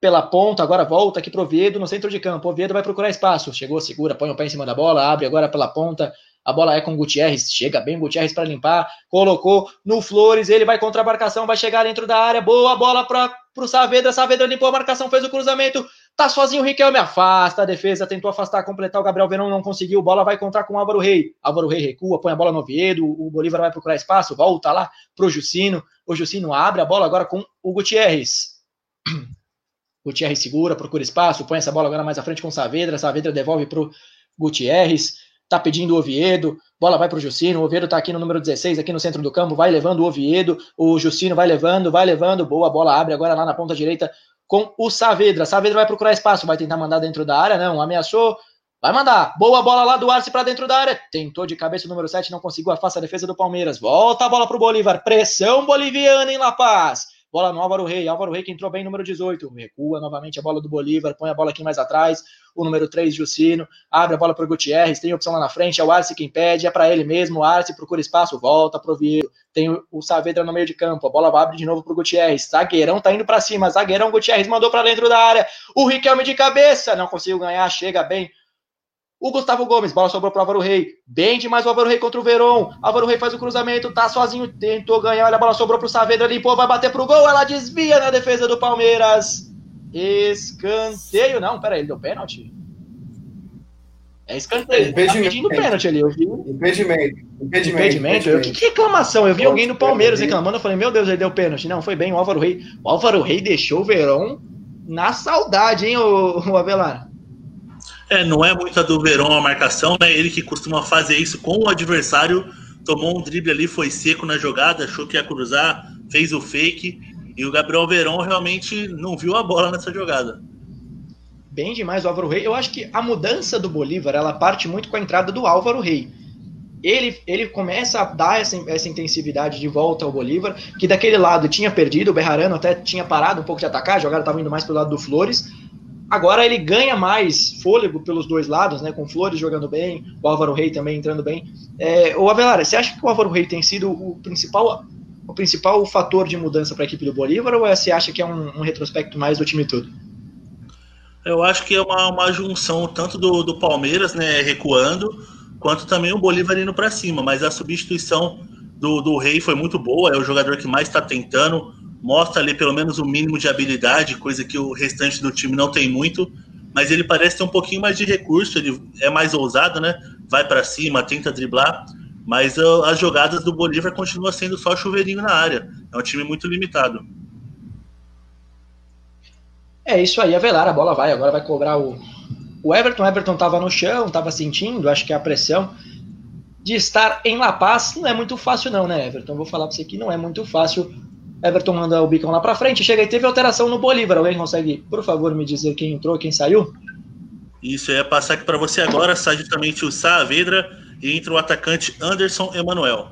pela ponta. Agora volta aqui pro Oviedo no centro de campo. Oviedo vai procurar espaço. Chegou, segura, põe o pé em cima da bola, abre agora pela ponta. A bola é com Gutierrez. Chega bem Gutierrez para limpar. Colocou no Flores. Ele vai contra a marcação, vai chegar dentro da área. Boa bola para o Saavedra. Saavedra limpou a marcação, fez o cruzamento. Tá sozinho o Riquelme, afasta a defesa, tentou afastar, completar o Gabriel Verão, não conseguiu, bola vai encontrar com o Álvaro Rei. Álvaro Rei recua, põe a bola no Oviedo, o Bolívar vai procurar espaço, volta lá pro Jucino, o Jucino abre a bola agora com o Gutierrez. Gutierrez segura, procura espaço, põe essa bola agora mais à frente com o Saavedra, Saavedra devolve pro Gutierrez, tá pedindo o Oviedo, bola vai pro Jucino, o Oviedo tá aqui no número 16, aqui no centro do campo, vai levando o Oviedo, o Jucino vai levando, vai levando, boa, bola abre agora lá na ponta direita com o Saavedra. Saavedra vai procurar espaço, vai tentar mandar dentro da área, não, ameaçou, vai mandar. Boa bola lá do Arce para dentro da área. Tentou de cabeça o número 7, não conseguiu, afasta a defesa do Palmeiras. Volta a bola pro Bolívar, pressão boliviana em La Paz. Bola no Álvaro Rei. Álvaro Rei que entrou bem, número 18. Recua novamente a bola do Bolívar, põe a bola aqui mais atrás. O número 3, Jucino. Abre a bola para o Gutierrez. Tem opção lá na frente. É o Arce quem pede. É para ele mesmo. O Arce procura espaço. Volta pro Vieiro. Tem o Saavedra no meio de campo. A bola abre de novo pro Gutierrez. Zagueirão tá indo para cima. Zagueirão Gutierrez mandou para dentro da área. O Riquelme de cabeça. Não conseguiu ganhar. Chega bem o Gustavo Gomes, bola sobrou para o Álvaro Rei. Bem demais o Álvaro Rei contra o Verón. Álvaro Rei faz o cruzamento, tá sozinho, tentou ganhar. Olha, a bola sobrou para o Saavedra, limpou, vai bater pro gol. Ela desvia na defesa do Palmeiras. Escanteio. Não, peraí, ele deu pênalti? É escanteio. Tá pedindo pênalti ali, eu vi. Impedimento. Impedimento. Impedimento. Eu, que, que reclamação? Eu vi alguém no Palmeiras reclamando. Eu falei, meu Deus, ele deu pênalti. Não, foi bem o Álvaro Rei. O Álvaro Rei deixou o Verón na saudade, hein, o, o Avelar? É, não é muito a do Verão a marcação, né? Ele que costuma fazer isso com o adversário, tomou um drible ali, foi seco na jogada, achou que ia cruzar, fez o fake, e o Gabriel Verão realmente não viu a bola nessa jogada. Bem demais o Álvaro Rei. Eu acho que a mudança do Bolívar, ela parte muito com a entrada do Álvaro Rei. Ele, ele começa a dar essa, essa intensividade de volta ao Bolívar, que daquele lado tinha perdido, o Berrarano até tinha parado um pouco de atacar, a jogada estava indo mais pro lado do Flores, Agora ele ganha mais fôlego pelos dois lados, né? Com Flores jogando bem, o Álvaro Rei também entrando bem. É, o Avelar, você acha que o Álvaro Rei tem sido o principal, o principal fator de mudança para a equipe do Bolívar ou você acha que é um, um, retrospecto mais do time todo? Eu acho que é uma, uma junção tanto do, do Palmeiras, né, recuando, quanto também o Bolívar indo para cima. Mas a substituição do, do Rei foi muito boa, é o jogador que mais está tentando mostra ali pelo menos o mínimo de habilidade, coisa que o restante do time não tem muito, mas ele parece ter um pouquinho mais de recurso, ele é mais ousado, né? Vai para cima, tenta driblar, mas uh, as jogadas do Bolívar continuam sendo só chuveirinho na área. É um time muito limitado. É isso aí, Avelar, a bola vai, agora vai cobrar o, o Everton. O Everton estava no chão, estava sentindo, acho que a pressão de estar em La Paz não é muito fácil, não, né, Everton? Vou falar para você que não é muito fácil Everton manda o bicão lá para frente, chega e teve alteração no Bolívar. Alguém consegue, por favor, me dizer quem entrou, quem saiu? Isso, eu ia passar aqui para você agora. Sai justamente o Saavedra e entra o atacante Anderson Emanuel.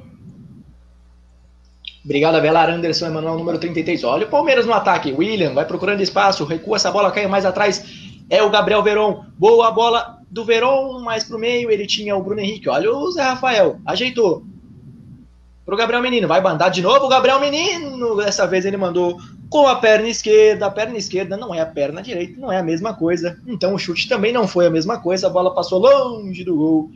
Obrigado, Avelar. Anderson Emanuel, número 33. Olha o Palmeiras no ataque. William vai procurando espaço, recua essa bola, cai mais atrás. É o Gabriel Veron. Boa bola do Veron, mais pro meio. Ele tinha o Bruno Henrique. Olha o Zé Rafael. Ajeitou pro Gabriel Menino. Vai mandar de novo o Gabriel Menino. Dessa vez ele mandou com a perna esquerda. A perna esquerda não é a perna direita, não é a mesma coisa. Então o chute também não foi a mesma coisa. A bola passou longe do gol.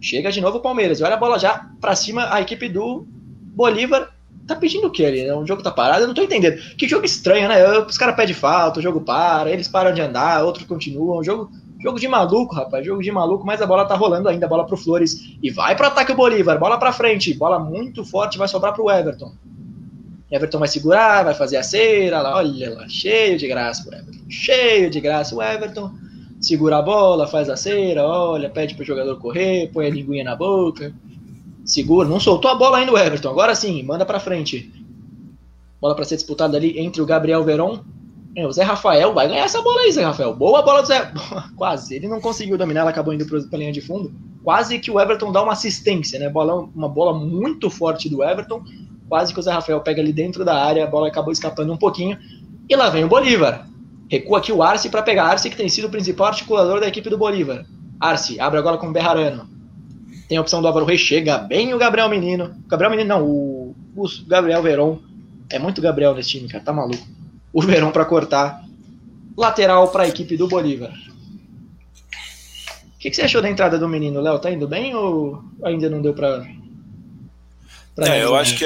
Chega de novo o Palmeiras. Olha a bola já para cima. A equipe do Bolívar tá pedindo o que ali? O jogo tá parado? Eu não tô entendendo. Que jogo estranho, né? Os caras pedem falta, o jogo para, eles param de andar, outros continuam. O jogo Jogo de maluco, rapaz. Jogo de maluco, mas a bola tá rolando ainda. Bola pro Flores. E vai pro ataque o Bolívar. Bola pra frente. Bola muito forte. Vai sobrar pro Everton. Everton vai segurar, vai fazer a cera. Olha lá. Cheio de graça o Everton. Cheio de graça o Everton. Segura a bola, faz a cera. Olha, pede pro jogador correr. Põe a linguinha na boca. Segura. Não soltou a bola ainda o Everton. Agora sim, manda pra frente. Bola para ser disputada ali entre o Gabriel Veron é, o Zé Rafael vai ganhar essa bola aí, Zé Rafael. Boa bola do Zé. Quase. Ele não conseguiu dominar, ela acabou indo para a linha de fundo. Quase que o Everton dá uma assistência, né? Bola, uma bola muito forte do Everton. Quase que o Zé Rafael pega ali dentro da área, a bola acabou escapando um pouquinho. E lá vem o Bolívar. Recua aqui o Arce para pegar. Arce que tem sido o principal articulador da equipe do Bolívar. Arce, abre agora com o Berrarano. Tem a opção do Álvaro Reis, chega bem o Gabriel Menino. Gabriel Menino, não, o, o Gabriel Veron. É muito Gabriel nesse time, cara, tá maluco o Verão para cortar. Lateral para a equipe do Bolívar. O que, que, você achou da entrada do menino, Léo? Tá indo bem ou ainda não deu para. É, eu acho que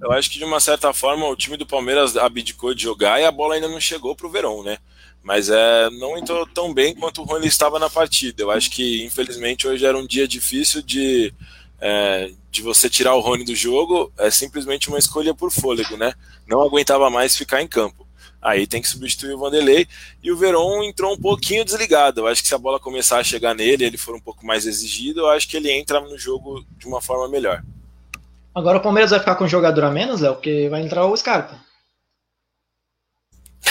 eu acho que de uma certa forma o time do Palmeiras abdicou de jogar e a bola ainda não chegou para o Verão, né? Mas é, não entrou tão bem quanto o Rony estava na partida. Eu acho que infelizmente hoje era um dia difícil de é, de você tirar o Rony do jogo. É simplesmente uma escolha por fôlego, né? Não aguentava mais ficar em campo. Aí tem que substituir o Vanderlei. E o Veron entrou um pouquinho desligado. Eu acho que se a bola começar a chegar nele, ele for um pouco mais exigido, eu acho que ele entra no jogo de uma forma melhor. Agora o Palmeiras vai ficar com um jogador a menos, Léo, porque vai entrar o Scarpa.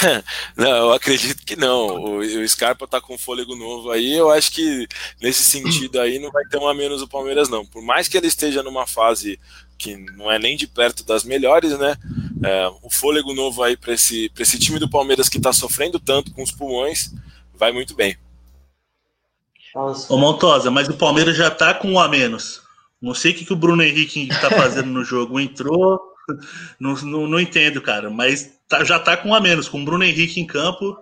não, eu acredito que não. O, o Scarpa tá com fôlego novo aí. Eu acho que nesse sentido aí não vai ter um a menos o Palmeiras, não. Por mais que ele esteja numa fase que não é nem de perto das melhores, né? É, o fôlego novo aí para esse, esse time do Palmeiras que está sofrendo tanto com os pulmões vai muito bem. Ô Montosa, mas o Palmeiras já tá com um a menos. Não sei o que, que o Bruno Henrique está fazendo no jogo. Entrou, não, não, não entendo, cara. Mas tá, já tá com um a menos, com o Bruno Henrique em campo.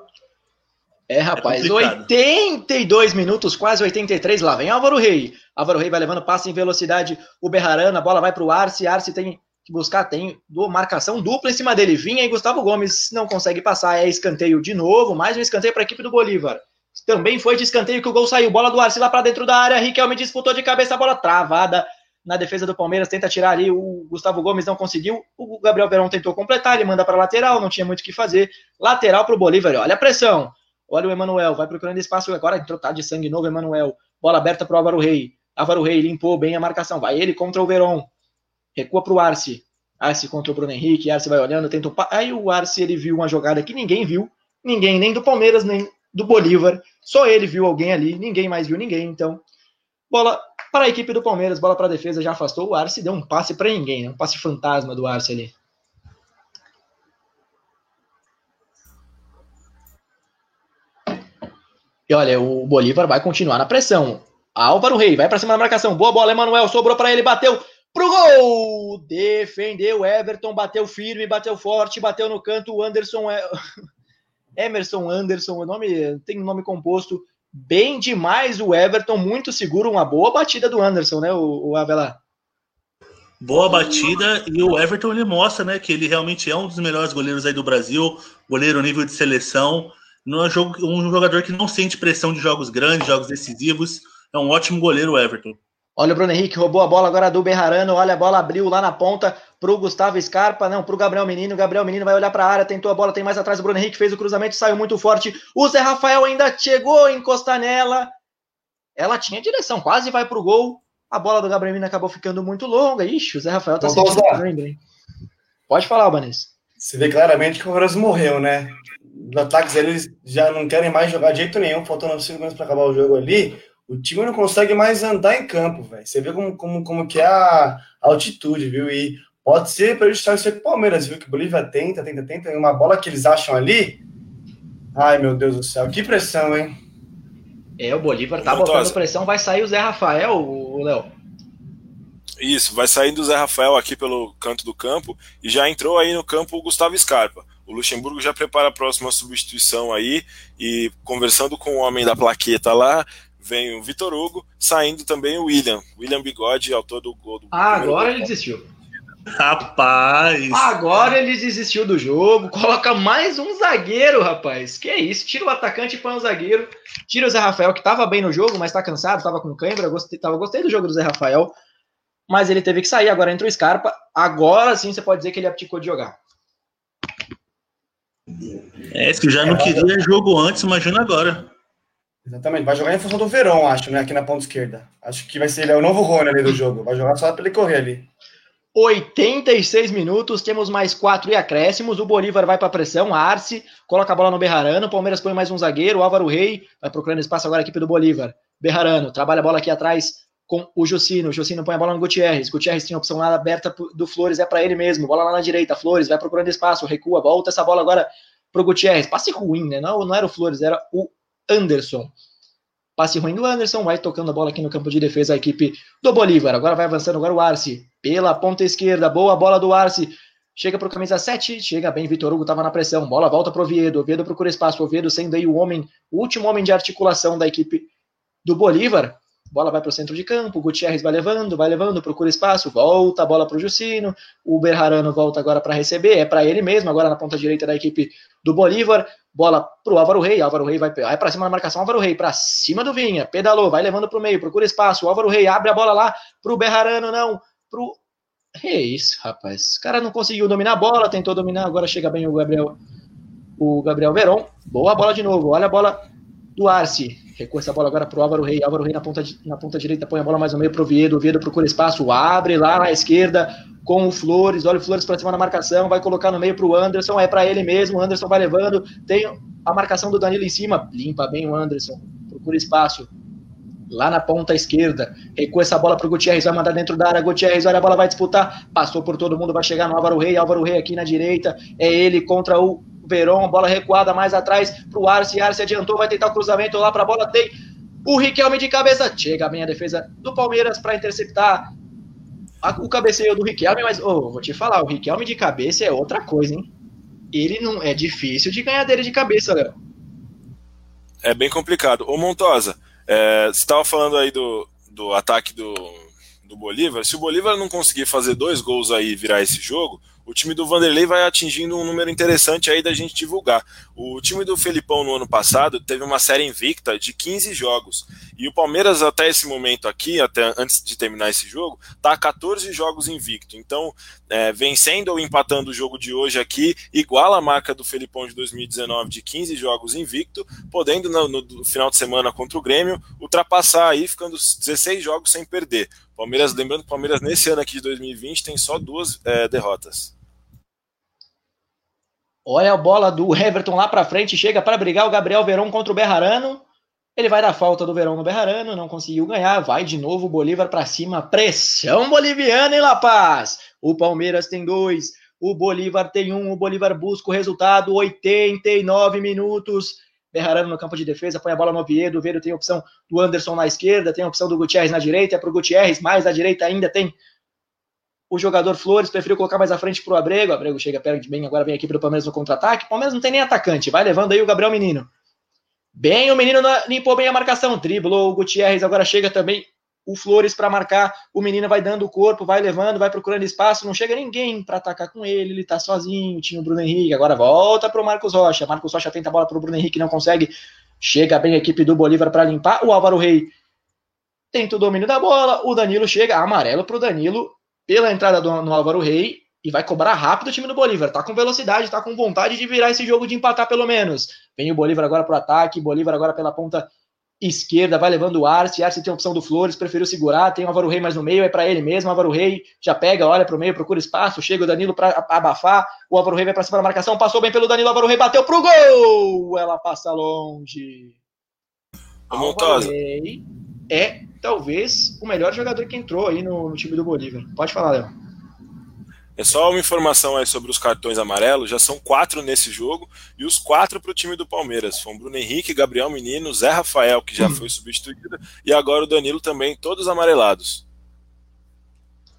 É, rapaz, é 82 minutos, quase 83, lá vem Álvaro Rei. Álvaro Rei vai levando passe em velocidade, o Berrarana, a bola vai para o Arce, Arce tem que buscar, tem do, marcação dupla em cima dele, Vinha e Gustavo Gomes não consegue passar, é escanteio de novo, mais um escanteio para a equipe do Bolívar. Também foi de escanteio que o gol saiu, bola do Arce lá para dentro da área, Riquelme disputou de cabeça a bola travada na defesa do Palmeiras, tenta tirar ali, o Gustavo Gomes não conseguiu, o Gabriel Verão tentou completar, ele manda para lateral, não tinha muito o que fazer, lateral para o Bolívar, olha a pressão, Olha o Emanuel, vai procurando espaço agora, entrou tá de sangue novo, Emanuel. Bola aberta para o Álvaro Rei. Álvaro Rei limpou bem a marcação. Vai ele contra o Veron. Recua para o Arce. Arce contra o Bruno Henrique. Arce vai olhando, tenta um... Aí o Arce ele viu uma jogada que ninguém viu. Ninguém, nem do Palmeiras, nem do Bolívar. Só ele viu alguém ali. Ninguém mais viu ninguém. Então, bola para a equipe do Palmeiras. Bola para a defesa. Já afastou. O Arce deu um passe para ninguém. Né? Um passe fantasma do Arce ali. E olha, o Bolívar vai continuar na pressão. Álvaro Rei vai para cima da marcação. Boa bola, Emanuel. Sobrou para ele, bateu pro gol! Defendeu Everton, bateu firme, bateu forte, bateu no canto. Anderson é. Emerson Anderson, o nome tem um nome composto. Bem demais o Everton, muito seguro, uma boa batida do Anderson, né, o, o Avelar? Boa batida e o Everton ele mostra, né, que ele realmente é um dos melhores goleiros aí do Brasil, goleiro nível de seleção, não é um jogador que não sente pressão de jogos grandes, jogos decisivos, é um ótimo goleiro o Everton. Olha o Bruno Henrique, roubou a bola agora do Berrarano. Olha a bola, abriu lá na ponta pro Gustavo Scarpa. Não, pro Gabriel Menino. Gabriel Menino vai olhar para a área, tentou a bola, tem mais atrás. O Bruno Henrique fez o cruzamento, saiu muito forte. O Zé Rafael ainda chegou a encostar nela. Ela tinha direção, quase vai pro gol. A bola do Gabriel Menino acabou ficando muito longa. Ixi, o Zé Rafael tá sentindo bem. Pode falar, Vanessa. Você vê claramente que o Horas morreu, né? Os ataques eles já não querem mais jogar de jeito nenhum, faltando 5 minutos para acabar o jogo ali o time não consegue mais andar em campo, velho. Você vê como, como, como que é a altitude, viu? E pode ser prejudicial isso aí o Palmeiras, viu? Que o Bolívia tenta, tenta, tenta. E uma bola que eles acham ali. Ai, meu Deus do céu, que pressão, hein? É, o Bolívar tá botando pressão, vai sair o Zé Rafael, o Léo. Isso, vai saindo o Zé Rafael aqui pelo canto do campo e já entrou aí no campo o Gustavo Scarpa. O Luxemburgo já prepara a próxima substituição aí e conversando com o homem da plaqueta lá, vem o Vitor Hugo, saindo também o William. William Bigode, autor do gol do. Ah, agora ele desistiu. Rapaz! Agora ele desistiu do jogo. Coloca mais um zagueiro, rapaz. Que isso? Tira o atacante e põe o zagueiro. Tira o Zé Rafael, que tava bem no jogo, mas tá cansado, tava com cãibra. Gostei, tava, gostei do jogo do Zé Rafael. Mas ele teve que sair. Agora entrou o Scarpa. Agora sim você pode dizer que ele abdicou de jogar. É, se já não queria jogo antes, imagina agora. Exatamente, vai jogar em função do Verão, acho, né? Aqui na ponta esquerda. Acho que vai ser ele é o novo Rony ali do jogo. Vai jogar só para ele correr ali. 86 minutos, temos mais quatro e acréscimos. O Bolívar vai para pressão, Arce coloca a bola no Berrarano. O Palmeiras põe mais um zagueiro, Álvaro Rei vai procurando espaço agora a equipe do Bolívar. Berrarano trabalha a bola aqui atrás com o Jocino. Jocino põe a bola no Gutierrez. Gutierrez tinha a opção lá aberta do Flores, é para ele mesmo. Bola lá na direita. Flores vai procurando espaço, recua, volta essa bola agora pro Gutierrez. Passe ruim, né? Não, não era o Flores, era o Anderson. Passe ruim do Anderson, vai tocando a bola aqui no campo de defesa a equipe do Bolívar. Agora vai avançando agora o Arce. Pela ponta esquerda, boa bola do Arce. Chega para o camisa 7, chega bem, Vitor Hugo estava na pressão. Bola volta para o Oviedo. Oviedo procura espaço. Oviedo sendo aí o homem, o último homem de articulação da equipe do Bolívar. Bola vai para o centro de campo. Gutierrez vai levando, vai levando, procura espaço. Volta a bola para o Jucino. O Berrarano volta agora para receber. É para ele mesmo, agora na ponta direita da equipe do Bolívar. Bola pro Álvaro Rei, Álvaro Rei vai, vai para cima da marcação, Álvaro Rei para cima do Vinha, pedalou, vai levando pro meio, procura espaço, Álvaro Rei abre a bola lá pro Berrarano, não, pro... Isso, rapaz, o cara não conseguiu dominar a bola, tentou dominar, agora chega bem o Gabriel, o Gabriel Veron, boa bola de novo, olha a bola do Arce, recua essa bola agora pro Álvaro Rei, Álvaro Rei na ponta, na ponta direita põe a bola mais no meio pro Viedo, o Viedo procura espaço, abre lá na esquerda, com o Flores, olha o Flores para cima da marcação, vai colocar no meio para o Anderson, é para ele mesmo, o Anderson vai levando, tem a marcação do Danilo em cima, limpa bem o Anderson, procura espaço, lá na ponta esquerda, recua essa bola para o Gutierrez, vai mandar dentro da área, Gutierrez, olha a bola, vai disputar, passou por todo mundo, vai chegar no Álvaro Rei, Álvaro Rei aqui na direita, é ele contra o Verón, bola recuada mais atrás para o Arce, Arce adiantou, vai tentar o cruzamento lá para a bola, tem o Riquelme de cabeça, chega bem a defesa do Palmeiras para interceptar, o cabeceio do Riquelme, mas oh, vou te falar, o Riquelme de cabeça é outra coisa, hein? Ele não é difícil de ganhar dele de cabeça, Léo. É bem complicado. Ô Montosa, é, você estava falando aí do, do ataque do, do Bolívar. Se o Bolívar não conseguir fazer dois gols aí e virar esse jogo, o time do Vanderlei vai atingindo um número interessante aí da gente divulgar. O time do Felipão no ano passado teve uma série invicta de 15 jogos. E o Palmeiras, até esse momento aqui, até antes de terminar esse jogo, está a 14 jogos invicto. Então, é, vencendo ou empatando o jogo de hoje aqui, iguala a marca do Felipão de 2019 de 15 jogos invicto, podendo no, no final de semana contra o Grêmio ultrapassar aí, ficando 16 jogos sem perder. Palmeiras, lembrando que o Palmeiras nesse ano aqui de 2020 tem só duas é, derrotas. Olha a bola do Everton lá para frente, chega para brigar o Gabriel Verão contra o Berrarano. Ele vai dar falta do Verão no Berrarano, não conseguiu ganhar, vai de novo o Bolívar para cima, pressão boliviana em La Paz. O Palmeiras tem dois, o Bolívar tem um, o Bolívar busca o resultado, 89 minutos. Berrarano no campo de defesa, põe a bola no Oviedo, o Oviedo tem a opção do Anderson na esquerda, tem a opção do Gutierrez na direita, é pro Gutierrez, mais à direita ainda tem o jogador Flores, preferiu colocar mais à frente pro Abrego, o Abrego chega perto bem, agora vem aqui pro Palmeiras no contra-ataque, o Palmeiras não tem nem atacante, vai levando aí o Gabriel Menino. Bem, o menino limpou bem a marcação, driblou o Gutierrez, agora chega também o Flores para marcar, o menino vai dando o corpo, vai levando, vai procurando espaço, não chega ninguém para atacar com ele, ele tá sozinho, tinha o Bruno Henrique, agora volta pro Marcos Rocha, Marcos Rocha tenta a bola pro Bruno Henrique, não consegue, chega bem a equipe do Bolívar para limpar, o Álvaro Rei tenta o domínio da bola, o Danilo chega, amarelo pro Danilo, pela entrada do, no Álvaro Rei, e vai cobrar rápido o time do Bolívar. Tá com velocidade, tá com vontade de virar esse jogo de empatar pelo menos. Vem o Bolívar agora pro ataque, Bolívar agora pela ponta esquerda, vai levando o Arce, Arce tem a opção do Flores, preferiu segurar, tem o Álvaro Rei mais no meio, é para ele mesmo, o Álvaro Rei já pega, olha pro meio, procura espaço, chega o Danilo para abafar, o Álvaro Rei vai para cima da marcação, passou bem pelo Danilo, o Álvaro Rei bateu pro gol, ela passa longe. Álvaro Rei é talvez o melhor jogador que entrou aí no, no time do Bolívar. Pode falar, Léo. É só uma informação aí sobre os cartões amarelos, já são quatro nesse jogo, e os quatro para o time do Palmeiras. Foram Bruno Henrique, Gabriel Menino, Zé Rafael, que já foi substituído, e agora o Danilo também, todos amarelados.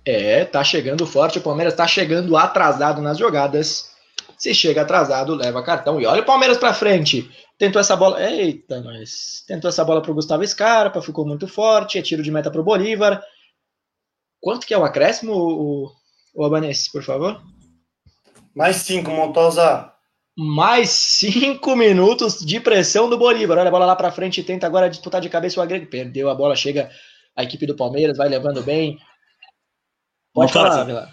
É, tá chegando forte, o Palmeiras tá chegando atrasado nas jogadas. Se chega atrasado, leva cartão. E olha o Palmeiras para frente. Tentou essa bola. Eita, nós. Tentou essa bola pro Gustavo Scarpa, ficou muito forte. É tiro de meta pro Bolívar. Quanto que é o acréscimo, o, o Albanese, por favor. Mais cinco, Montosa. Mais cinco minutos de pressão do Bolívar. Olha a bola lá para frente, tenta agora disputar de cabeça o Agrego. Perdeu a bola, chega a equipe do Palmeiras, vai levando bem. Pode falar, Vila.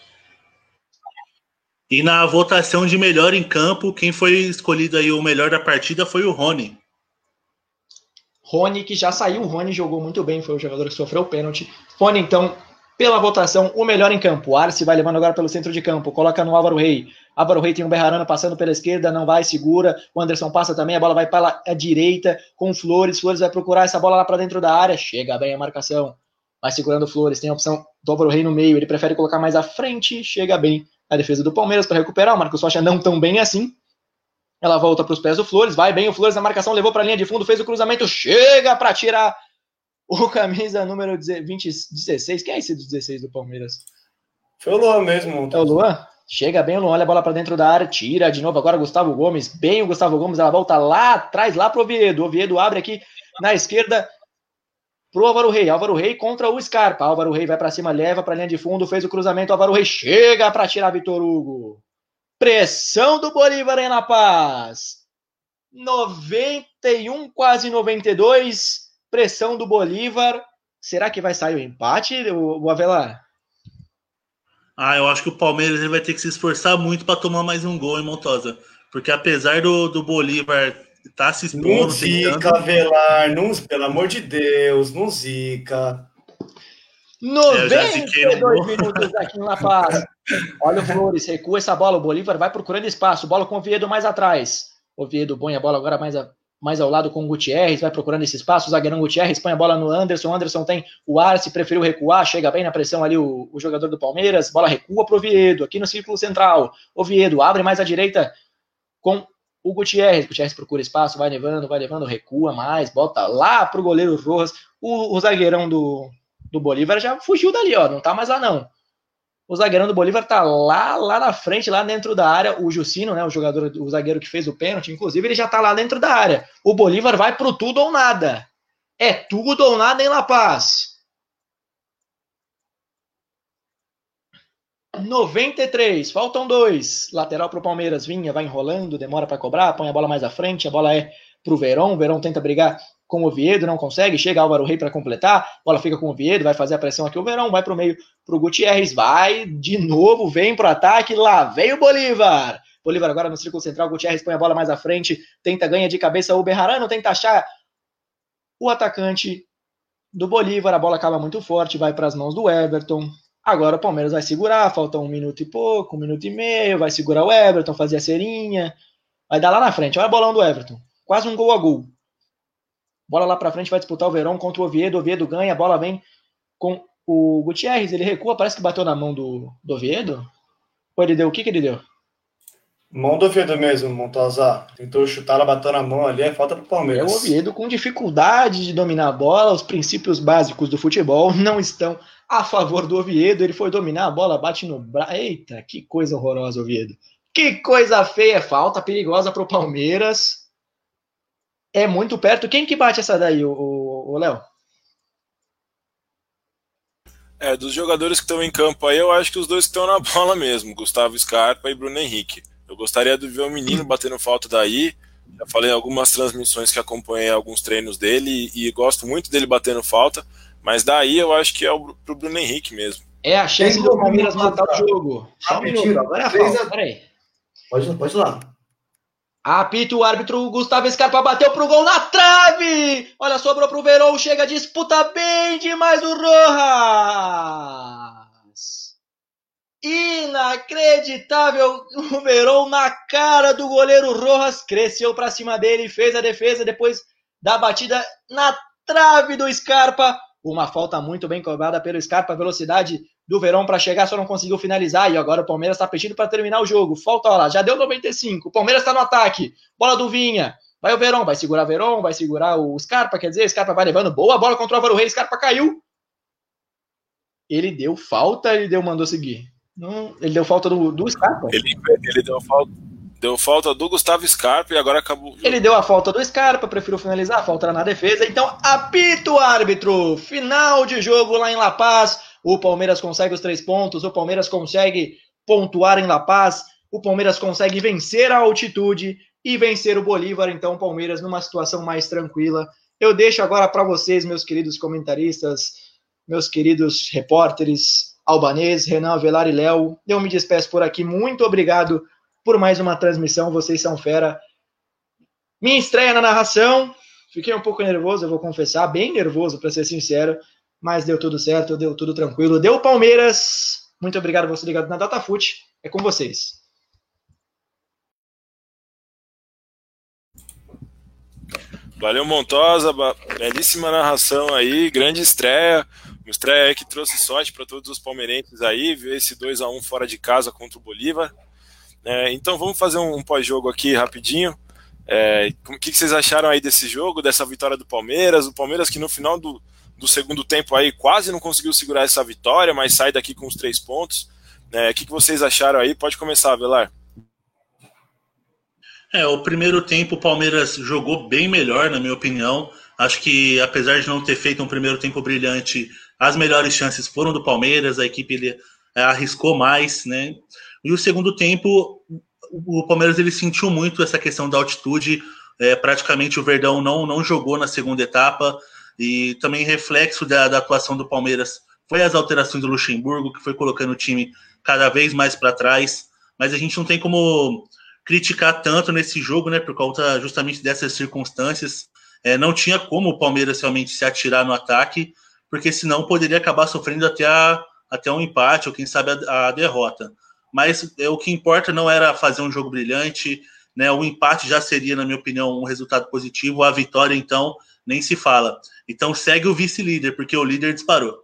E na votação de melhor em campo, quem foi escolhido aí o melhor da partida foi o Rony. Rony, que já saiu, o Rony jogou muito bem, foi o jogador que sofreu o pênalti. Rony, então, pela votação, o melhor em campo. Arce vai levando agora pelo centro de campo, coloca no Álvaro Rei. Álvaro Rei tem um Berrarano passando pela esquerda, não vai, segura. O Anderson passa também, a bola vai para a direita com Flores. Flores vai procurar essa bola lá para dentro da área, chega bem a marcação. Vai segurando Flores, tem a opção do Álvaro Rei no meio, ele prefere colocar mais à frente, chega bem a defesa do Palmeiras para recuperar. O Marcos Rocha não tão bem assim. Ela volta para os pés do Flores, vai bem o Flores na marcação, levou para a linha de fundo, fez o cruzamento, chega para tirar o camisa número 20, 16. Quem é esse dos 16 do Palmeiras? Foi o Luan mesmo. É o Luan? Chega bem o Luan, olha a bola para dentro da área, tira de novo agora Gustavo Gomes. Bem o Gustavo Gomes, ela volta lá atrás, lá pro Oviedo. O Oviedo abre aqui na esquerda pro Álvaro Rei. Álvaro Rei contra o Scarpa. Álvaro Rei vai para cima, leva para linha de fundo, fez o cruzamento. Álvaro Rei chega para tirar Vitor Hugo. Pressão do Bolívar em La Paz. 91, quase 92 pressão do Bolívar. Será que vai sair o empate, o, Avelar? Ah, eu acho que o Palmeiras ele vai ter que se esforçar muito para tomar mais um gol em Montosa. Porque apesar do, do Bolívar tá se expondo. Não zica, tentando... Avelar, não, pelo amor de Deus, não zica. 92 minutos aqui em La Paz. Olha o Flores, recua essa bola. O Bolívar vai procurando espaço. Bola com o Oviedo mais atrás. Oviedo põe a bola agora mais, a, mais ao lado com o Gutierrez, vai procurando esse espaço, o zagueirão Gutierrez põe a bola no Anderson, o Anderson tem o Arce, preferiu recuar, chega bem na pressão ali o, o jogador do Palmeiras, bola recua pro Oviedo, aqui no círculo central, Oviedo abre mais à direita com o Gutierrez, Gutierrez procura espaço, vai levando, vai levando, recua mais, bota lá pro goleiro Rojas, o, o zagueirão do, do Bolívar já fugiu dali, ó, não tá mais lá não. O zagueirão do Bolívar tá lá, lá na frente, lá dentro da área. O Jucino, né, o jogador, o zagueiro que fez o pênalti, inclusive, ele já tá lá dentro da área. O Bolívar vai pro tudo ou nada. É tudo ou nada em La Paz. 93, faltam dois. Lateral pro Palmeiras, vinha, vai enrolando, demora para cobrar, põe a bola mais à frente, a bola é pro Verão, o Verão tenta brigar com o Oviedo, não consegue, chega Álvaro Rei para completar, bola fica com o Oviedo, vai fazer a pressão aqui, o Verão vai para o meio para o Gutierrez, vai de novo, vem para o ataque, lá vem o Bolívar. Bolívar agora no círculo central, Gutierrez põe a bola mais à frente, tenta ganha de cabeça o Berrarano, tenta achar o atacante do Bolívar, a bola acaba muito forte, vai para as mãos do Everton. Agora o Palmeiras vai segurar, falta um minuto e pouco, um minuto e meio, vai segurar o Everton, fazer a serinha, vai dar lá na frente, olha a bolão do Everton, quase um gol a gol. Bola lá para frente, vai disputar o Verão contra o Oviedo. O Oviedo ganha, a bola vem com o Gutierrez. Ele recua, parece que bateu na mão do, do Oviedo. Ou ele deu? O que, que ele deu? Mão do Oviedo mesmo, Montosa. Tentou chutar, ela bateu na mão ali, é falta pro Palmeiras. É o Oviedo com dificuldade de dominar a bola, os princípios básicos do futebol não estão a favor do Oviedo. Ele foi dominar a bola, bate no braço. Eita, que coisa horrorosa, Oviedo. Que coisa feia, falta perigosa pro Palmeiras. É muito perto. Quem que bate essa daí, o Léo? É, dos jogadores que estão em campo aí, eu acho que os dois que estão na bola mesmo, Gustavo Scarpa e Bruno Henrique. Eu gostaria de ver o menino batendo falta daí. Já falei algumas transmissões que acompanhei alguns treinos dele e, e gosto muito dele batendo falta, mas daí eu acho que é o, pro Bruno Henrique mesmo. É a chance do Palmeiras matar o jogo. Só um minuto, agora é a falta, peraí. Pode, pode ir lá. Apita o árbitro, Gustavo Scarpa bateu pro gol na trave! Olha, sobrou pro Verão, chega, disputa bem demais o Rojas! Inacreditável! O Verão na cara do goleiro Rojas, cresceu para cima dele, fez a defesa depois da batida na trave do Scarpa. Uma falta muito bem cobrada pelo Scarpa, velocidade do Verão para chegar, só não conseguiu finalizar. E agora o Palmeiras está pedindo para terminar o jogo. Falta lá, já deu 95. O Palmeiras está no ataque. Bola do Vinha. Vai o Verão, vai segurar o Verão, vai segurar o Scarpa, quer dizer, Scarpa vai levando. Boa bola contra o Álvaro Reis, Scarpa caiu. Ele deu falta, ele deu, mandou seguir. Não, ele deu falta do, do Scarpa. Ele, ele deu falta. Deu falta do Gustavo Scarpa e agora acabou. Ele deu a falta do Scarpa, prefiro finalizar, a falta na defesa. Então, apita o árbitro. Final de jogo lá em La Paz. O Palmeiras consegue os três pontos, o Palmeiras consegue pontuar em La Paz, o Palmeiras consegue vencer a altitude e vencer o Bolívar. Então, o Palmeiras numa situação mais tranquila. Eu deixo agora para vocês, meus queridos comentaristas, meus queridos repórteres, Albanês, Renan Avelar e Léo. Eu me despeço por aqui. Muito obrigado por mais uma transmissão. Vocês são fera. Minha estreia na narração. Fiquei um pouco nervoso, eu vou confessar, bem nervoso, para ser sincero, mas deu tudo certo, deu tudo tranquilo. Deu Palmeiras. Muito obrigado você ligado na DataFoot. É com vocês. Valeu, Montosa. Belíssima narração aí, grande estreia. Uma estreia que trouxe sorte para todos os palmeirenses aí, ver esse 2 a 1 fora de casa contra o Bolívar. É, então vamos fazer um, pós-jogo aqui rapidinho. É, o que, vocês acharam aí desse jogo, dessa vitória do Palmeiras? O Palmeiras que no final do, do segundo tempo aí quase não conseguiu segurar essa vitória, mas sai daqui com os três pontos. É, o que, que vocês acharam aí? Pode começar, Velar. É, o primeiro tempo o Palmeiras jogou bem melhor, na minha opinião. Acho que apesar de não ter feito um primeiro tempo brilhante, as melhores chances foram do Palmeiras, a equipe ele, é, arriscou mais, né? E o segundo tempo, o Palmeiras ele sentiu muito essa questão da altitude. É, praticamente o Verdão não, não jogou na segunda etapa. E também reflexo da, da atuação do Palmeiras foi as alterações do Luxemburgo, que foi colocando o time cada vez mais para trás. Mas a gente não tem como criticar tanto nesse jogo, né? Por conta justamente dessas circunstâncias. É, não tinha como o Palmeiras realmente se atirar no ataque porque senão poderia acabar sofrendo até, a, até um empate ou quem sabe a, a derrota. Mas é, o que importa não era fazer um jogo brilhante, né? O empate já seria, na minha opinião, um resultado positivo. A vitória, então, nem se fala. Então segue o vice-líder, porque o líder disparou.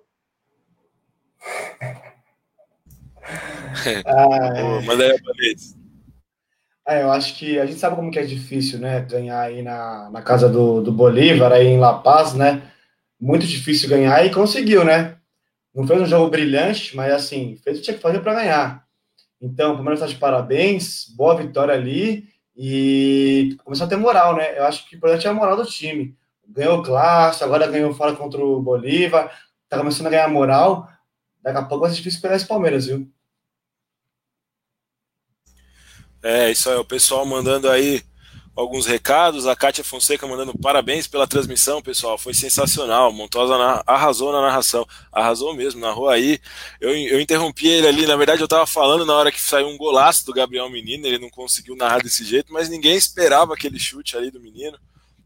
ah, Manda aí, é, eu acho que a gente sabe como que é difícil, né? Ganhar aí na, na casa do, do Bolívar, aí em La Paz, né? muito difícil ganhar e conseguiu, né? Não fez um jogo brilhante, mas assim, fez o que tinha que fazer para ganhar. Então, o Palmeiras está de parabéns, boa vitória ali e começou a ter moral, né? Eu acho que o importante é a moral do time. Ganhou clássico, agora ganhou fora contra o Bolívar, tá começando a ganhar moral. Daqui a pouco vai ser difícil pegar esse Palmeiras, viu? É, isso aí, o pessoal mandando aí alguns recados. A Kátia Fonseca mandando parabéns pela transmissão, pessoal. Foi sensacional. Montosa na, arrasou na narração. Arrasou mesmo, narrou aí. Eu, eu interrompi ele ali. Na verdade, eu estava falando na hora que saiu um golaço do Gabriel Menino. Ele não conseguiu narrar desse jeito, mas ninguém esperava aquele chute ali do menino.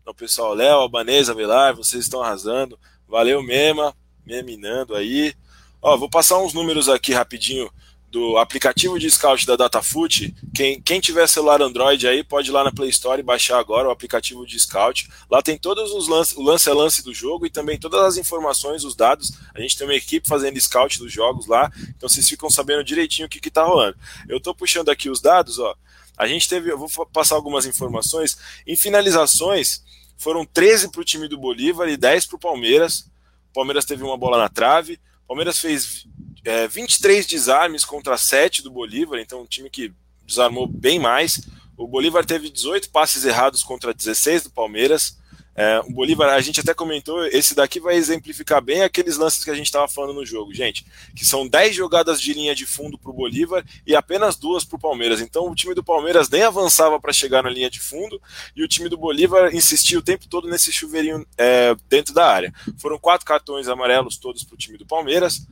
Então, pessoal, Léo, Albanesa, Velar, vocês estão arrasando. Valeu, Mema, meminando aí. Ó, vou passar uns números aqui rapidinho do aplicativo de scout da Datafoot. Quem, quem tiver celular Android aí pode ir lá na Play Store e baixar agora o aplicativo de scout. Lá tem todos os lances, o lance a lance do jogo e também todas as informações, os dados. A gente tem uma equipe fazendo scout dos jogos lá, então vocês ficam sabendo direitinho o que está rolando. Eu estou puxando aqui os dados, ó. A gente teve, eu vou passar algumas informações. Em finalizações, foram 13 para o time do Bolívar e 10 para o Palmeiras. O Palmeiras teve uma bola na trave. O Palmeiras fez é, 23 desarmes contra 7 do Bolívar, então um time que desarmou bem mais. O Bolívar teve 18 passes errados contra 16 do Palmeiras. É, o Bolívar, a gente até comentou, esse daqui vai exemplificar bem aqueles lances que a gente estava falando no jogo, gente, que são 10 jogadas de linha de fundo para o Bolívar e apenas duas para o Palmeiras. Então o time do Palmeiras nem avançava para chegar na linha de fundo e o time do Bolívar insistia o tempo todo nesse chuveirinho é, dentro da área. Foram quatro cartões amarelos todos para o time do Palmeiras.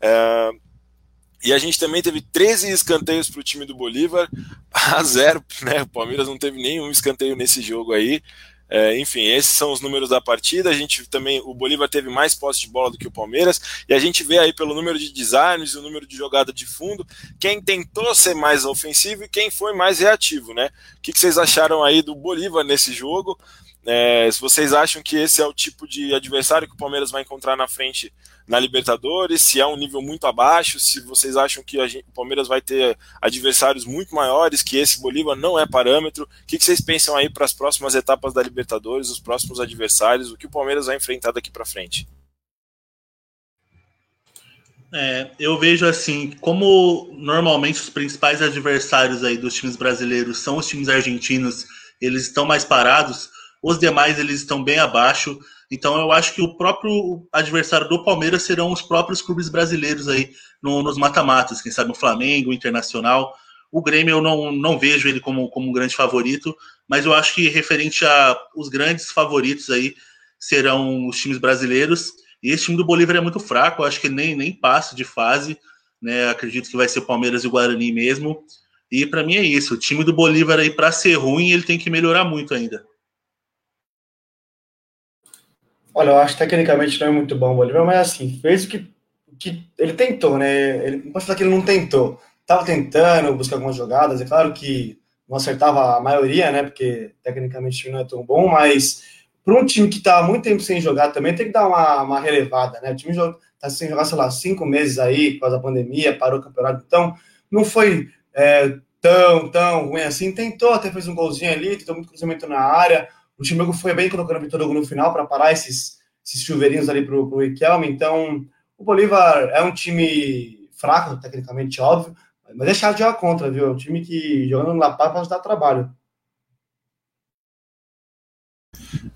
É, e a gente também teve 13 escanteios para o time do Bolívar, a zero, né? O Palmeiras não teve nenhum escanteio nesse jogo aí. É, enfim, esses são os números da partida. A gente também, o Bolívar teve mais posse de bola do que o Palmeiras, e a gente vê aí pelo número de desarmes e o número de jogada de fundo, quem tentou ser mais ofensivo e quem foi mais reativo, né? O que, que vocês acharam aí do Bolívar nesse jogo? É, se vocês acham que esse é o tipo de adversário que o Palmeiras vai encontrar na frente na Libertadores, se é um nível muito abaixo, se vocês acham que gente, o Palmeiras vai ter adversários muito maiores, que esse Bolívar não é parâmetro. O que, que vocês pensam aí para as próximas etapas da Libertadores, os próximos adversários, o que o Palmeiras vai enfrentar daqui para frente? É, eu vejo assim, como normalmente os principais adversários aí dos times brasileiros são os times argentinos, eles estão mais parados, os demais eles estão bem abaixo. Então eu acho que o próprio adversário do Palmeiras serão os próprios clubes brasileiros aí no, nos mata-matas, quem sabe o Flamengo, o Internacional. O Grêmio eu não, não vejo ele como, como um grande favorito, mas eu acho que referente a os grandes favoritos aí serão os times brasileiros. E esse time do Bolívar é muito fraco, eu acho que nem, nem passa de fase. Né? Acredito que vai ser o Palmeiras e o Guarani mesmo. E para mim é isso. O time do Bolívar aí, para ser ruim, ele tem que melhorar muito ainda. Olha, eu acho que tecnicamente não é muito bom o Bolívar, mas assim, fez o que, que ele tentou, né? Ele, não posso falar que ele não tentou. Tava tentando buscar algumas jogadas, é claro que não acertava a maioria, né? Porque tecnicamente não é tão bom, mas para um time que tá muito tempo sem jogar também tem que dar uma, uma relevada, né? O time tá sem jogar, sei lá, cinco meses aí, por causa da pandemia, parou o campeonato, então não foi é, tão, tão ruim assim. Tentou, até fez um golzinho ali, tentou muito cruzamento na área. O Timbuco foi bem colocando o Vitor Hugo no final para parar esses, esses chuveirinhos ali para o Riquelme. Então, o Bolívar é um time fraco, tecnicamente, óbvio, mas é chato de jogar contra, viu? É um time que jogando no La Paz pode dar trabalho.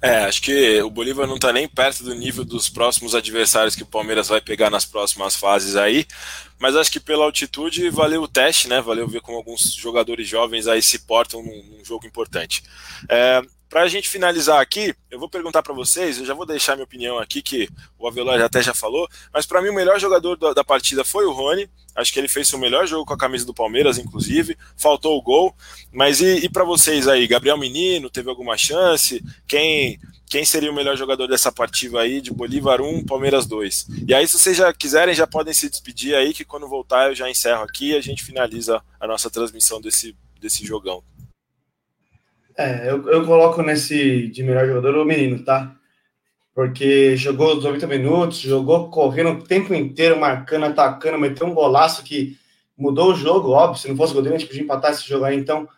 É, acho que o Bolívar não está nem perto do nível dos próximos adversários que o Palmeiras vai pegar nas próximas fases aí, mas acho que pela altitude valeu o teste, né? Valeu ver como alguns jogadores jovens aí se portam num, num jogo importante. É, para a gente finalizar aqui, eu vou perguntar para vocês, eu já vou deixar minha opinião aqui, que o Avelar até já falou, mas para mim o melhor jogador da, da, partida foi o Rony, acho que ele fez seu melhor jogo com a camisa do Palmeiras, inclusive, faltou o gol, mas e, e para vocês aí, Gabriel Menino, teve alguma chance? Quem, quem seria o melhor jogador dessa partida aí, de Bolívar 1, Palmeiras 2? E aí, se vocês já quiserem, já podem se despedir aí, que quando voltar eu já encerro aqui e a gente finaliza a nossa transmissão desse, desse jogão. É, eu, eu coloco nesse de melhor jogador o menino, tá? Porque jogou os 90 minutos, jogou correndo o tempo inteiro, marcando, atacando, meteu um golaço que mudou o jogo, óbvio. Se não fosse o Godinho, a gente podia empatar esse jogo aí. Então,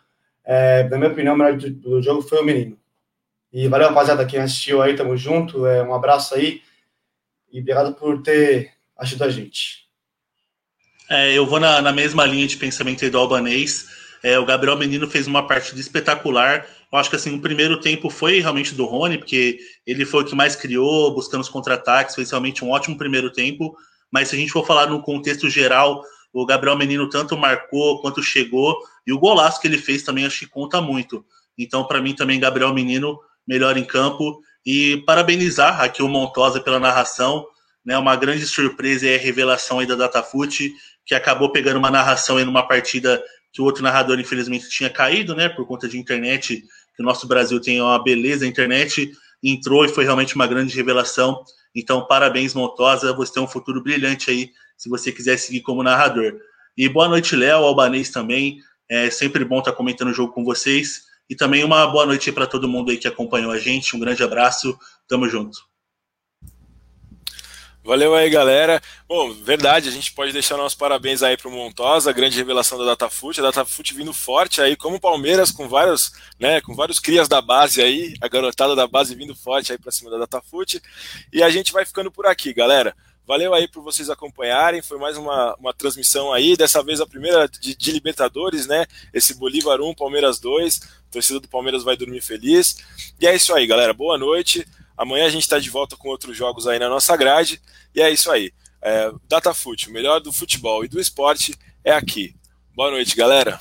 é, na minha opinião, o melhor do, do, jogo foi o menino. E valeu, rapaziada, quem assistiu aí, tamo junto. É, um abraço aí. E obrigado por ter ajudado a gente. É, eu vou na, na mesma linha de pensamento do Albanês. É, o Gabriel Menino fez uma partida espetacular. Eu acho que assim, o primeiro tempo foi realmente do Rony, porque ele foi o que mais criou, buscando os contra-ataques, fez realmente um ótimo primeiro tempo. Mas se a gente for falar no contexto geral, o Gabriel Menino tanto marcou quanto chegou, e o golaço que ele fez também acho que conta muito. Então, para mim, também, Gabriel Menino, melhor em campo. E parabenizar aqui o Montosa pela narração, né? Uma grande surpresa e revelação aí da Datafute, que acabou pegando uma narração em uma partida que o outro narrador, infelizmente, tinha caído, né, por conta de internet, que o nosso Brasil tem uma beleza, a internet entrou e foi realmente uma grande revelação. Então, parabéns, Montosa, você tem um futuro brilhante aí, se você quiser seguir como narrador. E boa noite, Léo, Albanês também. É sempre bom estar comentando o jogo com vocês. E também uma boa noite para todo mundo aí que acompanhou a gente. Um grande abraço, tamo junto. Valeu aí, galera. Bom, verdade, a gente pode deixar nossos parabéns aí para o Montosa, grande revelação da Datafute. A Datafute vindo forte aí, como o Palmeiras, com vários, né, com vários crias da base aí, a garotada da base vindo forte aí para cima da Datafute. E a gente vai ficando por aqui, galera. Valeu aí por vocês acompanharem. Foi mais uma, uma transmissão aí, dessa vez a primeira de, de Libertadores, né? Esse Bolívar 1, Palmeiras 2. A torcida do Palmeiras vai dormir feliz. E é isso aí, galera. Boa noite. Amanhã a gente está de volta com outros jogos aí na nossa grade. E é isso aí. É, Datafute, o melhor do futebol e do esporte é aqui. Boa noite, galera.